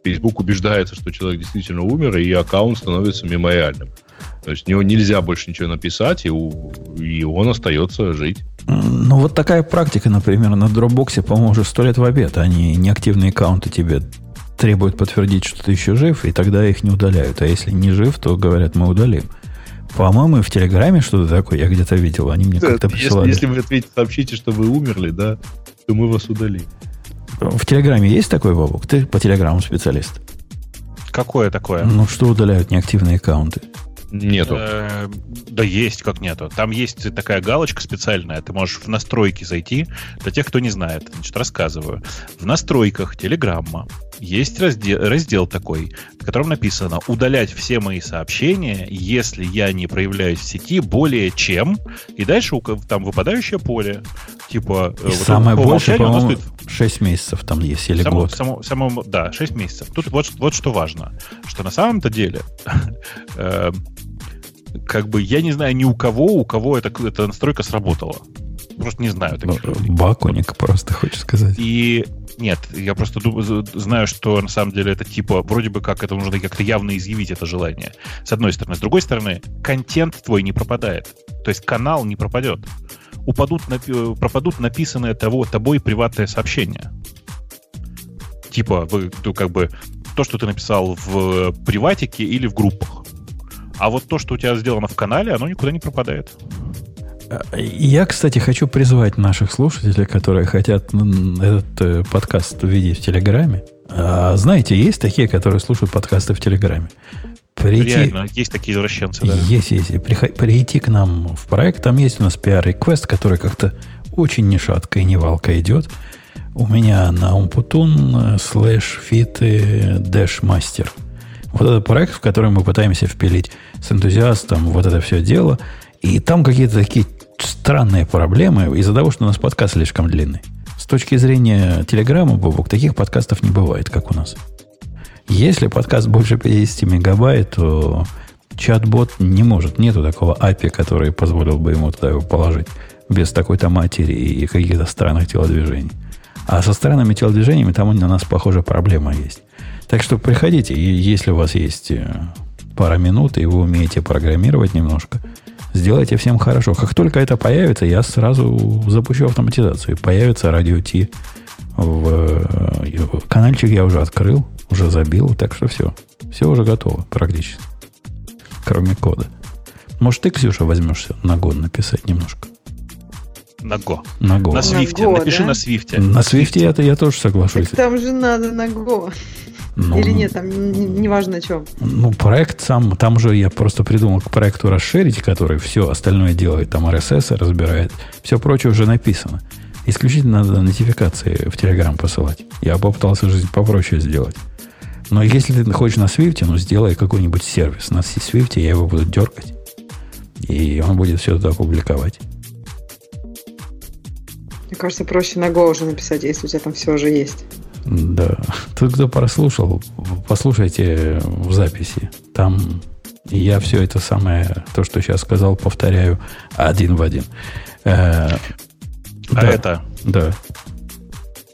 Facebook убеждается, что человек действительно умер, и аккаунт становится мемориальным. То есть него нельзя больше ничего написать, и, и он остается жить. Ну, вот такая практика, например, на Dropbox, по-моему, уже сто лет в обед. Они неактивные аккаунты тебе требуют подтвердить, что ты еще жив, и тогда их не удаляют. А если не жив, то говорят, мы удалим. По-моему, в Телеграме что-то такое я где-то видел. Они мне да, как-то присылали. Если, если вы ответите, сообщите, что вы умерли, да, то мы вас удалим. В Телеграме есть такой, Бобок? Ты по Телеграму специалист. Какое такое? Ну, что удаляют неактивные аккаунты? Нету. Э, да есть, как нету. Там есть такая галочка специальная. Ты можешь в настройки зайти. Для тех, кто не знает, значит, рассказываю. В настройках Телеграмма есть раздел, раздел такой, в котором написано «Удалять все мои сообщения, если я не проявляюсь в сети более чем...» И дальше там выпадающее поле. Типа... И вот самое большее, по-моему, 6 месяцев там есть или само, год. Само, само, да, 6 месяцев. Тут вот, вот что важно, что на самом-то деле э, как бы я не знаю ни у кого, у кого эта, эта настройка сработала. Просто не знаю. Таких ну, Бакуник просто, хочешь сказать. И нет, я просто знаю, что на самом деле это типа, вроде бы как это нужно как-то явно изъявить это желание. С одной стороны. С другой стороны, контент твой не пропадает. То есть канал не пропадет. Упадут, пропадут написанные того, тобой приватные сообщения. Типа, вы, ну, как бы, то, что ты написал в приватике или в группах. А вот то, что у тебя сделано в канале, оно никуда не пропадает. Я, кстати, хочу призвать наших слушателей, которые хотят этот э, подкаст увидеть в Телеграме. А, знаете, есть такие, которые слушают подкасты в Телеграме. Прийти... Реально, есть такие извращенцы, да. Есть, есть. Прийти к нам в проект. Там есть у нас PR-реквест, который как-то очень не шатко и не валко идет. У меня на Умпутун слэш фиты дэш мастер – вот этот проект, в который мы пытаемся впилить с энтузиастом вот это все дело. И там какие-то такие странные проблемы из-за того, что у нас подкаст слишком длинный. С точки зрения Телеграма, Бобок, таких подкастов не бывает, как у нас. Если подкаст больше 50 мегабайт, то чат-бот не может. Нету такого API, который позволил бы ему туда его положить без такой-то матери и каких-то странных телодвижений. А со странными телодвижениями там у нас, похоже, проблема есть. Так что приходите, и если у вас есть э, пара минут, и вы умеете программировать немножко, Сделайте всем хорошо. Как только это появится, я сразу запущу автоматизацию. Появится радио Ти в, э, в каналчик я уже открыл, уже забил, так что все. Все уже готово практически. Кроме кода. Может, ты, Ксюша, возьмешься на год написать немножко? На Go. На Go. На Свифте. Go, Напиши да? на Свифте. На Свифте я, я тоже соглашусь. Так там же надо на Go. Ну, Или нет, там неважно о чем. Ну, проект сам, там же я просто придумал к проекту расширить, который все остальное делает, там RSS разбирает, все прочее уже написано. Исключительно надо нотификации в Telegram посылать. Я попытался жизнь попроще сделать. Но если ты хочешь на Swift, ну, сделай какой-нибудь сервис. На Swift я его буду дергать. И он будет все туда публиковать. Мне кажется, проще на Go уже написать, если у тебя там все уже есть. Да. Тот, кто прослушал, послушайте в записи. Там я все это самое, то, что сейчас сказал, повторяю один в один. Э, А да, это, Да.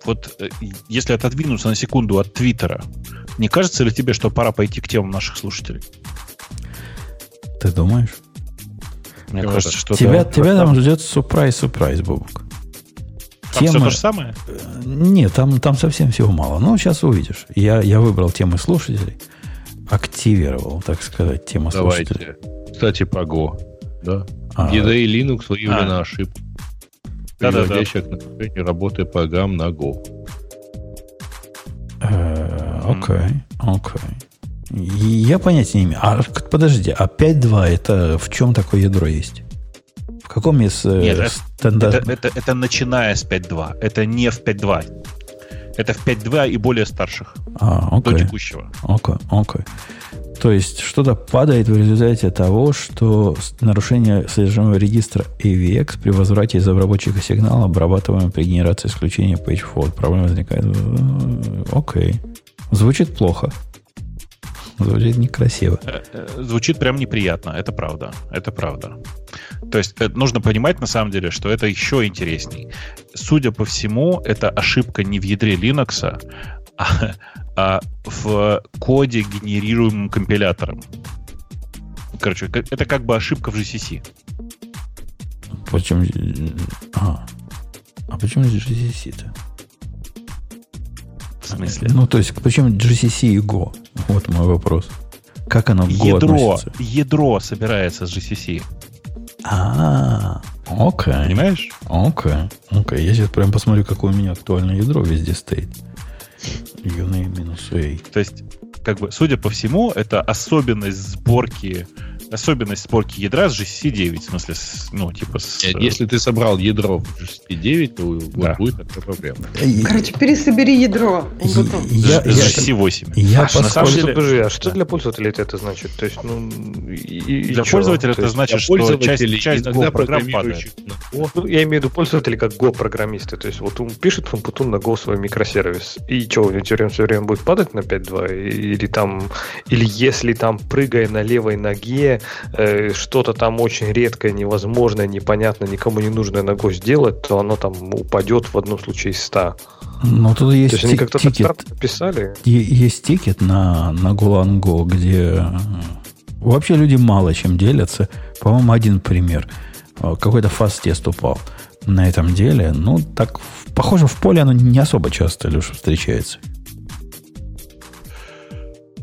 вот э, если отодвинуться на секунду от Твиттера, не кажется ли тебе, что пора пойти к темам наших слушателей? Ты думаешь? Мне кажется, что тебя да. тебя там ждет сюрприз-сюрприз, Бобук. Там все то же самое? Нет, там, там совсем всего мало. Ну, сейчас увидишь. Я, я выбрал темы слушателей, активировал, так сказать, тему слушателей. Давайте. Кстати, по Go. Да. А, EDA и Linux выявлена А. ошибка. Приводящая к нарушению работы программ на Go. э, Окей, окей. Я понятия не имею. А подожди, а 5.2 это в чем такое ядро есть? В каком из э, Нет, это- стандарт- Это, это, это начиная с 5.2. Это не в 5.2. Это в 5.2 и более старших. А, До окей. текущего. Окей, окей. То есть что-то падает в результате того, что нарушение содержимого регистра AVX при возврате из обработчика сигнала, обрабатываемого при генерации исключения page fault. Проблема возникает. Окей. Звучит плохо. Звучит некрасиво. Э, э, Звучит прям неприятно, это правда. Это правда. То есть э, нужно понимать на самом деле, что это еще интересней. Судя по всему, это ошибка не в ядре Linux, а, а в коде, генерируемым компилятором. Короче, это как бы ошибка в GCC. Почему... А, а почему GCC-то? Смысле? Ну, то есть, почему GCC и Go? Вот мой вопрос. Как оно к Go ядро, относится? ядро собирается с GCC. А, окей. Понимаешь? Окей, окей. Я сейчас прям посмотрю, какое у меня актуальное ядро везде стоит. Uname минус A. То есть, как бы, судя по всему, это особенность сборки, особенность сборки ядра с GCC 9. В смысле, с, ну, типа с... Э, Если ты собрал ядро в 6.9, то вот Да. будет такая проблема. Короче, пересобери ядро. Я, с я, GCC 8. я А, поскольку- на самом деле- Подожди, а что для пользователей это значит? То есть, ну, и, Для пользователя То это значит, что часть, пользователей, часть Go программ падает. Ну, я имею в виду пользователи как Go-программисты. То есть, вот он пишет Umputu на Go свой микросервис. И что, у него все время, все время будет падать на 5.2? Или там, или если там, прыгая на левой ноге, э, что-то там очень редкое, невозможное, непонятно, никому не нужное Go сделать, то оно там упадет в одном случае из 100. Ну, тут То есть, есть, они как-то тикет, писали. есть тикет на, на Golang.go, где э, вообще люди мало чем делятся. По-моему, один пример. Э, Какой-то fast тест упал на этом деле. Ну, так, похоже, в поле оно не особо часто, Леша, встречается.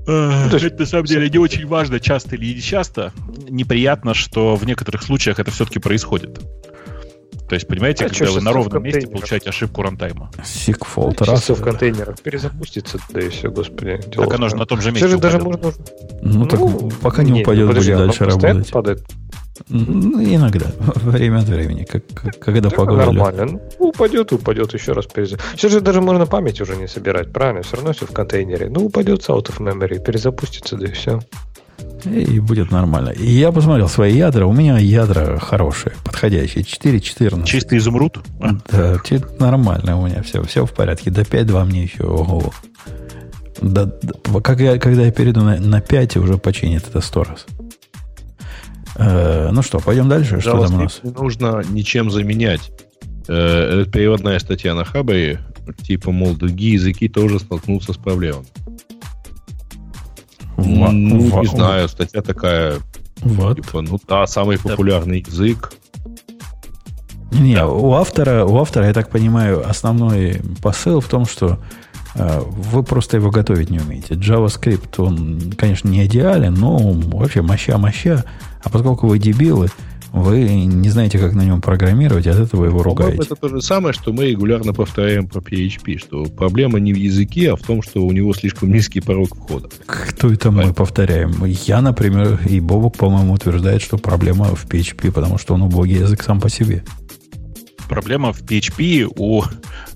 То есть- Это на самом деле не очень важно, часто или не часто. Неприятно, что в некоторых случаях это все-таки происходит. То есть, понимаете, А когда вы на ровном месте получаете ошибку рантайма. Segfault раз. все в контейнерах перезапустится, да и все, господи. Так оно же на том же месте Все же даже можно... Ну, так пока не, не, упадет, ну, подожди, будет дальше работать. падает. Ну, иногда. Время от времени. Как, когда Так, погода. нормально. Ну, упадет, упадет, еще раз переза... Сейчас же даже можно память уже не собирать, правильно? Все равно все в контейнере. Ну, упадет с out of memory, перезапустится, да и все. И будет нормально. И я посмотрел свои ядра. У меня ядра хорошие, подходящие. 4.14. Чистый изумруд. Да, нормально у меня все, все в порядке. До 5.2 мне еще ого. Да, как я, когда я перейду на, на 5, уже починит это сто раз. Э, ну что, пойдем дальше? Что там у нас? Не нужно ничем заменять. Э, переводная статья на Хабре, типа, мол, другие языки тоже столкнутся с проблемой. Ва- Ну, ва- не знаю, статья такая. Вот. Типа, ну да, самый популярный язык. Не, у автора, у автора, я так понимаю, основной посыл в том, что э, вы просто его готовить не умеете. JavaScript, он, конечно, не идеален, но вообще моща-моща. А поскольку вы дебилы, вы не знаете, как на нем программировать, от этого его ругаете. Это то же самое, что мы регулярно повторяем про PHP, что проблема не в языке, а в том, что у него слишком низкий порог входа. Кто это мы повторяем? Я, например, и Бобок, по-моему, утверждает, что проблема в PHP, потому что он убогий язык сам по себе. Проблема в PHP у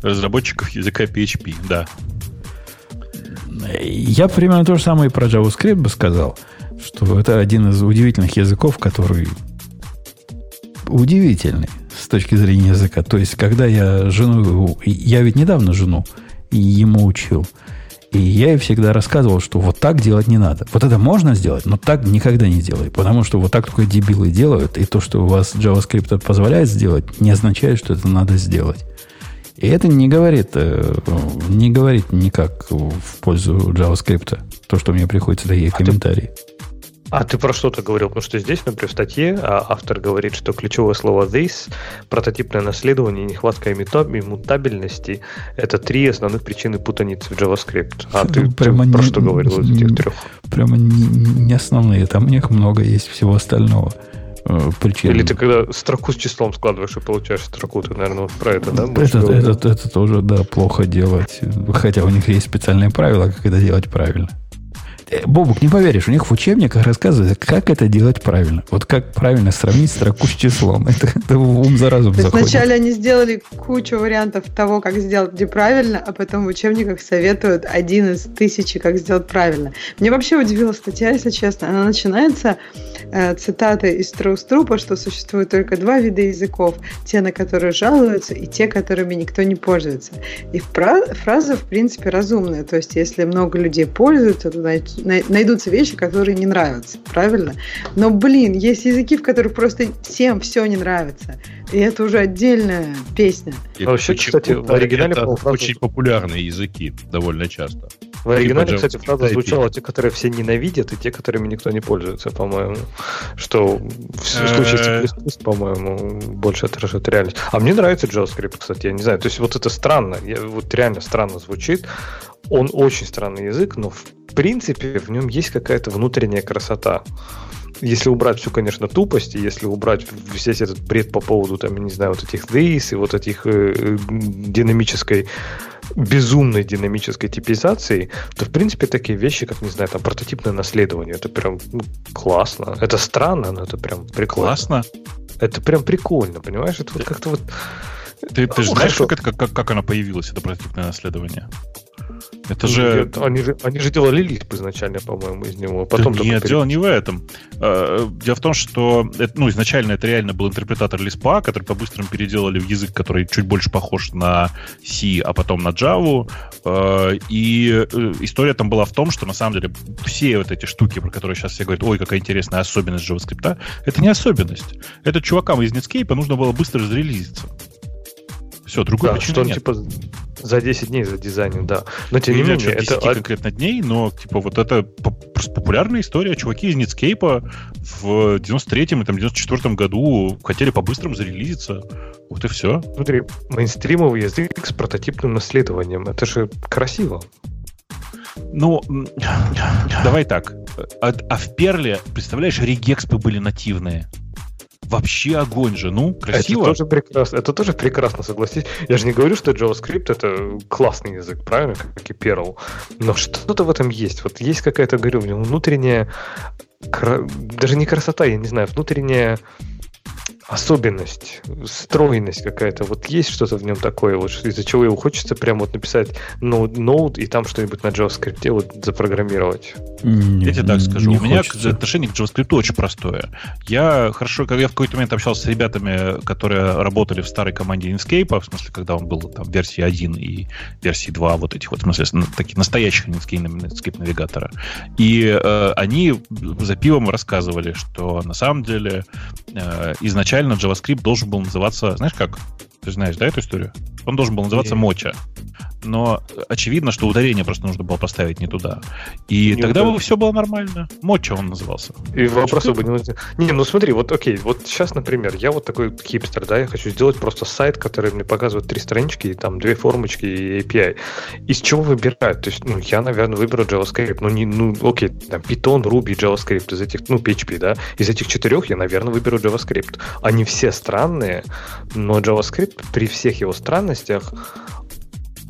разработчиков языка PHP, да. Я примерно то же самое и про JavaScript бы сказал, что это один из удивительных языков, который удивительный с точки зрения языка. То есть, когда я жену... Я ведь недавно жену ему учил. И я ей всегда рассказывал, что вот так делать не надо. Вот это можно сделать, но так никогда не делай. Потому что вот так только дебилы делают. И то, что у вас JavaScript позволяет сделать, не означает, что это надо сделать. И это не говорит, э, не говорит никак в пользу JavaScript. То, что мне приходится такие а комментарии. Ты, а ты про что-то говорил? Потому что здесь, например, в статье а, автор говорит, что ключевое слово this, прототипное наследование и нехватка иммутабельности – это три основных причины путаницы в JavaScript. А ты, прямо ты про не, что говорил из этих трех? Прямо не, не основные, там у них много есть всего остального э, причин. Или ты когда строку с числом складываешь и получаешь строку, ты, наверное, вот про это, да? Это, это, это, это тоже, да, плохо делать. Хотя у них есть специальные правила, как это делать правильно. Бобук, не поверишь, у них в учебниках рассказывают, как это делать правильно. Вот как правильно сравнить строку с числом. Это, это ум за разум То заходит. Вначале они сделали кучу вариантов того, как сделать где правильно, а потом в учебниках советуют один из тысячи, как сделать правильно. Мне вообще удивила статья, если честно. Она начинается э, цитатой из Трауструпа, что существует только два вида языков. Те, на которые жалуются, и те, которыми никто не пользуется. И фраза, в принципе, разумная. То есть, если много людей пользуются, то значит, найдутся вещи, которые не нравятся, правильно? Но, блин, есть языки, в которых просто всем все не нравится. И это уже отдельная песня. И вообще, кстати, в оригинале это очень популярные языки довольно часто. В оригинале, типа кстати, фраза звучала те, которые все ненавидят, и те, которыми никто не пользуется, по-моему. Что в случае с C++, по-моему, больше отражает реальность. А мне нравится JavaScript, кстати, я не знаю. То есть вот это странно, вот реально странно звучит. Он очень странный язык, но в принципе в нем есть какая-то внутренняя красота. Если убрать всю, конечно, тупость, и если убрать весь этот бред по поводу, там, я не знаю, вот этих days и вот этих э, динамической безумной динамической типизации, то, в принципе, такие вещи, как, не знаю, там, прототипное наследование, это прям ну, классно. Это странно, но это прям прикольно. Классно? Это прям прикольно, понимаешь? Это вот как-то вот... Ты, ты же знаешь, как, это, как, как оно появилось, это прототипное наследование? Это же... Нет, они же... Они же делали лисп изначально, по-моему, из него. А потом да нет, дело не в этом. А, дело в том, что это, ну, изначально это реально был интерпретатор лиспа, который по-быстрому переделали в язык, который чуть больше похож на C, а потом на Java. А, и э, история там была в том, что на самом деле все вот эти штуки, про которые сейчас все говорят, ой, какая интересная особенность JavaScript, это не особенность. Это чувакам из Netscape нужно было быстро зарелизиться. Все, другой да, причины что он, нет. типа, за 10 дней за дизайнер, да. Но тем не менее, это... конкретно дней, но типа вот это просто популярная история. Чуваки из Netscape в 93-м и там 94-м году хотели по-быстрому зарелизиться. Вот и все. Смотри, мейнстримовый язык с прототипным наследованием. Это же красиво. Ну, давай так. А, а в Перле, представляешь, регекспы были нативные вообще огонь же, ну, красиво. Это тоже прекрасно, это тоже прекрасно, согласись. Я же не говорю, что JavaScript это классный язык, правильно, как и Perl, но что-то в этом есть. Вот есть какая-то, говорю, внутренняя, даже не красота, я не знаю, внутренняя особенность, стройность какая-то. Вот есть что-то в нем такое, вот из-за чего его хочется прямо вот написать ноут, ноут и там что-нибудь на JavaScript вот запрограммировать. Не, я тебе так скажу. У меня хочется. отношение к JavaScript очень простое. Я хорошо, когда я в какой-то момент общался с ребятами, которые работали в старой команде Inkscape, в смысле, когда он был там версии 1 и версии 2, вот этих вот, в смысле, таких настоящих Inkscape навигатора. И э, они за пивом рассказывали, что на самом деле э, изначально изначально JavaScript должен был называться, знаешь как? Ты знаешь, да, эту историю? Он должен был называться Моча. но очевидно, что ударение просто нужно было поставить не туда. И Не тогда бы все было нормально. Моча он назывался. И вопросов бы не возник- Не, ну смотри, вот окей, вот сейчас, например, я вот такой хипстер, да, я хочу сделать просто сайт, который мне показывает три странички, и там две формочки и API. Из чего выбирать? То есть, ну, я, наверное, выберу JavaScript. Ну, не, ну, окей, там, Python, Ruby, JavaScript из этих, ну, PHP, да, из этих четырех я, наверное, выберу JavaScript. Они все странные, но JavaScript при всех его странностях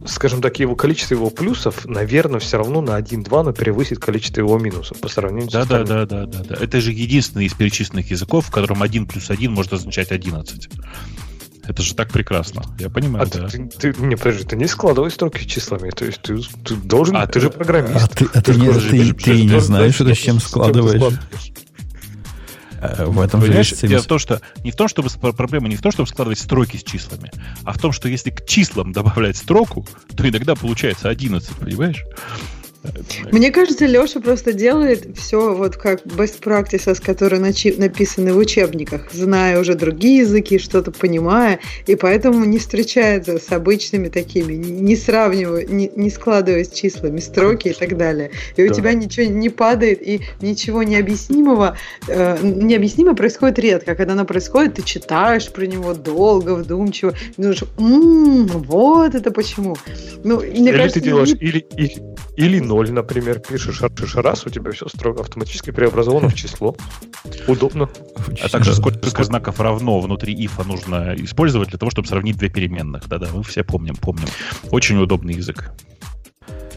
скажем так, его количество его плюсов, наверное, все равно на 1-2, но превысит количество его минусов по сравнению с Да, да, да, да, да, да. Это же единственный из перечисленных языков, в котором 1 плюс 1 может означать 11. Это же так прекрасно. Я понимаю, А да. ты, ты- не, подожди, ты не складывай строки числами, то есть ты, ты должен, А, ты же А программист. ты, а ты, не, Подожди, ты- подожди, ты подожди, не знаешь, что ты с чем ты складываешь. Э, В этом же Понимаешь, есть дело в том, что не в том, чтобы проблема не в том, чтобы складывать строки с числами, а в том, что если к числам добавлять строку, то иногда получается 11, понимаешь? Мне кажется, Леша просто делает все вот как best practices, которые начи- написаны в учебниках, зная уже другие языки, что-то понимая, и поэтому не встречается с обычными такими, не сравнивая, не, не складывая с числами строки и так далее. И у Да. тебя ничего не падает, и ничего необъяснимого, э, необъяснимое происходит редко. Когда оно происходит, ты читаешь про него долго, вдумчиво, и думаешь, «М, вот это почему. Ну, Или кажется, ты делаешь не- или, и- или ноль, например, пишешь, а пишешь раз, у тебя все строго автоматически преобразовано в число. Удобно. А также сколько знаков равно внутри ифа нужно использовать для того, чтобы сравнить две переменных. Да-да, мы все помним, помним. Очень удобный язык.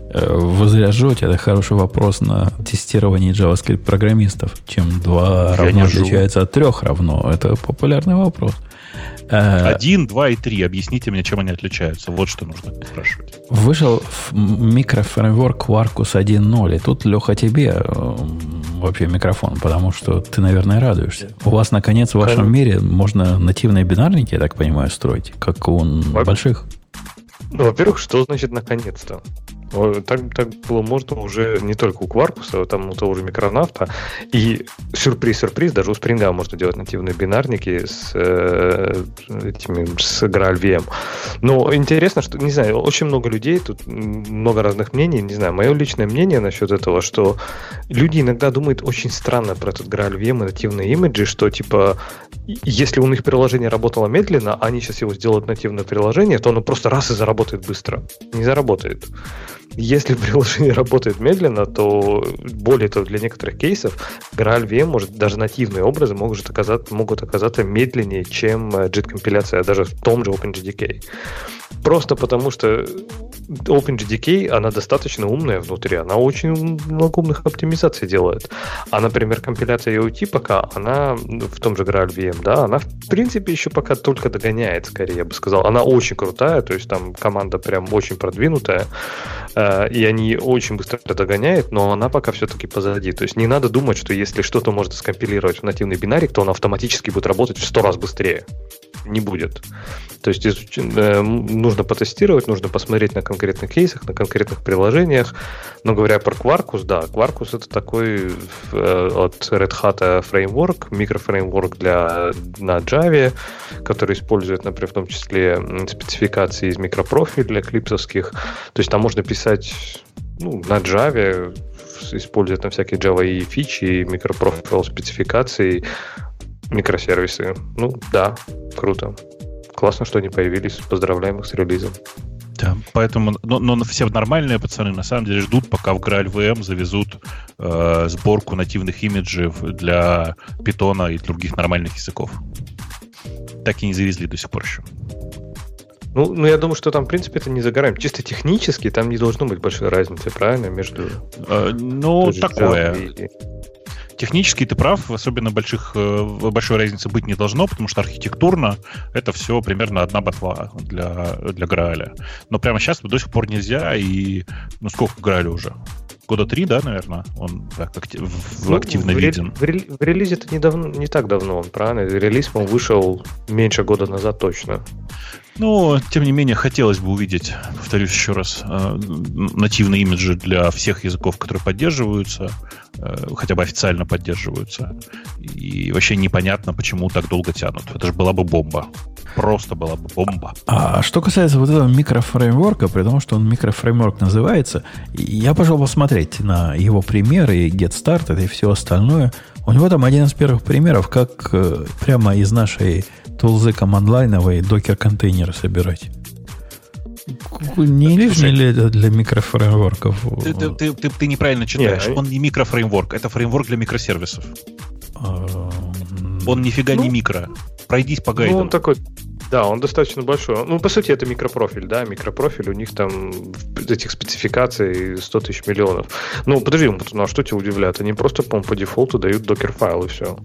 Э, Вы зря жжете, это хороший вопрос на тестирование JavaScript программистов. Чем два Я равно отличается от трех равно, это популярный вопрос. Э, Один, два и три. Объясните мне, чем они отличаются. Вот что нужно спрашивать. Вышел микрофреймворк Quarkus 1.0, и тут, Леха, тебе э, вообще микрофон, потому что ты, наверное, радуешься. У вас, наконец, в вашем мире можно нативные бинарники, я так понимаю, строить, как у больших. Ну, во-первых, что значит наконец-то? Так, так было можно уже не только у Кваркуса, там у того же микронавта. И сюрприз-сюрприз, даже у Спринга можно делать нативные бинарники с э, этими с Graal VM. Но интересно, что, не знаю, очень много людей, тут много разных мнений, не знаю, мое личное мнение насчет этого, что люди иногда думают очень странно про этот Graal VM и нативные имиджи, что типа если у них приложение работало медленно, а они сейчас его сделают нативное приложение, то оно просто раз и заработает быстро. Не заработает. Если приложение работает медленно, то более того, для некоторых кейсов Graal VM может даже нативные образы могут оказаться, могут оказаться медленнее, чем э, JIT-компиляция, даже в том же OpenJDK. Просто потому что OpenJDK, она достаточно умная внутри, она очень много умных оптимизаций делает. А, например, компиляция EOT пока, она в том же Graal VM, да, она в принципе еще пока только догоняет, скорее, я бы сказал. Она очень крутая, то есть там команда прям очень продвинутая, э, и они очень быстро догоняют, но она пока все-таки позади. То есть не надо думать, что если что-то можно скомпилировать в нативный бинарик, то он автоматически будет работать в сто раз быстрее. Не будет. То есть изуч- э, нужно потестировать, нужно посмотреть на конкретных кейсах, на конкретных приложениях. Но говоря про Quarkus, да, Quarkus это такой э, от Red Hat фреймворк, микрофреймворк для, на Java, который использует, например, в том числе спецификации из микропрофилей для клипсовских. То есть там можно писать ну, на Java, используя там всякие Java и фичи, микропрофил спецификации, микросервисы. Ну, да, круто. Классно, что они появились. Поздравляем их с релизом. Да, поэтому, но, но все нормальные пацаны на самом деле ждут, пока в Graal VM завезут э, сборку нативных имиджей для питона и других нормальных языков. Так и не завезли до сих пор еще. Ну, ну, я думаю, что там, в принципе, это не за горами. Чисто технически там не должно быть большой разницы, правильно, между... Э, ну, такое. И- Технически ты прав, особенно больших, э, большой разницы быть не должно, потому что архитектурно это все примерно одна ботва для, для Грааля. Но прямо сейчас до сих пор нельзя, и ну сколько Грааля уже? Года три, да, наверное, он так, акти- в- Ну, активно в ре- виден. В, рел- в релизе это не, давно, не так давно, он, правильно? Релиз, по вышел меньше года назад точно. Но, тем не менее, хотелось бы увидеть, повторюсь еще раз, э, нативные имиджи для всех языков, которые поддерживаются. Э, хотя бы официально поддерживаются. И вообще непонятно, почему так долго тянут. Это же была бы бомба. Просто была бы бомба. А что касается вот этого микрофреймворка, при том, что он микрофреймворк называется, я пошел посмотреть на его примеры Get Started и все остальное. У него там один из первых примеров, как э, прямо из нашей тулзы командлайновой докер-контейнеры собирать. Не лишний ли это для микрофреймворков? Ты, ты, ты, ты, ты неправильно читаешь. Не, он не микрофреймворк, это фреймворк для микросервисов. А, он нифига ну, не микро. Пройдись по гайду. Ну, он такой, да, он достаточно большой. Ну, по сути, это микропрофиль, да, микропрофиль, у них там этих спецификаций 100 тысяч миллионов. Ну, подожди, ну, а что тебя удивляет? Они просто, по по дефолту дают докер-файл и все.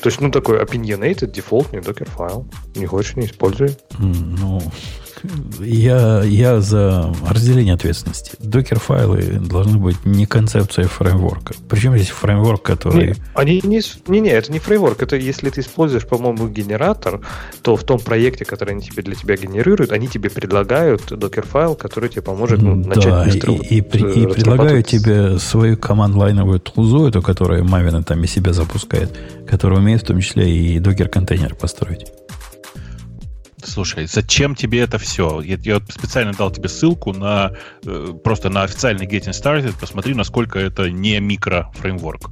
То есть, ну, такой opinionated дефолтный докер-файл. Не хочешь, не используй. Ну, я, я за разделение ответственности. Докер-файлы должны быть не концепцией фреймворка. Причем здесь фреймворк, который... Не, они не, не, не, это не фреймворк. Это если ты используешь, по-моему, генератор, то в том проекте, который они тебе для тебя генерируют, они тебе предлагают докер-файл, который тебе поможет ну, начать да, быстро. И, и, и, и предлагают тебе свою команд-лайновую тулзу, эту, которую Мавина там из себя запускает, которая умеет в том числе и докер-контейнер построить. Слушай, зачем тебе это все? Я, я специально дал тебе ссылку на э, просто на официальный Getting Started. Посмотри, насколько это не микрофреймворк.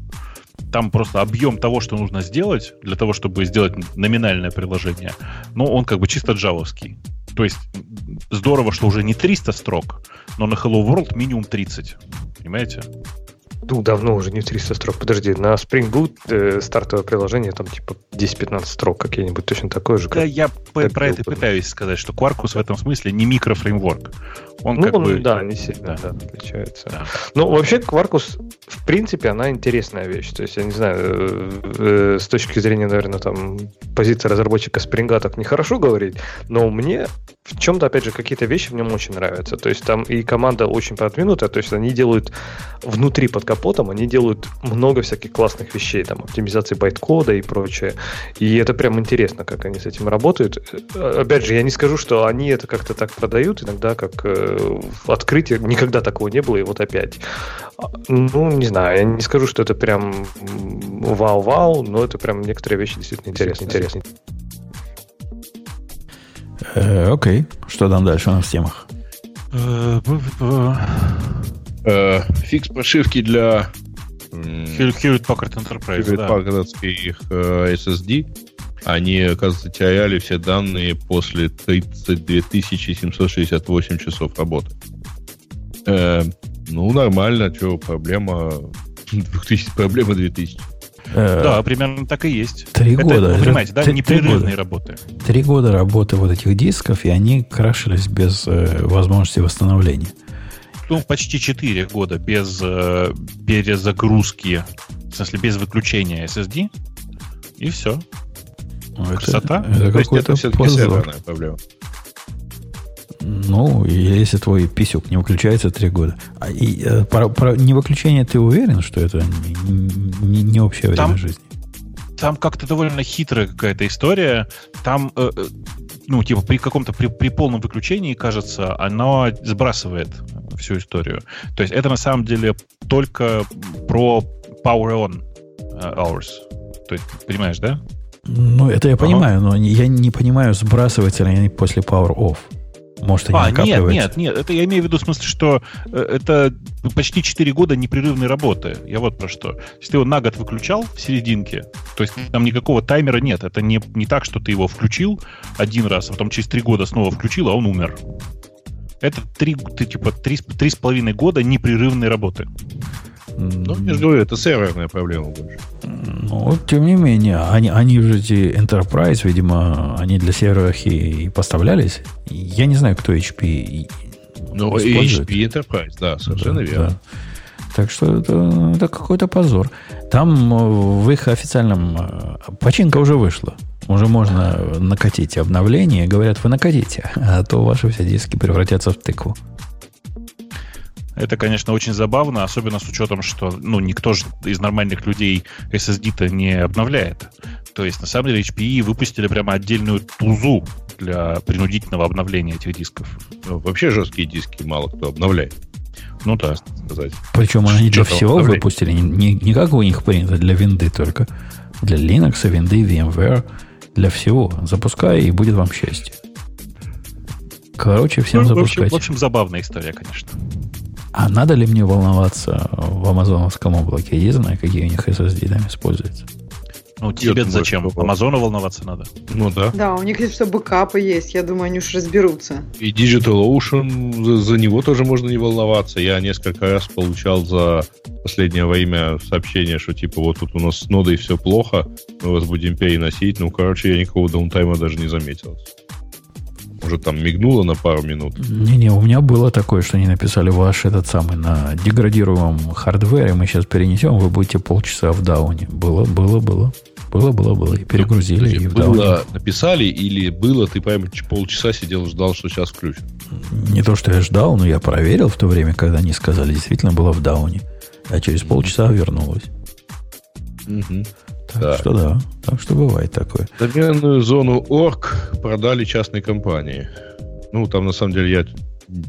Там просто объем того, что нужно сделать для того, чтобы сделать номинальное приложение. Но он как бы чисто джавовский. То есть здорово, что уже не 300 строк, но на Hello World минимум 30. Понимаете? Ну, давно уже не 300 строк. Подожди, на Spring Boot э, стартовое приложение там типа 10-15 строк какие-нибудь, точно такое же. Да, как, я как про это пытаюсь сказать, что Quarkus в этом смысле не микрофреймворк. Он ну, как он, бы... да, не сильно да. Да, отличается. Да. Ну, вообще, Quarkus, в принципе, она интересная вещь. То есть, я не знаю, э, э, с точки зрения, наверное, там, позиции разработчика Spring так нехорошо говорить, но мне в чем-то, опять же, какие-то вещи в нем очень нравятся. То есть, там и команда очень продвинутая, то есть, они делают внутри под капотом, они делают много всяких классных вещей, там, оптимизации байткода и прочее. И это прям интересно, как они с этим работают. Э, опять же, я не скажу, что они это как-то так продают, иногда как в открытии никогда такого не было, и вот опять. Ну, не знаю, я не скажу, что это прям вау-вау, но это прям некоторые вещи действительно интересные. интересные. Э, окей, что там дальше у нас в темах? Э, э, фикс прошивки для Hewlett Packard Enterprise, Hewlett Packard их SSD они, оказывается, теряли все данные после 32 768 часов работы. Э, ну, нормально, что, проблема... 2000, проблема 2000. Э, да, примерно так и есть. Три это, года. Вы понимаете, да, непрерывные работы. Три года работы вот этих дисков, и они крашились без э, возможности восстановления. Ну, почти четыре года без э, перезагрузки, в смысле, без выключения SSD, и все. Ну, Красота? Это, это какой-то все-таки серверная проблема. Ну, если твой писюк не выключается три года. А, и, э, про, про невыключение ты уверен, что это не, не, не общее время там, жизни? Там как-то довольно хитрая какая-то история. Там, э, э, ну, типа, при каком-то, при, при полном выключении, кажется, оно сбрасывает всю историю. То есть это на самом деле только про power on э, hours. То есть, понимаешь, да? Ну, это я понимаю, ага. но я не понимаю, сбрасываются ли они после Power Off. Может, они а, нет, нет, нет, это я имею в виду в смысле, что э, это почти 4 года непрерывной работы. Я вот про что. Если ты его на год выключал в серединке, то есть там никакого таймера нет. Это не, не так, что ты его включил один раз, а потом через 3 года снова включил, а он умер. Это 3, ты, типа 3,5 года непрерывной работы. Ну, между это серверная проблема больше. Ну, тем не менее, они, они же эти Enterprise, видимо, они для серверов и, и поставлялись. Я не знаю, кто HP Ну, HP Enterprise, да, совершенно да, верно. Да. Так что это, это какой-то позор. Там э, в их официальном... Э, починка уже вышла. Уже можно накатить обновление. Говорят, вы накатите, а то ваши все диски превратятся в тыкву. Это, конечно, очень забавно, особенно с учетом, что ну, никто же из нормальных людей SSD-то не обновляет. То есть, на самом деле, HPE выпустили прямо отдельную тузу для принудительного обновления этих дисков. Ну, вообще жесткие диски мало кто обновляет. Ну да, сказать. Причем они для Что-то всего обновление. выпустили, не, не, не как у них принято, для винды только. Для Linux, винды, VMware, для всего. Запускай, и будет вам счастье. Короче, всем Ну, в, общем, в общем, забавная история, конечно. А надо ли мне волноваться в амазоновском облаке? Я не знаю, какие у них SSD там используются. Ну, тебе зачем? Амазону волноваться надо. Ну да. Да, у них что бэкапы есть. Я думаю, они уж разберутся. И DigitalOcean, за, за него тоже можно не волноваться. Я несколько раз получал за последнее время сообщение, что типа вот тут у нас с нодой все плохо, мы вас будем переносить. Ну, короче, я никакого даунтайма даже не заметил. Может, там мигнуло на пару минут. Не-не, у меня было такое, что они написали ваш этот самый на деградируемом хардвере, мы сейчас перенесем, вы будете полчаса в дауне. Было, было, было. Было, было, было. И перегрузили, и в дауне. было, написали или было, ты прям полчаса сидел, ждал, что сейчас включат. Не то, что я ждал, но я проверил в то время, когда они сказали, действительно было в дауне. А через полчаса вернулось. Так Так. что да, так что бывает такое. Доменную зону орг продали частной компании. Ну, там, на самом деле, я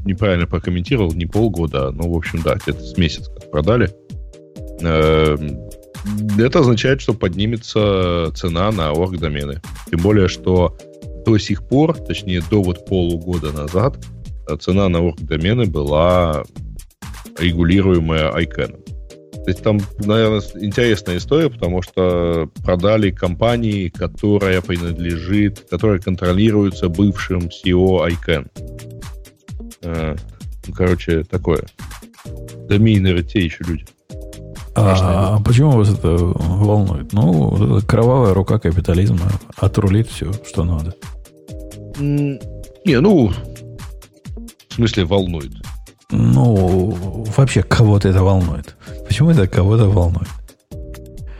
неправильно прокомментировал, не полгода, но, в общем, да, где-то с месяц как продали. Эм, Это означает, что поднимется цена на орг-домены. Тем более, что до сих пор, точнее, до вот полугода назад, цена на орг-домены была регулируемая ICANN. То есть там, наверное, интересная история, потому что продали компании, которая принадлежит, которая контролируется бывшим CEO ICANN. Э, Ну, короче, такое. Домейнеры те еще люди. А, почему вас это волнует? Ну, вот кровавая рука капитализма отрулит все, что надо. Не, ну, в смысле волнует. Ну, вообще, кого-то это волнует. Почему это кого-то волнует?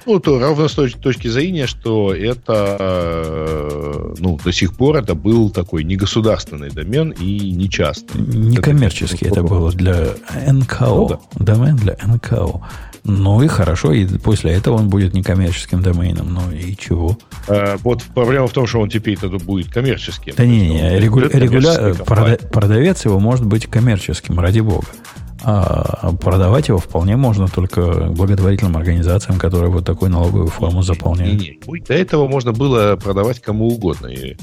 Ну, то ровно с точ- точки зрения, что это, э, ну, до сих пор это был такой негосударственный домен и не частный. Некоммерческий это было для НКО. Ну да. Домен для НКО. Ну и хорошо, и после этого он будет некоммерческим доменом. Ну и чего? Э, Вот проблема в том, что он теперь тогда будет коммерческим. Да не, не, регуля- регуля- прода- продавец его может быть коммерческим, ради бога. А продавать его вполне можно только благотворительным организациям, которые вот такую налоговую форму заполняют. Не-не. Ой, До этого можно было продавать кому угодно. И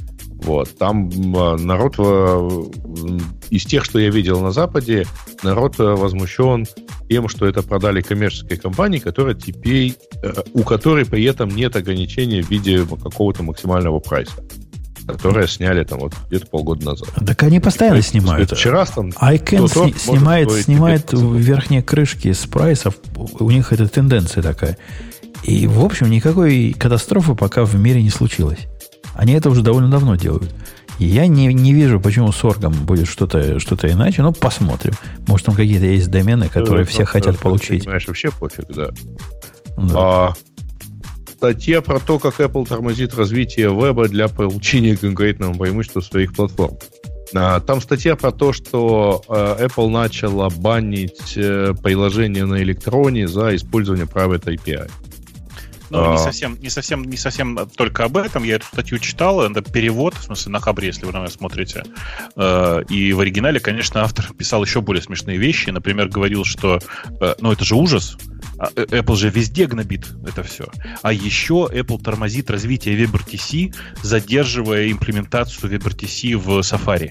вот. Там м, народ м, из тех, что я видел на Западе, народ возмущен тем, что это продали коммерческой компании, которая теперь, э, у которой при этом нет ограничения в виде какого-то максимального прайса, которое сняли там вот где-то полгода назад. Так они постоянно То есть, снимают. Вчера там iCan то-то сни- снимает, снимает теперь 500. верхние крышки с прайсов. У них это тенденция такая. И, в общем, никакой катастрофы пока в мире не случилось. Они это уже довольно давно делают. И я не, не вижу, почему с оргом будет что-то что иначе. Но посмотрим. Может, там какие-то есть домены, которые Ну, все ну, хотят ну, получить. Понимаешь, вообще пофиг, да. Да. А, статья про то, как Apple тормозит развитие веба для получения конкурентного преимущества своих платформ. А, Там статья про то, что э, Apple начала банить э, приложения на электроне за использование Private API. Ну, не А. совсем, не совсем, не совсем только об этом. Я эту статью читал, это перевод, в смысле, на Хабре, если вы на нас смотрите. Э, И в оригинале, конечно, автор писал еще более смешные вещи. Например, говорил, что, э, ну, это же ужас. А, э, Apple же везде гнобит это все. А еще Apple тормозит развитие WebRTC, задерживая имплементацию WebRTC в Safari.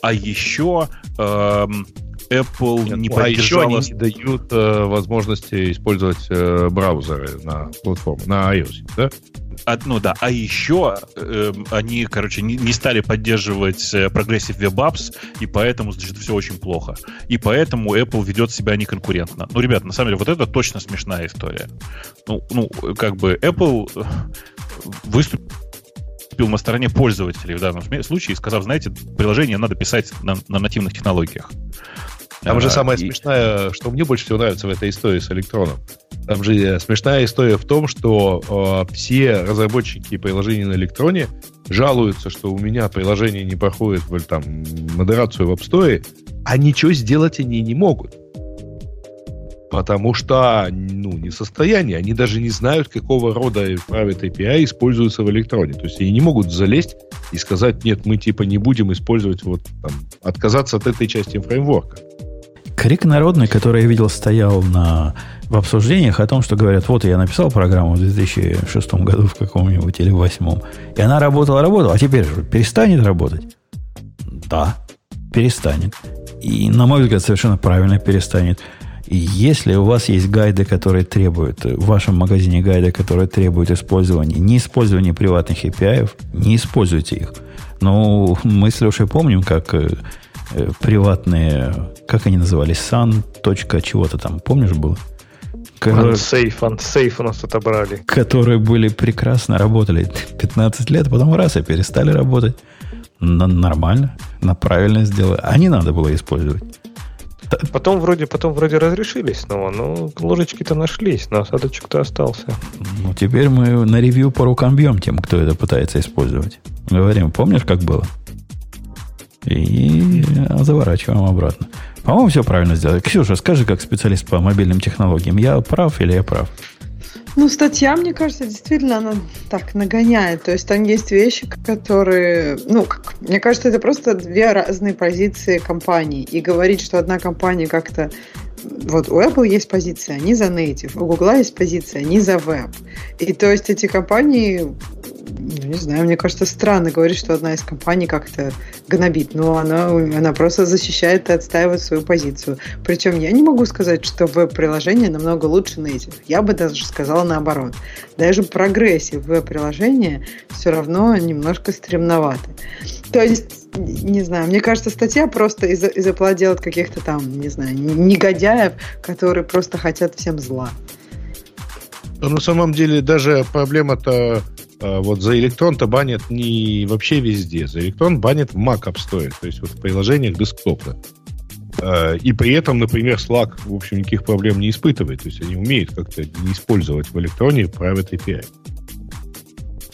А еще эм, Apple не а еще поддержала... они не дают э, возможности использовать э, браузеры на платформе, на iOS, да? А, ну да, а еще э, они, короче, не, не стали поддерживать э, Progressive Web Apps, и поэтому, значит, все очень плохо. И поэтому Apple ведет себя неконкурентно. Ну, ребят, на самом деле, вот это точно смешная история. Ну, ну как бы Apple э, выступил на стороне пользователей в данном случае, сказав, знаете, приложение надо писать на, на нативных технологиях. Там же А, самое и- смешное, что мне больше всего нравится в этой истории с электроном. Там же э, смешная история в том, что э, все разработчики приложений на электроне жалуются, что у меня приложение не проходит в, там, модерацию в App Store, а ничего сделать они не могут. Потому что, ну, не в состоянии. Они даже не знают, какого рода Private API используются в электроне. То есть они не могут залезть и сказать, нет, мы типа не будем использовать вот там, отказаться от этой части фреймворка. Крик народный, который я видел, стоял на, в обсуждениях о том, что говорят, вот я написал программу в 2006 году в каком-нибудь или в 2008, и она работала, работала, а теперь же перестанет работать. Да, перестанет. И, на мой взгляд, совершенно правильно перестанет. И если у вас есть гайды, которые требуют, в вашем магазине гайды, которые требуют использования, не использования приватных API, не используйте их. Но мы с Лешей помним, как э, приватные, как они назывались, sun. чего-то там, помнишь, было? Которые, unsafe, unsafe у нас отобрали. Которые были прекрасно, работали 15 лет, потом раз и перестали работать. На, нормально, на правильно сделали. А не надо было использовать. Потом вроде, потом вроде разрешились снова, но ложечки-то нашлись, но осадочек-то остался. Ну, теперь мы на ревью по рукам бьем тем, кто это пытается использовать. Говорим, помнишь, как было? И заворачиваем обратно. По-моему, все правильно сделали. Ксюша, скажи, как специалист по мобильным технологиям, я прав или я прав? Ну, статья, мне кажется, действительно, она так нагоняет. То есть там есть вещи, которые... Ну, как, мне кажется, это просто две разные позиции компаний. И говорить, что одна компания как-то... Вот у Apple есть позиция, они за native. У Google есть позиция, они за веб. И то есть эти компании ну, не знаю, мне кажется, странно говорить, что одна из компаний как-то гнобит, но она, она просто защищает и отстаивает свою позицию. Причем я не могу сказать, что веб-приложение намного лучше native. Я бы даже сказала наоборот. Даже progressive веб-приложения все равно немножко стремноваты. То есть, не знаю, мне кажется, статья просто из-за из делает каких-то там, не знаю, негодяев, которые просто хотят всем зла. Но на самом деле даже проблема-то а, вот за электрон-то банят не вообще везде. За электрон банят в Mac App Store, то есть вот в приложениях десктопа. А, и при этом, например, Slack, в общем, никаких проблем не испытывает. То есть они умеют как-то не использовать в электроне Private API.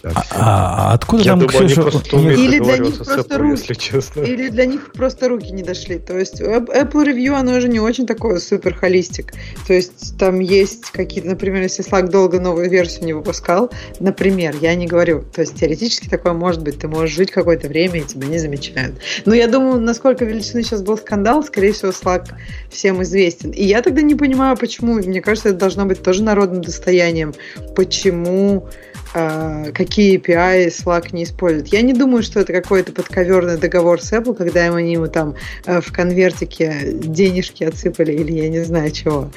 А, а, откуда Я там, думаю, Ксюша... Или для них просто Apple, руки, честно. Или для них просто руки не дошли. То есть Apple Review, оно же не очень такое супер холистик. То есть там есть какие-то, например, если Slack долго новую версию не выпускал, например, я не говорю, то есть теоретически такое может быть, ты можешь жить какое-то время и тебя не замечают. Но я думаю, насколько величины сейчас был скандал, скорее всего, Slack всем известен. И я тогда не понимаю, почему, мне кажется, это должно быть тоже народным достоянием, почему а, какие API Slack не использует. Я не думаю, что это какой-то подковерный договор с Apple, когда они ему там э, в конвертике денежки отсыпали или я не знаю чего.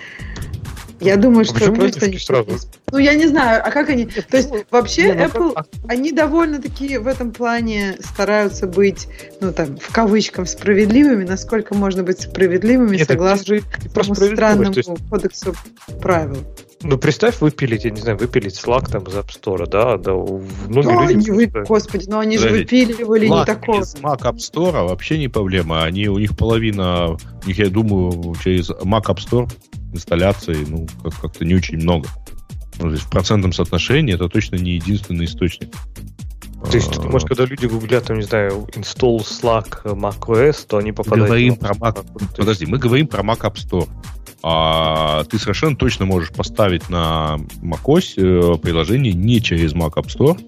Я думаю, а что просто они... Сразу? Ну, я не знаю, а как они... То есть, вообще, не, ну, Apple, как... они довольно-таки в этом плане стараются быть, ну, там, в кавычках, справедливыми, насколько можно быть справедливыми, Нет, согласно странному есть... кодексу правил. Ну, представь, выпилить, я не знаю, выпилить Slack там из App Store, да? да ну, ну они вы... Господи, ну они же выпиливали Slack не такого. из Mac App Store вообще не проблема. Они, у них половина, у них, я думаю, через Mac App Store инсталляции, ну, как- как-то не очень много. Ну, то есть в процентном соотношении это точно не единственный источник. То есть, ты думаешь, когда люди гуглят, там, не знаю, install Slack macOS, то они попадают... Говорим про Mac... Подожди, мы говорим про Mac App Store а ты совершенно точно можешь поставить на macOS э, приложение не через Mac App Store.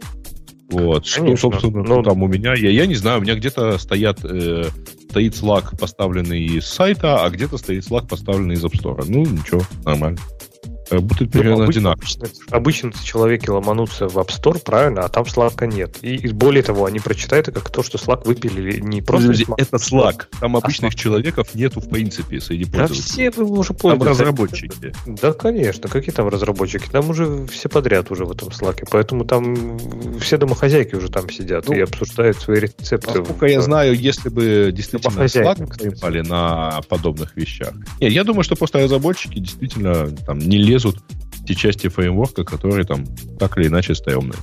Вот, Конечно. что, собственно, ну, там у меня, я, я не знаю, у меня где-то стоят, э, стоит Slack, поставленный из сайта, а где-то стоит Slack, поставленный из App Store. Ну, ничего, нормально. Работает ну, примерно ну, обычно, одинаково. Обычно, обычно человеки ломанутся в App Store, правильно, а там Slack нет. И, и более того, они прочитают это как то, что Slack выпилили не просто... Подожди, это Slack. Там обычных а человеков нету в принципе среди пользователей. Да все вы уже пользуетесь. Там разработчики. Да, конечно. Какие там разработчики? Там уже все подряд уже в этом Slack. Поэтому там все домохозяйки уже там сидят ну, и обсуждают свои рецепты. Насколько я знаю, если бы действительно Slack снимали на подобных вещах. Нет, я думаю, что просто разработчики действительно там не лезут лезут те части фреймворка, которые там так или иначе стрёмные.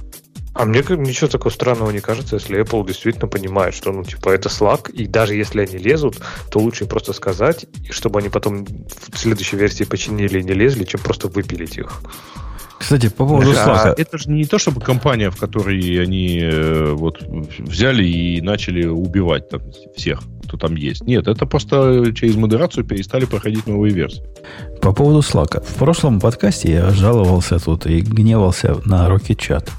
А мне ничего такого странного не кажется, если Apple действительно понимает, что, ну, типа, это Slack, и даже если они лезут, то лучше просто сказать, чтобы они потом в следующей версии починили и не лезли, чем просто выпилить их. Кстати, по поводу Slack. А это же не то, чтобы компания, в которой они э, вот взяли и начали убивать там всех, кто там есть. Нет, это просто через модерацию перестали проходить новые версии. По поводу Slack. В прошлом подкасте я жаловался тут и гневался на Rocket Chat.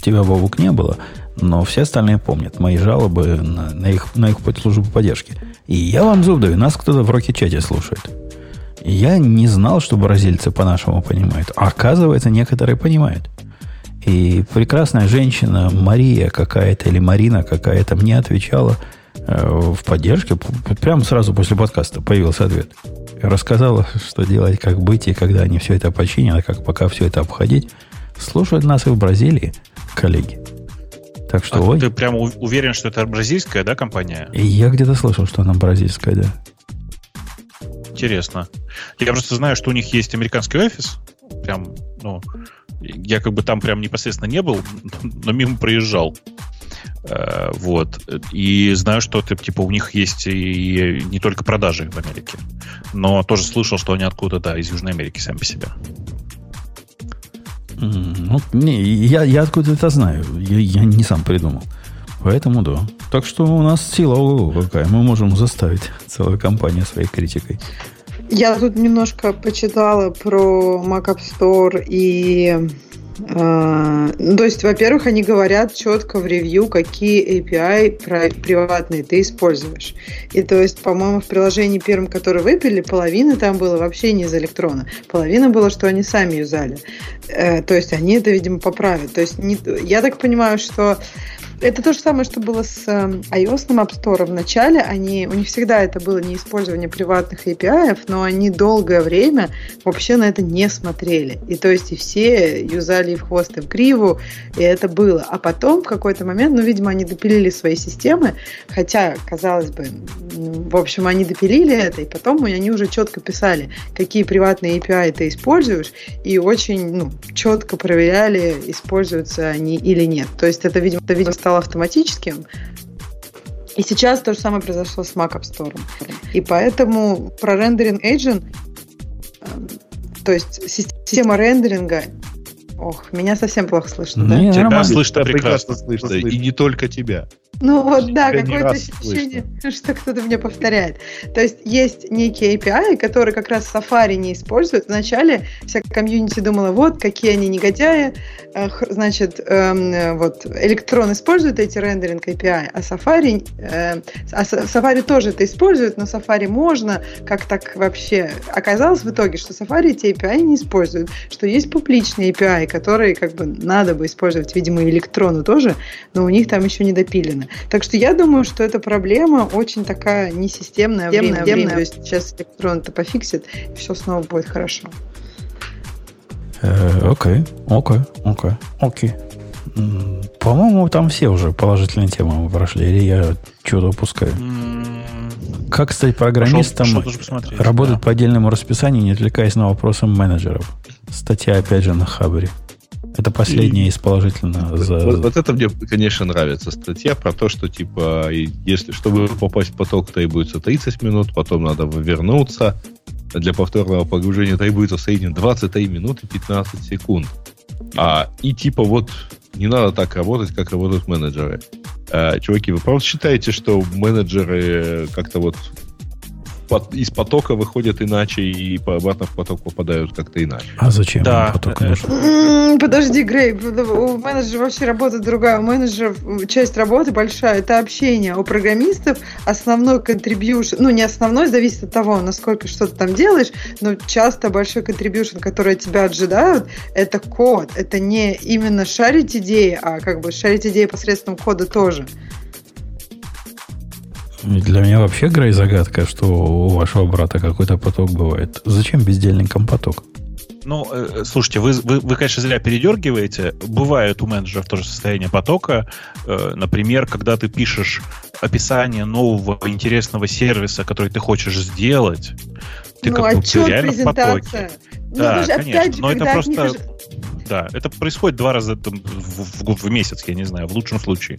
Тебя, Бобук, не было, но все остальные помнят мои жалобы на, на их, на их службу поддержки. И я вам зуб даю, нас кто-то в Rocket чате слушает. Я не знал, что бразильцы по-нашему понимают. А оказывается, некоторые понимают. И прекрасная женщина Мария какая-то или Марина какая-то мне отвечала э, в поддержке. Прямо сразу после подкаста появился ответ. Рассказала, что делать, как быть, и когда они все это починят, как пока все это обходить. Слушают нас и в Бразилии, коллеги. Так что, а ой. Ты прямо уверен, что это бразильская, да, компания? И я где-то слышал, что она бразильская, да. Интересно. Я просто знаю, что у них есть американский офис. Прям, ну, я как бы там прям непосредственно не был, но мимо проезжал. Э, вот. И знаю, что типа у них есть и не только продажи в Америке, но тоже слышал, что они откуда-то, да, из Южной Америки сами по себе. Ну, не, я, я откуда это знаю. Я, я не сам придумал. Поэтому да. Так что у нас сила ого какая. Мы можем заставить целую компанию своей критикой. Я тут немножко почитала про Mac App Store и ну, то есть, во-первых, они говорят четко в ревью, какие API приватные ты используешь. И то есть, по-моему, в приложении первом, которое выпили, половина там было вообще не из электрона. Половина было, что они сами юзали. Э, то есть, они это, видимо, поправят. То есть, не, я так понимаю, что это то же самое, что было с эм, iOS App Store в начале. Они, у них всегда это было не использование приватных API, но они долгое время вообще на это не смотрели. И то есть и все юзали в хвост, и в криву, и это было. А потом в какой-то момент, ну, видимо, они допилили свои системы, хотя, казалось бы, в общем, они допилили это, и потом они уже четко писали, какие приватные API ты используешь, и очень ну, четко проверяли, используются они или нет. То есть это, видимо, это, видимо стал автоматическим. И сейчас то же самое произошло с Mac App Store. И поэтому про рендеринг agent, эм, то есть система рендеринга Ох, меня совсем плохо слышно, да? Тебя нормально. слышно прекрасно, прекрасно слышно. И не только тебя. Ну вот, да, какое-то ощущение, слышно. что кто-то меня повторяет. То есть есть некие API, которые как раз Safari не используют. Вначале вся комьюнити думала, вот, какие они негодяи. Значит, эм, вот, Electron использует эти рендеринг API, а Safari, э, а Safari тоже это использует, но Safari можно, как так вообще. Оказалось в итоге, что Safari эти API не используют, что есть публичные API, которые как бы надо бы использовать, видимо, и электрону тоже, но у них там еще не допилено. Так что я думаю, что эта проблема очень такая несистемная, временная, временная. То есть сейчас электрон это пофиксит, и все снова будет хорошо. Э, окей, окей, окей, окей. По-моему, там все уже положительные темы прошли, или я что-то упускаю. Как стать программистом, пошел, пошел работать да. по отдельному расписанию, не отвлекаясь на вопросы менеджеров? Статья, опять же, на Хабре. Это последнее из положительного. За... Вот, вот это мне, конечно, нравится статья про то, что, типа, если, чтобы попасть в поток, требуется 30 минут, потом надо вернуться. Для повторного погружения требуется в среднем 23 минуты 15 секунд. А, и типа вот не надо так работать, как работают менеджеры. А, чуваки, вы правда считаете, что менеджеры как-то вот из потока выходят иначе и обратно в поток попадают как-то иначе. А зачем да. поток нужен? Подожди, Грей, у менеджера вообще работа другая. У менеджеров часть работы большая, это общение. У программистов основной контрибьюшн, ну не основной, зависит от того, насколько что ты там делаешь, но часто большой контрибьюшн, который от тебя ожидают, это код. Это не именно шарить идеи, а как бы шарить идеи посредством кода тоже. Для меня вообще, Грей, загадка, что у вашего брата какой-то поток бывает. Зачем бездельникам поток? Ну, э, слушайте, вы, вы, вы, конечно, зря передергиваете. Бывает у менеджеров тоже состояние потока. Э, например, когда ты пишешь описание нового интересного сервиса, который ты хочешь сделать, ты ну, как бы ты реально в потоке. Ну, да, конечно. Же, но это просто... Них... Да, это происходит два раза там, в, в, в месяц, я не знаю, в лучшем случае.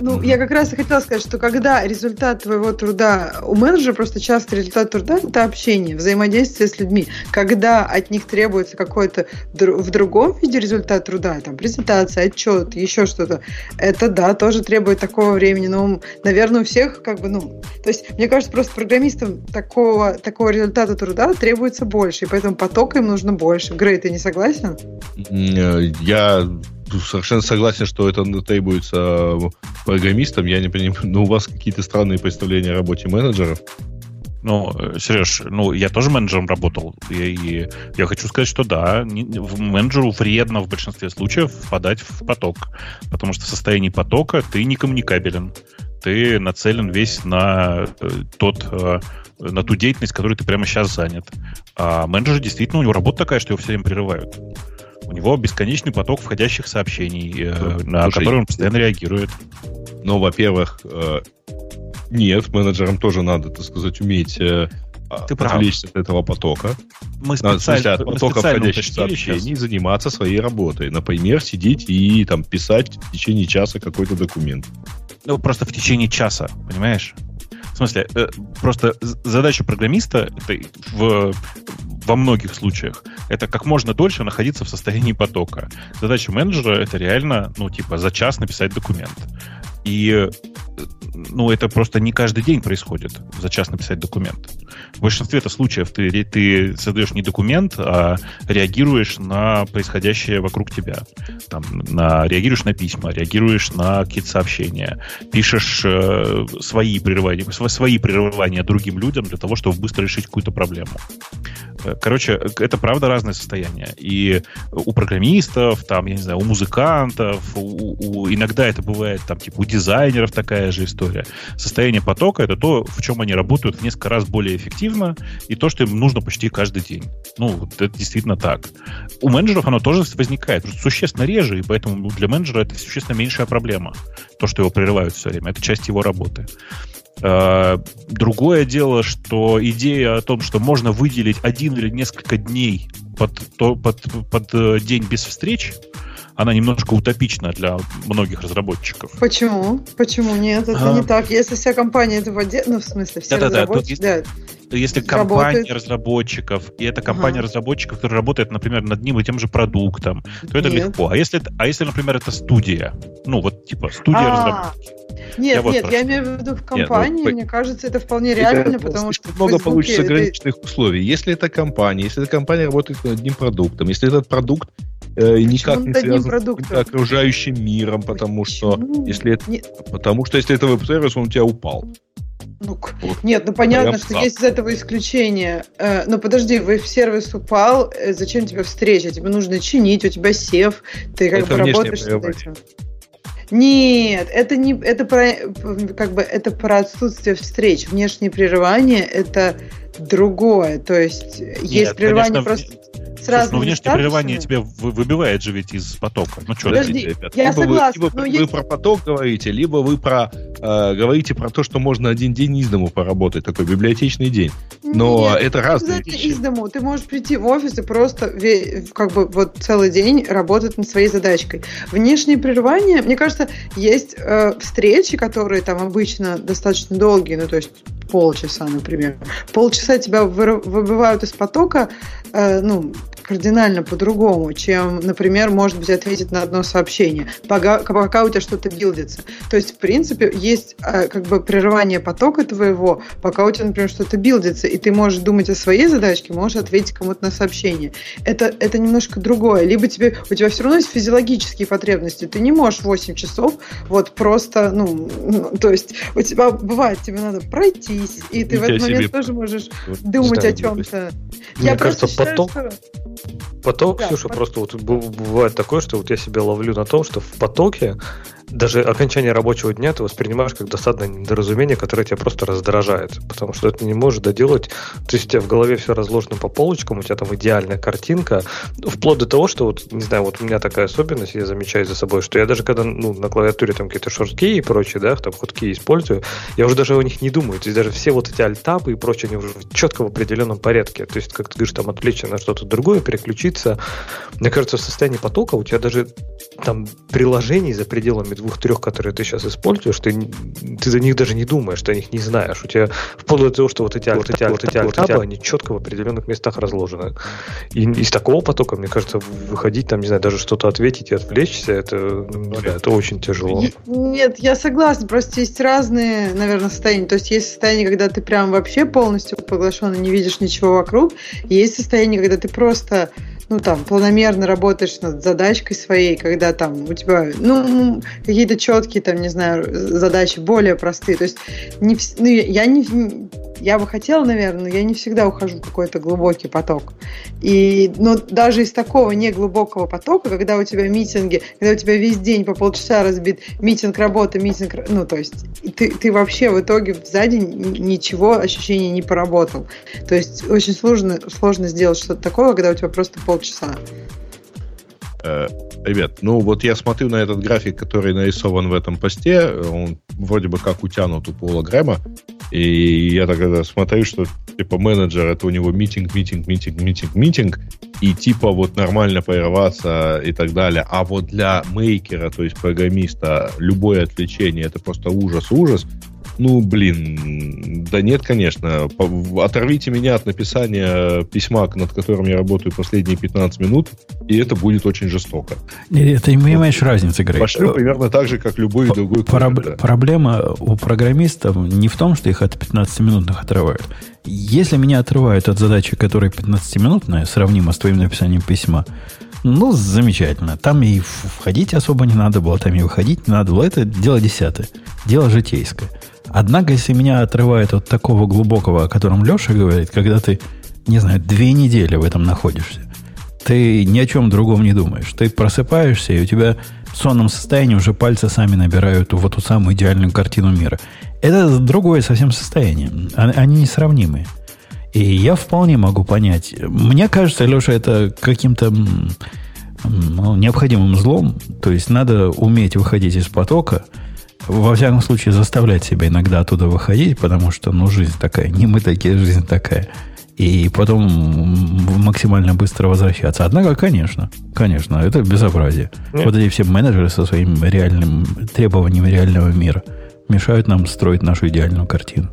Ну, я как раз и хотела сказать, что когда результат твоего труда у менеджера, просто часто результат труда – это общение, взаимодействие с людьми. Когда от них требуется какой-то в другом виде результат труда, там, презентация, отчет, еще что-то, это, да, тоже требует такого времени. Но, наверное, у всех, как бы, ну, то есть, мне кажется, просто программистам такого, такого результата труда требуется больше, и поэтому потока им нужно больше. Грей, ты не согласен? Э, я совершенно согласен, что это требуется программистам. Я не понимаю, но ну, у вас какие-то странные представления о работе менеджеров. Ну, э, Сереж, ну, я тоже менеджером работал, и, и я хочу сказать, что да, не, менеджеру вредно в большинстве случаев впадать в поток, потому что в состоянии потока ты не коммуникабелен, ты нацелен весь на э, тот э, на ту деятельность, которой ты прямо сейчас занят. А менеджер действительно, у него работа такая, что его все время прерывают. У него бесконечный поток входящих сообщений, э, на Слушай, которые он постоянно реагирует. Ну, во-первых, э, нет, менеджерам тоже надо, так сказать, уметь э, Ты прав. отвлечься от этого потока. Мы в смысле, от потока специально входящих сообщений щас. заниматься своей работой. Например, сидеть и там писать в течение часа какой-то документ. Ну, просто в течение часа, понимаешь? Смысле, э, просто задача программиста в, во многих случаях это как можно дольше находиться в состоянии потока. Задача менеджера это реально, ну, типа, за час написать документ. И э, ну, это просто не каждый день происходит, за час написать документ. В большинстве это случаев ты, ты создаешь не документ, а реагируешь на происходящее вокруг тебя. Там, на, реагируешь на письма, реагируешь на какие-то сообщения, пишешь э, свои прерывания, св- свои прерывания другим людям для того, чтобы быстро решить какую-то проблему. Э, Короче, это правда разное состояние. И у программистов, там, я не знаю, у музыкантов, у, у- иногда это бывает там, типа, у дизайнеров такая же история. Состояние потока это то, в чем они работают в несколько раз более эффективно, и то, что им нужно почти каждый день. Ну, это действительно так. У менеджеров оно тоже возникает, существенно реже, и поэтому для менеджера это существенно меньшая проблема. То, что его прерывают все время, это часть его работы. Э, Другое дело, что идея о том, что можно выделить один или несколько дней под, под, под э, день без встреч, она немножко утопична для многих разработчиков. Почему? Почему нет? Это А. не так. Если вся компания этого делает, ну, в смысле, все Да-да-да, тут разработчики, есть- да. Если Работает. компания разработчиков, и это компания Ага. разработчиков, которая работает, например, над одним и тем же продуктом, то это Нет. легко. А если, это- а если, например, это студия, ну вот типа студия А, разработки. Нет, Я вот нет, про я имею в виду в ну, компании, по- мне кажется, это вполне реально, Это потому что много получится это- ограниченных условий. Если это компания, если эта компания работает над одним продуктом, если этот продукт э, никак не связан с окружающим миром, потому что если это, Не- потому что если это веб-сервис, он у тебя упал. Ну, Вот. Нет, ну понятно, Прям что так. есть из этого исключение. Э, но подожди, веб-сервис упал, э, зачем тебе встреча? Тебе нужно чинить, у тебя сев, ты как Это бы работаешь прерывание. этим. Нет, это не это про как бы это про отсутствие встреч. Внешнее прерывание это другое. То есть есть Нет, прерывание конечно, просто с Слушай, ну разными внешнее прерывание тебе вы- выбивает же ведь из потока. Ну что, Подожди, ребят, я либо вы- согласна, либо но вы есть- про поток говорите, либо вы про э, говорите про то, что можно один день из дому поработать, такой библиотечный день. Но Нет, это разные вещи. из дому. Ты можешь прийти в офис и просто как бы вот целый день работать над своей задачкой. Внешние прерывания, мне кажется, есть э, встречи, которые там обычно достаточно долгие, ну то есть полчаса, например. Полчаса тебя выбивают из потока, э, ну кардинально по-другому, чем, например, может быть, ответить на одно сообщение, пока, пока у тебя что-то билдится. То есть, в принципе, есть э, как бы прерывание потока твоего, пока у тебя, например, что-то билдится, и ты можешь думать о своей задачке, можешь ответить кому-то на сообщение. Это, это немножко другое. Либо тебе, у тебя все равно есть физиологические потребности. Ты не можешь 8 часов вот просто, ну, ну, то есть у тебя бывает, тебе надо пройтись, и ты в Ничего этот момент себе. тоже можешь думать о чем-то. Мне Я просто кажется, считаю, поток- что- Поток, Да, Ксюша, пот- просто вот бывает такое, что вот я себя ловлю на том, что в потоке даже окончание рабочего дня ты воспринимаешь как досадное недоразумение, которое тебя просто раздражает, потому что это не можешь доделать. То есть у тебя в голове все разложено по полочкам, у тебя там идеальная картинка, вплоть до того, что вот, не знаю, вот у меня такая особенность, я замечаю за собой, что я даже когда ну, на клавиатуре там какие-то шорткей и прочее, да, там ходки использую, я уже даже о них не думаю. То есть даже все вот эти альтабы и прочее, они уже четко в определенном порядке. То есть, как ты говоришь, там отвлечься на что-то другое, переключиться. Мне кажется, в состоянии потока у тебя даже там приложений за пределами двух-трех, которые ты сейчас используешь, ты, ты за них даже не думаешь, ты о них не знаешь. У тебя вплоть до того, что вот эти, вот эти, вот эти альтабы, они четко в определенных местах разложены. И из такого потока, мне кажется, выходить, там, не знаю, даже что-то ответить и отвлечься, это, ну, знаю, это очень тяжело. Нет, я согласна, просто есть разные, наверное, состояния. То есть есть состояние, когда ты прям вообще полностью поглощен и не видишь ничего вокруг. Есть состояние, когда ты просто ну, там, планомерно работаешь над задачкой своей, когда там у тебя, ну, какие-то четкие, там, не знаю, задачи более простые. То есть, не, ну, я не, я бы хотела, наверное, но я не всегда ухожу в какой-то глубокий поток. И, но даже из такого неглубокого потока, когда у тебя митинги, когда у тебя весь день по полчаса разбит митинг работа, митинг, ну, то есть ты, ты вообще в итоге за день ничего, ощущения не поработал. То есть очень сложно, сложно сделать что-то такое, когда у тебя просто полчаса. Э, ребят, ну вот я смотрю на этот график, который нарисован в этом посте, он вроде бы как утянут у Пола Грэма, и я тогда смотрю, что типа менеджер это у него митинг, митинг, митинг, митинг, митинг, и типа вот нормально прерваться и так далее. А вот для мейкера, то есть программиста, любое отвлечение это просто ужас, ужас. Ну, блин, да нет, конечно. Оторвите меня от написания письма, над которым я работаю последние 15 минут, и это будет очень жестоко. Нет, ты не понимаешь разницы, Грей. Пошлю примерно так же, как любой П- другой Проб- да. Проблема у программистов не в том, что их от 15-минутных отрывают. Если меня отрывают от задачи, которая 15-минутная, сравнима с твоим написанием письма, ну, замечательно. Там и входить особо не надо было, там и выходить не надо было. Это дело десятое. Дело житейское. Однако, если меня отрывает от такого глубокого, о котором Леша говорит, когда ты, не знаю, две недели в этом находишься, ты ни о чем другом не думаешь. Ты просыпаешься, и у тебя в сонном состоянии уже пальцы сами набирают вот ту самую идеальную картину мира. Это другое совсем состояние. Они несравнимые. И я вполне могу понять. Мне кажется, Леша, это каким-то ну, необходимым злом. То есть надо уметь выходить из потока – во всяком случае, заставлять себя иногда оттуда выходить, потому что, ну, жизнь такая, не мы такие, жизнь такая. И потом максимально быстро возвращаться. Однако, конечно, конечно, это безобразие. Нет. Вот эти все менеджеры со своим реальным требованием реального мира мешают нам строить нашу идеальную картину.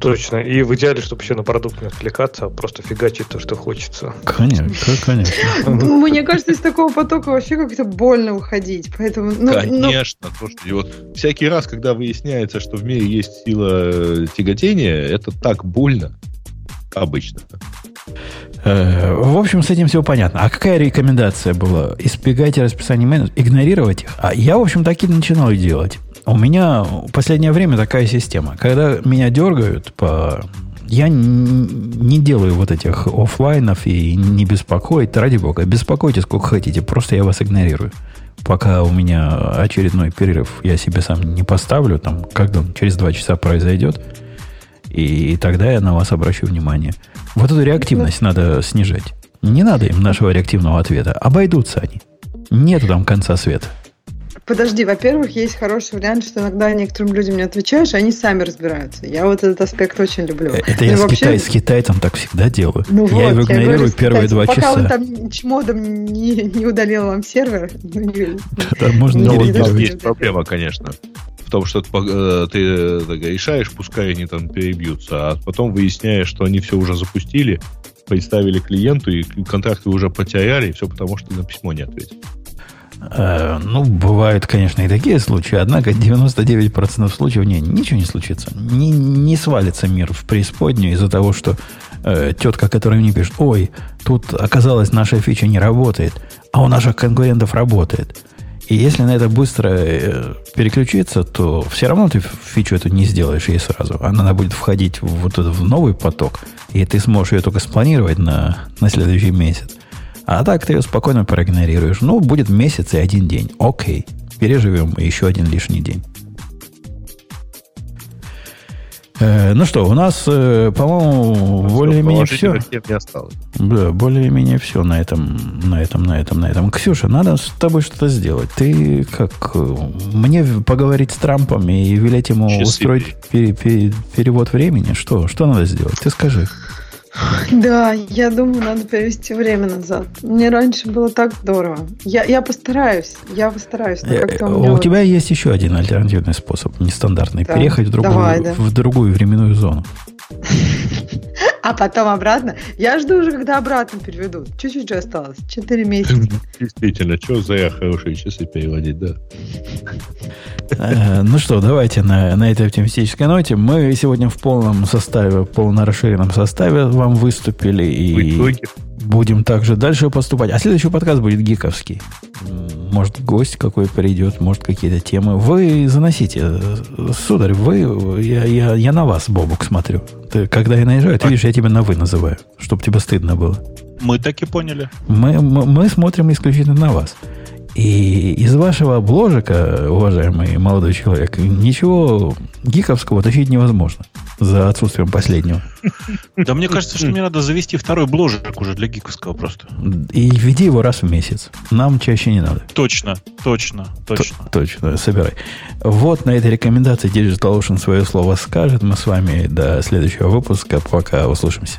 Точно. И в идеале, чтобы еще на продукт не отвлекаться, а просто фигачить то, что хочется. Конечно, конечно. Ну, мне кажется, из такого потока вообще как-то больно выходить. Поэтому, ну, ну конечно. Ну... И вот всякий раз, когда выясняется, что в мире есть сила э, тяготения, это так больно. Обычно. Э, в общем, с этим все понятно. А какая рекомендация была? Избегайте расписания менеджеров, игнорировать их? А я, в общем, так и начинал делать. У меня в последнее время такая система. Когда меня дергают по... Я не делаю вот этих офлайнов и не беспокоить. Ради бога, беспокойте сколько хотите. Просто я вас игнорирую. Пока у меня очередной перерыв я себе сам не поставлю, там, когда он через два часа произойдет, и тогда я на вас обращу внимание. Вот эту реактивность надо снижать. Не надо им нашего реактивного ответа. Обойдутся они. Нету там конца света. Подожди, во-первых, есть хороший вариант, что иногда некоторым людям не отвечаешь, и они сами разбираются. Я вот этот аспект очень люблю. Э, это ну, я вообще... с, Китай, с китайцем так всегда делаю. Ну я вот, его игнорирую я говорю, первые два пока часа. Пока он там чмодом не, не удалил вам сервер. Ну, не, да, можно не, Там есть проблема, конечно в том, что э, ты решаешь, пускай они там перебьются, а потом выясняешь, что они все уже запустили, представили клиенту, и контракты уже потеряли, и все потому, что ты на письмо не ответил. Э, ну, бывают, конечно, и такие случаи, однако 99% случаев не, ничего не случится. Не, не свалится мир в преисподнюю из-за того, что э, тетка, которая мне пишет, ой, тут оказалось, наша фича не работает, а у наших конкурентов работает. И если на это быстро э, переключиться, то все равно ты фичу эту не сделаешь ей сразу. Она будет входить в, вот в новый поток, и ты сможешь ее только спланировать на, на следующий месяц. А так ты ее спокойно проигнорируешь. Ну, будет месяц и один день. Окей. Переживем еще один лишний день. Э, ну что, у нас, э, по-моему, ну, более-менее все. Не осталось. Да, более-менее все на этом, на этом, на этом, на этом. Ксюша, надо с тобой что-то сделать. Ты как э, мне поговорить с Трампом и велеть ему Часы устроить пере, пере, перевод времени? Что? Что надо сделать? Ты скажи. Да, я думаю, надо перевести время назад. Мне раньше было так здорово. Я, я постараюсь, я постараюсь. Но э, у, у вот... тебя есть еще один альтернативный способ, нестандартный. Да. Переехать в другую, Давай, да. в другую временную зону. А потом обратно. Я жду уже, когда обратно переведут. Чуть-чуть же осталось. Четыре месяца. Действительно, что за хорошие часы переводить, да. Э, ну что, давайте на, на этой оптимистической ноте. Мы сегодня в полном составе, в полном расширенном составе вам выступили. И будем также дальше поступать. А следующий подкаст будет гиковский. Может, гость какой придет, может, какие-то темы. Вы заносите. Сударь, вы, я, я, я на вас, Бобук, смотрю. Ты, когда я наезжаю, ты видишь, я тебя на «вы» называю, чтобы тебе стыдно было. Мы так и поняли. Мы, мы, мы смотрим исключительно на вас. И из вашего бложика, уважаемый молодой человек, ничего гиковского тащить невозможно за отсутствием последнего. Да мне кажется, что мне надо завести второй бложик уже для гиковского просто. И веди его раз в месяц. Нам чаще не надо. Точно, точно, точно. Т- точно, собирай. Вот на этой рекомендации Digital Ocean свое слово скажет. Мы с вами до следующего выпуска. Пока услышимся.